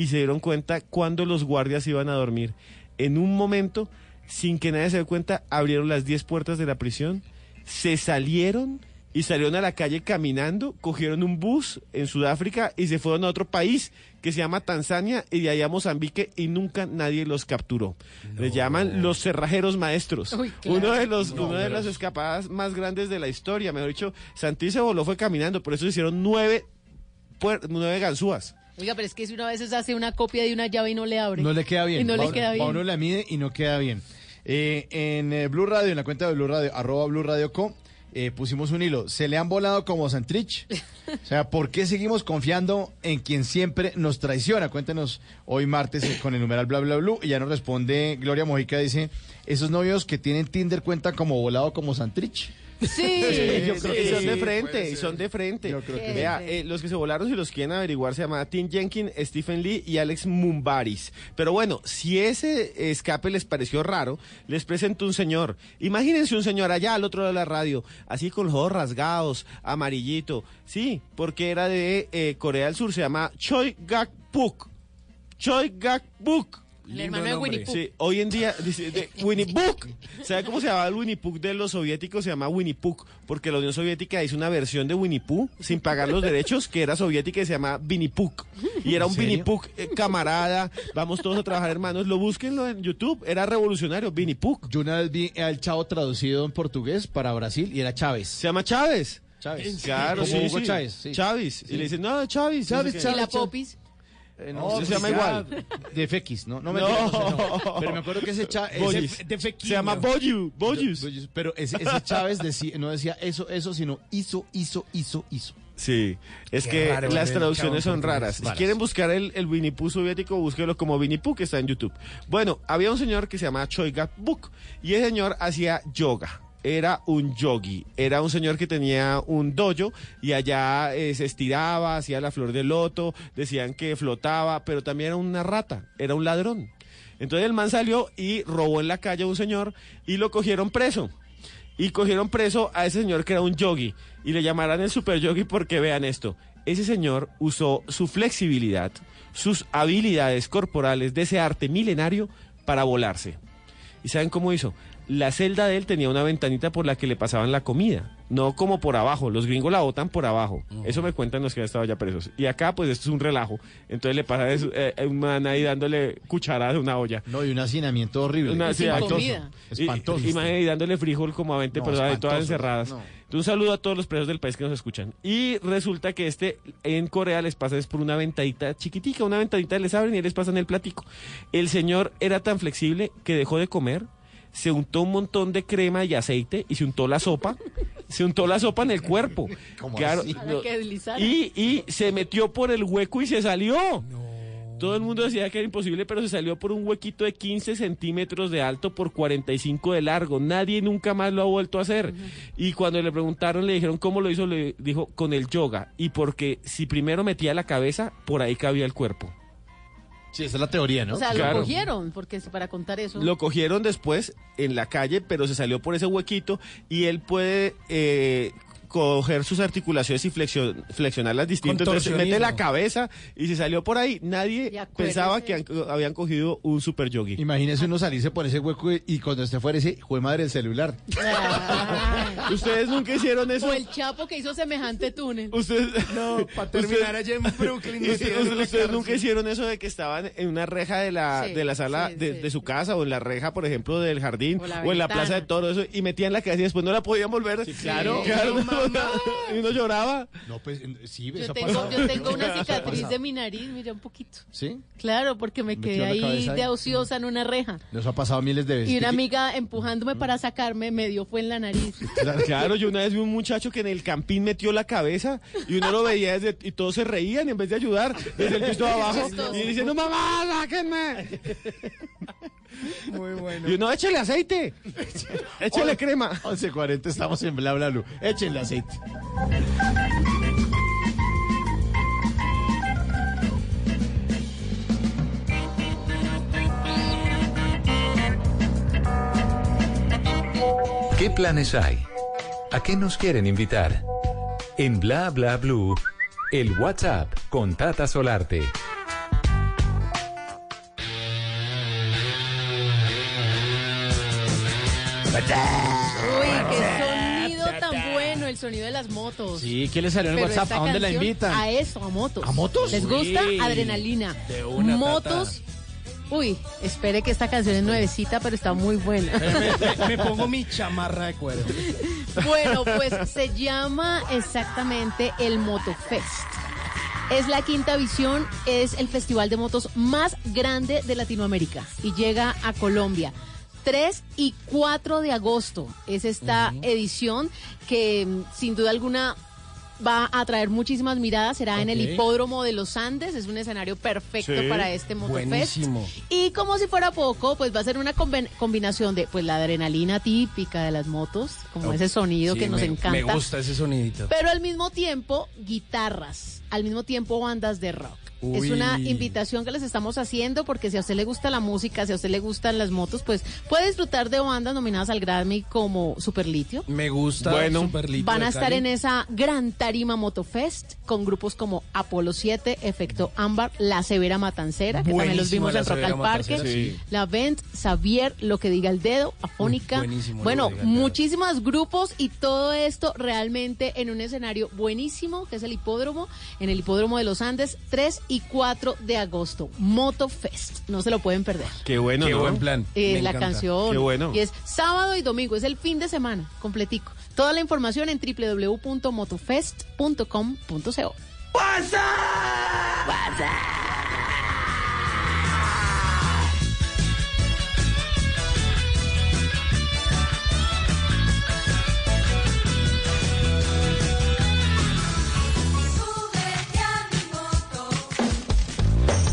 y se dieron cuenta cuando los guardias iban a dormir. En un momento, sin que nadie se dé cuenta, abrieron las diez puertas de la prisión, se salieron y salieron a la calle caminando, cogieron un bus en Sudáfrica y se fueron a otro país que se llama Tanzania y de ahí a Mozambique y nunca nadie los capturó. Les llaman los cerrajeros maestros. Uy, claro. Uno de los, No, una de las es- escapadas más grandes de la historia. Mejor dicho, Santi se voló fue caminando, por eso hicieron nueve, puer- nueve ganzúas. Oiga, pero es que si una vez hace una copia de una llave y no le abre. No le queda bien. Y no le queda bien. uno la mide y no queda bien. Eh, en eh, Blue Radio, en la cuenta de Blue Radio, arroba Blue Radio Co, eh, pusimos un hilo. Se le han volado como Santrich. O sea, ¿por qué seguimos confiando en quien siempre nos traiciona? Cuéntenos hoy martes eh, con el numeral bla bla bla. Y ya nos responde Gloria Mojica, dice, esos novios que tienen Tinder cuentan como volado como Santrich. Sí, yo sí, creo que son de frente, y son de frente. Yo creo que Vea, sí. eh, los que se volaron, si los quieren averiguar, se llama Tim Jenkins, Stephen Lee y Alex Mumbaris. Pero bueno, si ese escape les pareció raro, les presento un señor. Imagínense un señor allá al otro lado de la radio, así con los ojos rasgados, amarillito. Sí, porque era de eh, Corea del Sur, se llama Choi Gak-puk. Choi Gak-puk. El hermano de Winnie Pooh. Sí, hoy en día, dice, de Winnie Pooh. ¿Sabe cómo se llamaba el Winnie Pooh de los soviéticos? Se llama Winnie Pooh, porque la Unión Soviética hizo una versión de Winnie Pooh sin pagar los derechos, que era soviética y se llama Winnie Pooh. Y era un. Winnie Pooh eh, camarada, vamos todos a trabajar hermanos, lo búsquenlo en YouTube, era revolucionario, Winnie Pooh. Yo una vez vi al Chavo traducido en portugués para Brasil y era Chávez. Se llama Chávez. Chávez. Claro, sí, Hugo sí. Chávez. sí. Chávez. Y le dicen, no, Chávez. Chávez, qué. ¿Y la Popis? Eh, No, se se llama igual. De FX, ¿no? No, No. mentira, no no. Pero me acuerdo que ese Chávez. Se llama Boyu, Boyus. Pero ese, ese Chávez decía- no decía eso, eso, sino hizo, hizo, hizo, hizo. Sí, es Qué que raro, las el traducciones son raras. Si quieren buscar el, el Winnie Pooh soviético, búsquelo como Winnie Pooh, que está en YouTube. Bueno, había un señor que se llama Choi Gak-buk y ese señor hacía yoga. Era un yogi, era un señor que tenía un dojo y allá eh, se estiraba, hacía la flor de loto, decían que flotaba, pero también era una rata, era un ladrón. Entonces el man salió y robó en la calle a un señor y lo cogieron preso. Y cogieron preso a ese señor que era un yogi y le llamarán el super yogi porque vean esto. Ese señor usó su flexibilidad, sus habilidades corporales de ese arte milenario para volarse. ¿Y saben cómo hizo? La celda de él tenía una ventanita por la que le pasaban la comida, no como por abajo. Los gringos la botan por abajo. Eso me cuentan los que han estado ya presos. Y acá, pues esto es un relajo. Entonces le pasa eso, eh, un man ahí dándole cucharadas de una olla. No, y un hacinamiento horrible. Una- sí, espantoso. comida. Espantoso. Y, imagínate, y dándole frijol como a 20 No, personas todas encerradas. No. Un saludo a todos los presos del país que nos escuchan. Y resulta que este en Corea les pasa es por una ventadita chiquitica, una ventadita les abren y les pasan el platico. El señor era tan flexible que dejó de comer, se untó un montón de crema y aceite y se untó la sopa, se untó la sopa en el cuerpo. ¿Cómo Claro, y, y se metió por el hueco y se salió. Todo el mundo decía que era imposible, pero se salió por un huequito de 15 centímetros de alto por 45 de largo. Nadie nunca más lo ha vuelto a hacer. Y cuando le preguntaron, le dijeron cómo lo hizo, le dijo con el yoga. Y porque si primero metía la cabeza, por ahí cabía el cuerpo. Sí, esa es la teoría, ¿no? O sea, Claro. lo cogieron, porque es para contar eso. Lo cogieron después en la calle, pero se salió por ese huequito y él puede eh, coger sus articulaciones y flexio- flexionarlas distintas. Entonces mete la cabeza y se salió por ahí. Nadie pensaba que han- habían cogido un super yogi. Imagínese uno salirse por ese hueco y, y cuando esté fuera ese fue madre el celular. ¿Ustedes nunca hicieron eso? O el Chapo que hizo semejante túnel. Ustedes No, para terminar allá en Brooklyn. no ¿Ustedes, ustedes nunca hicieron eso de que estaban en una reja de la, Sí, de la sala sí, de, sí, de su casa o en la reja, por ejemplo, del jardín O en la plaza de toros eso, y metían la cabeza y después no la podían volver? claro. claro. No, y uno lloraba. No, pues sí, Yo eso ha tengo, pasado. yo tengo una cicatriz de mi nariz, mira un poquito. ¿Sí? Claro, porque me quedé ahí de ociosa en una reja. Nos ha pasado miles de veces. Y una ¿Qué- amiga empujándome para sacarme me dio fue en la nariz. Claro, yo una vez vi un muchacho que en el campín metió la cabeza y uno lo veía desde, y todos se reían en vez de ayudar desde el piso de abajo y diciendo, mamá, sáquenme. Muy bueno. Y uno, échale aceite, échale crema. 11.40 estamos en Bla Bla Blue. Échenle aceite. ¿Qué planes hay? ¿A qué nos quieren invitar? En Bla Bla Blue, el WhatsApp con Tata Solarte. Uy, qué sonido tan bueno, el sonido de las motos. Sí, ¿qué le salió en el Pero WhatsApp? esta ¿A dónde la canción, invitan? A eso, a motos. ¿A motos? ¿Les gusta? Uy, Adrenalina. de una, motos. Uy, espere que esta canción es nuevecita, pero está muy buena. Me, me pongo mi chamarra de cuero. Bueno, pues se llama exactamente el Motofest. Es la quinta visión, es el festival de motos más grande de Latinoamérica y llega a Colombia. 3 y 4 de agosto es esta edición que mm, sin duda alguna va a atraer muchísimas miradas, será en el hipódromo de los Andes, es un escenario perfecto Sí. para este Motofest. Y como si fuera poco, pues va a ser una combinación de pues la adrenalina típica de las motos, como ese sonido Sí, que nos me- encanta. Me gusta ese sonidito. Pero al mismo tiempo, guitarras, al mismo tiempo bandas de rock. Es una invitación que les estamos haciendo porque si a usted le gusta la música, si a usted le gustan las motos, pues puede disfrutar de bandas nominadas al Grammy como Superlitio. Me gusta Bueno. Van a estar en esa gran tarima Motofest con grupos como Apolo 7, Efecto Ámbar, La Severa Matancera, que también los vimos en Rock al Parque, sí. La Vent, Xavier, Lo que diga el dedo, Afónica. Buenísimo bueno, muchísimos grupos y todo esto realmente en un escenario buenísimo, que es el hipódromo, en el hipódromo de los Andes, 3 y 4 de agosto. Motofest. No se lo pueden perder. Qué bueno, Qué ¿no? buen plan. Eh, Me la encanta. canción. Qué bueno. Y es sábado y domingo, es el fin de semana completico. Toda la información en www.motofest.com.co.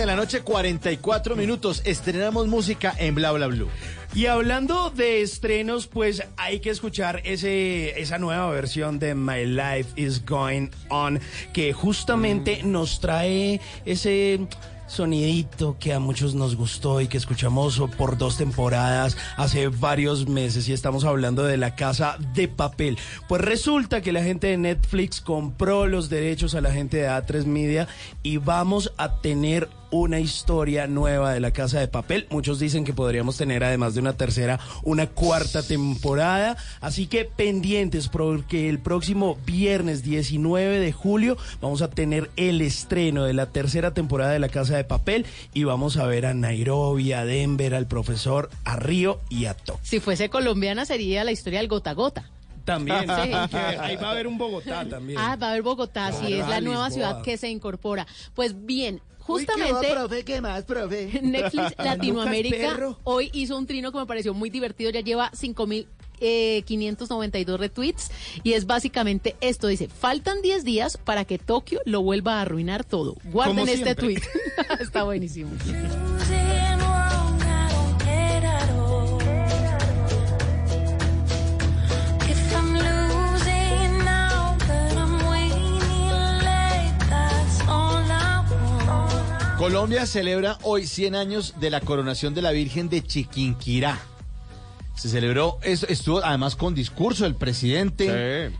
de la noche, 44 minutos. Estrenamos música en Bla Bla Blue. Y hablando de estrenos, pues hay que escuchar ese, esa nueva versión de My Life is Going On, que justamente mm. nos trae ese sonidito que a muchos nos gustó y que escuchamos por dos temporadas hace varios meses y estamos hablando de la casa de papel. Pues resulta que la gente de Netflix compró los derechos a la gente de A3 Media y vamos a tener una historia nueva de la casa de papel. Muchos dicen que podríamos tener además de una tercera, una cuarta temporada. Así que pendientes porque el próximo viernes 19 de julio vamos a tener el estreno de la tercera temporada de la casa de papel y vamos a ver a Nairobi, a Denver, al profesor, a Río y a Tokio. Si fuese colombiana sería la historia del gota a gota. También, Sí. ahí va a haber un Bogotá también. Ah, va a haber Bogotá, sí, Claro. es la nueva Lisboa. ciudad que se incorpora. Pues bien, Uy, ¿qué va, justamente profe? ¿Qué más, profe? Netflix Latinoamérica hoy hizo un trino que me pareció muy divertido, ya lleva 5000 eh, 592 retweets y es básicamente esto, dice, faltan 10 días para que Tokio lo vuelva a arruinar todo. Guarden este tweet. Está buenísimo. Colombia celebra hoy 100 años de la coronación de la Virgen de Chiquinquirá. Se celebró, es- estuvo además con discurso el presidente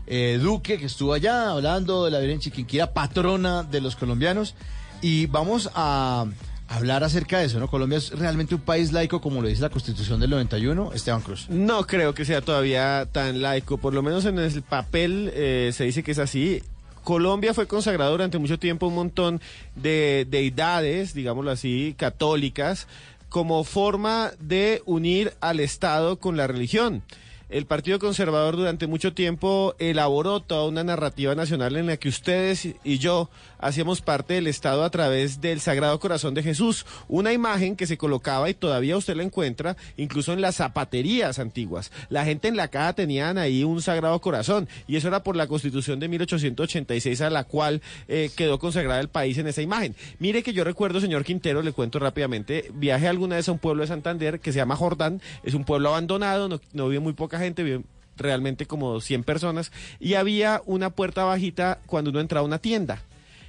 eh, Duque, que estuvo allá hablando de la Virgen Chiquinquirá, patrona de los colombianos. Y vamos a hablar acerca de eso, ¿no? Colombia es realmente un país laico, como lo dice la Constitución del 91, Esteban Cruz. No creo que sea todavía tan laico, por lo menos en el papel eh, se dice que es así. Colombia fue consagrado durante mucho tiempo un montón de deidades, digámoslo así, católicas, como forma de unir al Estado con la religión. el Partido Conservador durante mucho tiempo elaboró toda una narrativa nacional en la que ustedes y yo hacíamos parte del Estado a través del Sagrado Corazón de Jesús, una imagen que se colocaba y todavía usted la encuentra incluso en las zapaterías antiguas. La gente en la caja tenían ahí un Sagrado Corazón y eso era por la Constitución de 1886 a la cual eh, quedó consagrada el país en esa imagen. Mire que yo recuerdo, señor Quintero, le cuento rápidamente, viajé alguna vez a un pueblo de Santander que se llama Jordán, es un pueblo abandonado, no, no vive muy poca gente, vive realmente como 100 personas, y había una puerta bajita cuando uno entraba a una tienda,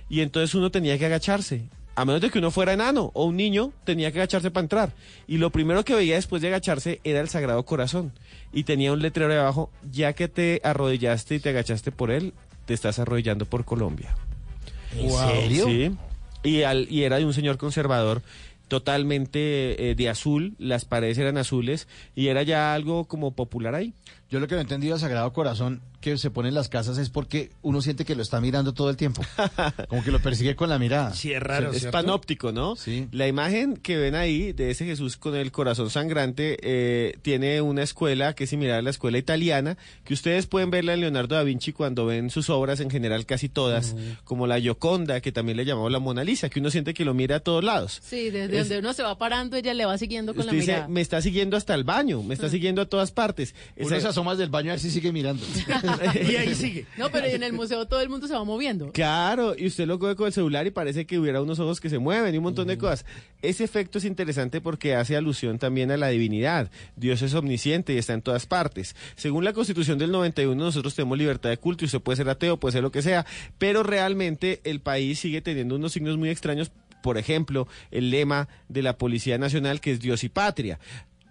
y entonces uno tenía que agacharse. A menos de que uno fuera enano o un niño, tenía que agacharse para entrar. Y lo primero que veía después de agacharse era el Sagrado Corazón. Y tenía un letrero de abajo, ya que te arrodillaste y te agachaste por él, te estás arrodillando por Colombia. ¿En serio? Sí. Y, al, y era de un señor conservador totalmente eh, de azul, las paredes eran azules y era ya algo como popular ahí. Yo lo que no he entendido al Sagrado Corazón que se pone en las casas es porque uno siente que lo está mirando todo el tiempo. Como que lo persigue con la mirada. Sí, es raro. Es panóptico, ¿no? Sí. La imagen que ven ahí de ese Jesús con el corazón sangrante eh, tiene una escuela que es similar a la escuela italiana, que ustedes pueden verla en Leonardo da Vinci cuando ven sus obras, en general casi todas, como la Gioconda, que también le llamamos la Mona Lisa, que uno siente que lo mira a todos lados. Sí, desde Es- donde uno se va parando, ella le va siguiendo con Usted la dice, mirada. me está siguiendo hasta el baño, me está siguiendo a todas partes. Uno Esa- se asoma del baño a ver si sigue mirando. y ahí sigue. No, pero en el museo todo el mundo se va moviendo. Claro, y usted lo coge con el celular y parece que hubiera unos ojos que se mueven y un montón de cosas. Ese efecto es interesante porque hace alusión también a la divinidad. Dios es omnisciente y está en todas partes. Según la Constitución del 91, nosotros tenemos libertad de culto y usted puede ser ateo, puede ser lo que sea, pero realmente el país sigue teniendo unos signos muy extraños. Por ejemplo, el lema de la Policía Nacional que es Dios y Patria.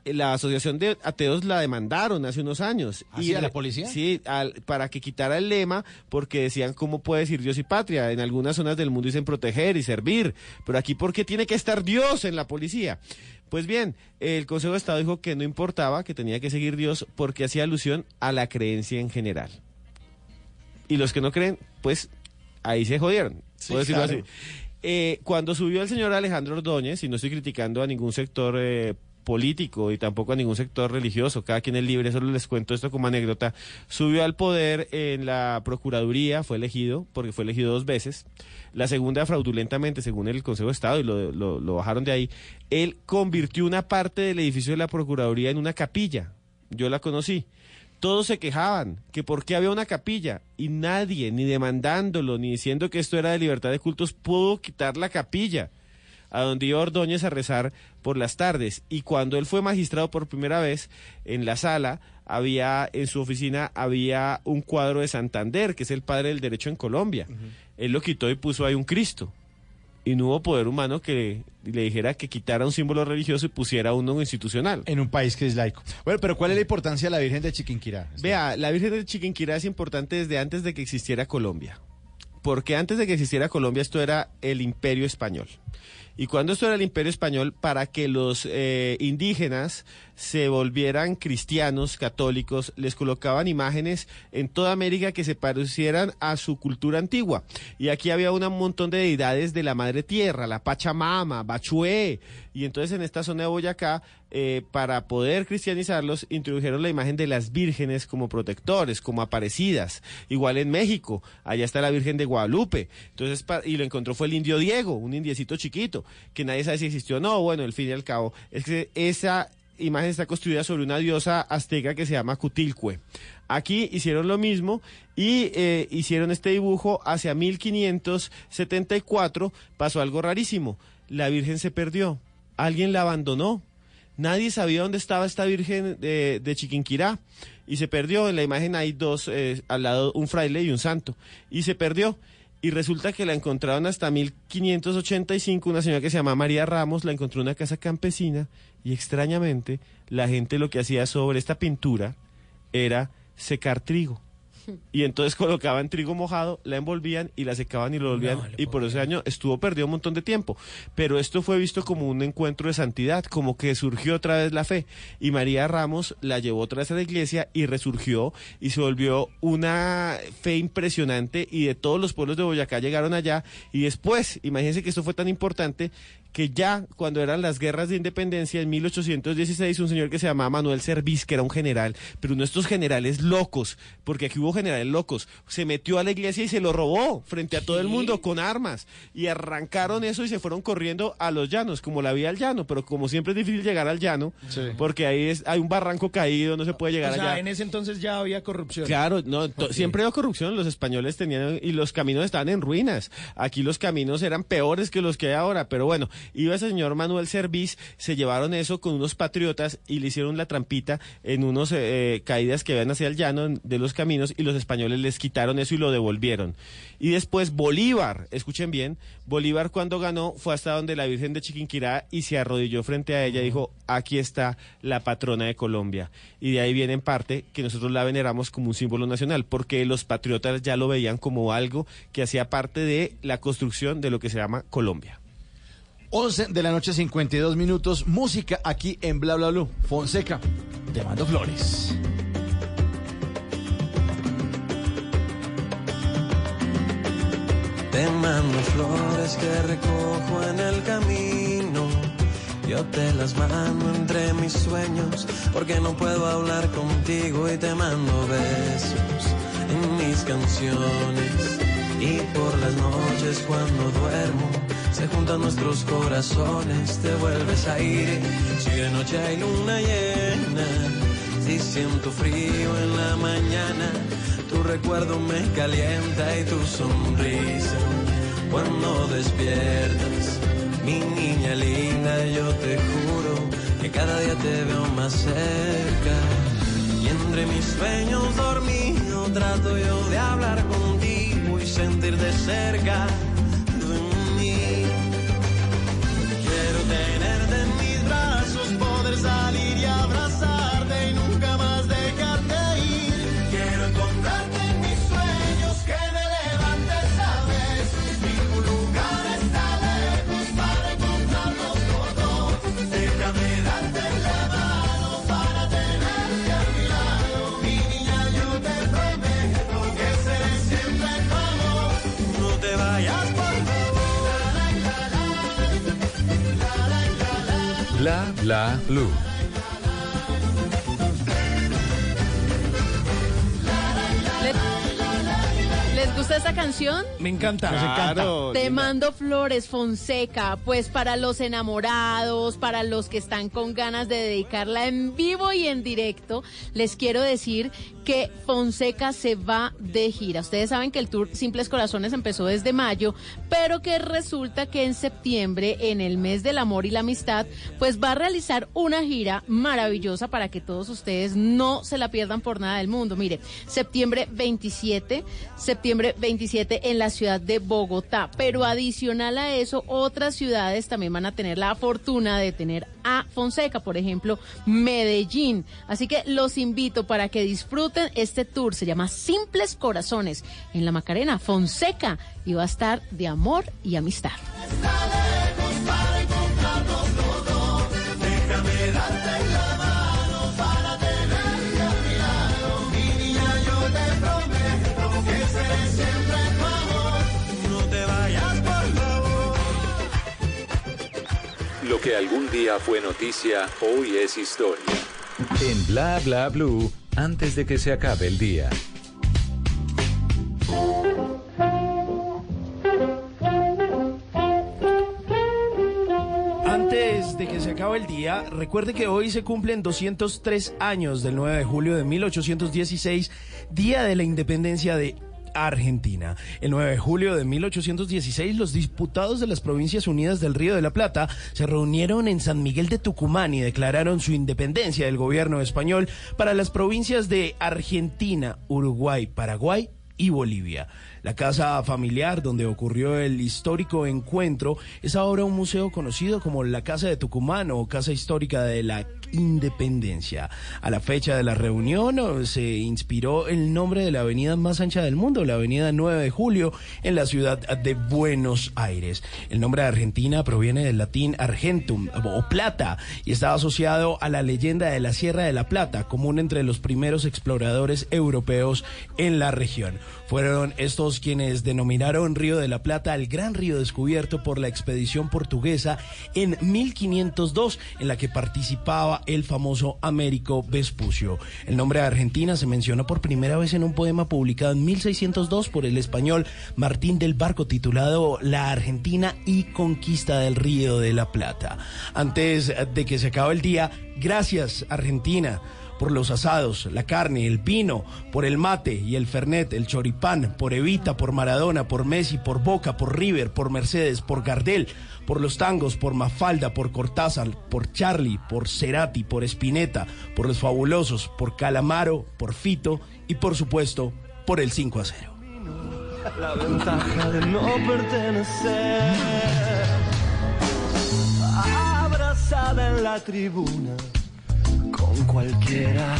La Asociación de Ateos la demandaron hace unos años. ¿Ah, sí, a la policía? Sí, al- para que quitara el lema, porque decían cómo puede decir Dios y patria. En algunas zonas del mundo dicen proteger y servir, pero aquí ¿por qué tiene que estar Dios en la policía? Pues bien, el Consejo de Estado dijo que no importaba, que tenía que seguir Dios porque hacía alusión a la creencia en general. Y los que no creen, pues ahí se jodieron, Sí, puedo decirlo claro. así. Eh, cuando subió el señor Alejandro Ordóñez, y no estoy criticando a ningún sector eh, político y tampoco a ningún sector religioso, cada quien es libre, solo les cuento esto como anécdota, subió al poder en la Procuraduría, fue elegido, porque fue elegido dos veces, la segunda fraudulentamente según el Consejo de Estado y lo, lo- lo bajaron de ahí, él convirtió una parte del edificio de la Procuraduría en una capilla, yo la conocí. Todos se quejaban que por qué había una capilla y nadie, ni demandándolo, ni diciendo que esto era de libertad de cultos, pudo quitar la capilla a donde iba Ordóñez a rezar por las tardes. Y cuando él fue magistrado por primera vez, en la sala, había, en su oficina, había un cuadro de Santander, que es el padre del derecho en Colombia. Él lo quitó y puso ahí un Cristo. Y no hubo poder humano que le dijera que quitara un símbolo religioso y pusiera uno institucional. En un país que es laico. Bueno, pero ¿cuál es la importancia de la Virgen de Chiquinquirá? Vea, la Virgen de Chiquinquirá es importante desde antes de que existiera Colombia. Porque antes de que existiera Colombia esto era el imperio español. Y cuando esto era el imperio español, para que los eh, indígenas se volvieran cristianos, católicos, les colocaban imágenes en toda América que se parecieran a su cultura antigua. Y aquí había un montón de deidades de la madre tierra, la Pachamama, Bachué. Y entonces en esta zona de Boyacá, eh, para poder cristianizarlos, introdujeron la imagen de las vírgenes como protectores, como aparecidas. Igual en México, allá está la Virgen de Guadalupe. Entonces, y lo encontró fue el indio Diego, un indiecito chiquito, que nadie sabe si existió o no. Bueno, al fin y al cabo, es que esa imagen está construida sobre una diosa azteca que se llama Cutilcue. Aquí hicieron lo mismo y eh, hicieron este dibujo hacia 1574. Pasó algo rarísimo. La Virgen se perdió. Alguien la abandonó. Nadie sabía dónde estaba esta Virgen de, Chiquinquirá. Y se perdió. En la imagen hay dos, eh, al lado un fraile y un santo. Y se perdió. Y resulta que la encontraron hasta 1585. Una señora que se llama María Ramos la encontró en una casa campesina. Y extrañamente, la gente lo que hacía sobre esta pintura era secar trigo. Y entonces colocaban trigo mojado, la envolvían y la secaban y lo volvían. y por ese año estuvo perdido un montón de tiempo. Pero esto fue visto como un encuentro de santidad, como que surgió otra vez la fe. Y María Ramos la llevó otra vez a la iglesia y resurgió y se volvió una fe impresionante. Y de todos los pueblos de Boyacá llegaron allá. Y después, imagínense que esto fue tan importante que ya cuando eran las guerras de independencia en 1816, un señor que se llamaba Manuel Servis, que era un general, pero uno de estos generales locos, porque aquí hubo generales locos, se metió a la iglesia y se lo robó frente a todo el mundo con armas y arrancaron eso y se fueron corriendo a los llanos, como la vía al llano, pero como siempre es difícil llegar al llano, porque ahí es, hay un barranco caído, no se puede llegar O sea, allá. en ese entonces ya había corrupción. Claro, no, siempre había corrupción, los españoles tenían y los caminos estaban en ruinas. Aquí los caminos eran peores que los que hay ahora, pero bueno, iba ese señor Manuel Servis, se llevaron eso con unos patriotas y le hicieron la trampita en unos eh, caídas que habían hacia el llano de los caminos y los españoles les quitaron eso y lo devolvieron. Y después Bolívar, escuchen bien, Bolívar cuando ganó fue hasta donde la Virgen de Chiquinquirá y se arrodilló frente a ella y dijo, aquí está la patrona de Colombia. Y de ahí viene en parte que nosotros la veneramos como un símbolo nacional, porque los patriotas ya lo veían como algo que hacía parte de la construcción de lo que se llama Colombia. 11 de la noche, 52 minutos. Música aquí en Bla Bla Blue. Fonseca, te mando flores. Te mando flores que recojo en el camino. Yo te las mando entre mis sueños porque no puedo hablar contigo y te mando besos en mis canciones. Y por las noches cuando duermo nuestros corazones, te vuelves a ir. Si de noche hay luna llena, si siento frío en la mañana, tu recuerdo me calienta y tu sonrisa cuando despiertas. Mi niña linda, yo te juro que cada día te veo más cerca. Y entre mis sueños dormido trato yo de hablar contigo y sentir de cerca bla blue. Gusta esta canción? Me encanta. Encanta. Te mando flores, Fonseca, pues para los enamorados, para los que están con ganas de dedicarla en vivo y en directo, les quiero decir que Fonseca se va de gira. Ustedes saben que el tour Simples Corazones empezó desde mayo, pero que resulta que en septiembre, en el mes del amor y la amistad, pues va a realizar una gira maravillosa para que todos ustedes no se la pierdan por nada del mundo. Mire, septiembre 27, septiembre 27 en la ciudad de Bogotá, pero adicional a eso, otras ciudades también van a tener la fortuna de tener a Fonseca, por ejemplo, Medellín. Así que los invito para que disfruten este tour. Se llama Simples Corazones en la Macarena, Fonseca, y va a estar de amor y amistad. Lo que algún día fue noticia, hoy es historia. En Bla Bla Blue, antes de que se acabe el día. Antes de que se acabe el día, recuerde que hoy se cumplen 203 años del 9 de julio de 1816, Día de la Independencia de Argentina. El 9 de julio de 1816, los diputados de las Provincias Unidas del Río de la Plata se reunieron en San Miguel de Tucumán y declararon su independencia del gobierno español para las provincias de Argentina, Uruguay, Paraguay y Bolivia. La casa familiar donde ocurrió el histórico encuentro es ahora un museo conocido como la Casa de Tucumán o Casa Histórica de la independencia. A la fecha de la reunión oh, se inspiró el nombre de la avenida más ancha del mundo, la avenida 9 de Julio, en la ciudad de Buenos Aires. El nombre de Argentina proviene del latín argentum o plata y está asociado a la leyenda de la Sierra de la Plata, común entre los primeros exploradores europeos en la región. Fueron estos quienes denominaron Río de la Plata el gran río descubierto por la expedición portuguesa en 1502, en la que participaba el famoso Américo Vespucio. El nombre de Argentina se mencionó por primera vez en un poema publicado en 1602 por el español Martín del Barco titulado La Argentina y Conquista del Río de la Plata. Antes de que se acabe el día, gracias Argentina por los asados, la carne, el vino, por el mate y el fernet, el choripán, por Evita, por Maradona, por Messi, por Boca, por River, por Mercedes, por Gardel, por los tangos, por Mafalda, por Cortázar, por Charlie, por Cerati, por Spinetta, por los fabulosos, por Calamaro, por Fito y por supuesto por el 5 a 0. La ventaja de no pertenecer. Abrazada en la tribuna con cualquiera.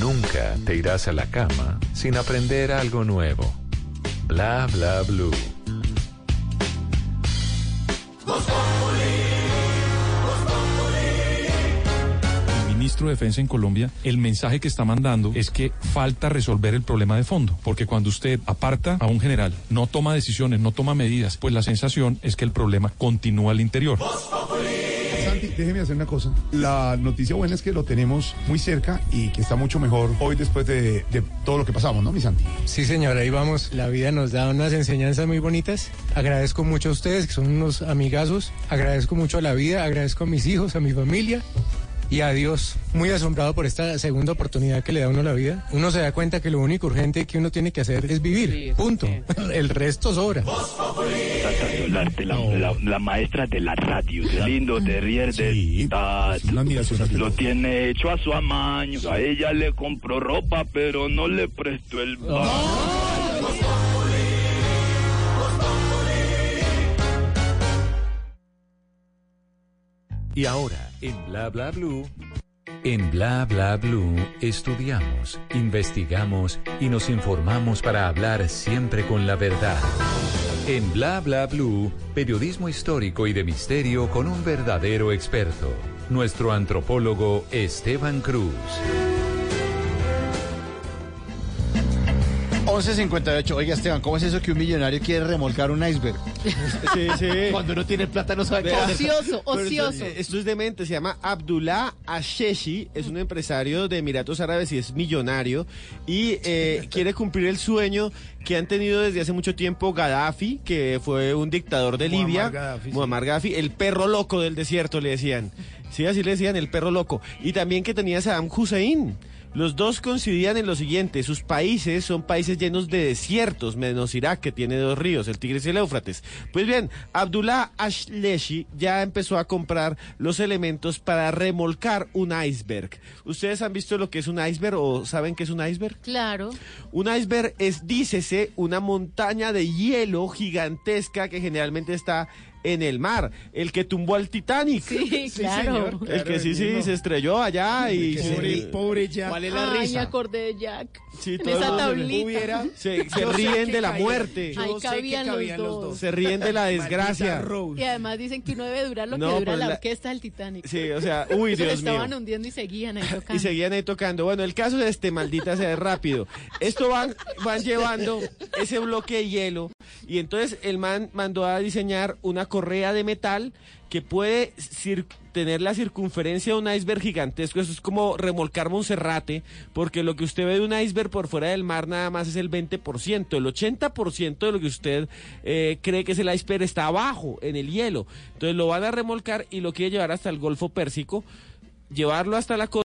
Nunca te irás a la cama sin aprender algo nuevo. Bla bla blue. El ministro de Defensa en Colombia, el mensaje que está mandando es que falta resolver el problema de fondo, porque cuando usted aparta a un general, no toma decisiones, no toma medidas, pues la sensación es que el problema continúa al interior. Déjeme hacer una cosa. La noticia buena es que lo tenemos muy cerca y que está mucho mejor hoy después de, de todo lo que pasamos, ¿no, mi Santi? Sí, señora, ahí vamos. La vida nos da unas enseñanzas muy bonitas. Agradezco mucho a ustedes, que son unos amigazos. Agradezco mucho a la vida, agradezco a mis hijos, a mi familia. Y a Dios, muy asombrado por esta segunda oportunidad que le da a uno la vida. Uno se da cuenta que lo único urgente que uno tiene que hacer es vivir. Punto. El resto sobra. La, la, la- la maestra de la radio, qué lindo, te ríes de ta- Lo tiene hecho a su amaño. A ella le compró ropa, pero no le prestó el Y ahora, en Bla Bla Blue. En Bla Bla Blue estudiamos, investigamos y nos informamos para hablar siempre con la verdad. En Bla Bla Blue, periodismo histórico y de misterio con un verdadero experto, nuestro antropólogo Esteban Cruz. 11.58. Oiga, Esteban, ¿cómo es eso que un millonario quiere remolcar un iceberg? Sí, sí. Cuando uno tiene plata no sabe qué hacer. Ocioso, ocioso. Esto, esto es demente, se llama Abdullah Asheshi, es un empresario de Emiratos Árabes y es millonario y eh, quiere cumplir el sueño que han tenido desde hace mucho tiempo Gaddafi, que fue un dictador de Muammar Libia, Gaddafi, sí. Muammar Gaddafi, el perro loco del desierto le decían. Sí, así le decían, el perro loco. Y también que tenía Saddam Hussein. Los dos coincidían en lo siguiente, sus países son países llenos de desiertos, menos Irak, que tiene dos ríos, el Tigris y el Éufrates. Pues bien, Abdullah Ashleshi ya empezó a comprar los elementos para remolcar un iceberg. ¿Ustedes han visto lo que es un iceberg o saben qué es un iceberg? Claro. Un iceberg es, dícese, una montaña de hielo gigantesca que generalmente está en el mar. El que tumbó al Titanic. Sí, claro. señor. El que sí, sí, se estrelló allá y... Se- pobre, pobre Jack. ¿Cuál es la Ay, me risa? acordé de Jack. Sí, en todo esa tablita. Hubiera- Se, se ríen de la caía- muerte. Ahí cabían los dos. dos. Se ríen de la desgracia. Rose. Y además dicen que uno debe durar lo No, que dura pero la la- orquesta del Titanic. Sí, o sea, uy, Se Dios mío. estaban hundiendo y seguían ahí tocando. Y seguían ahí tocando. Bueno, el caso de este, maldita sea, es rápido. Esto van, van llevando ese bloque de hielo y entonces el man mandó a diseñar una correa de metal que puede tener la circunferencia de un iceberg gigantesco. Eso es como remolcar Monserrate, porque lo que usted ve de un iceberg por fuera del mar nada más es el 20%. El 80% de lo que usted eh, cree que es el iceberg está abajo, en el hielo. Entonces lo van a remolcar y lo quiere llevar hasta el Golfo Pérsico, llevarlo hasta la costa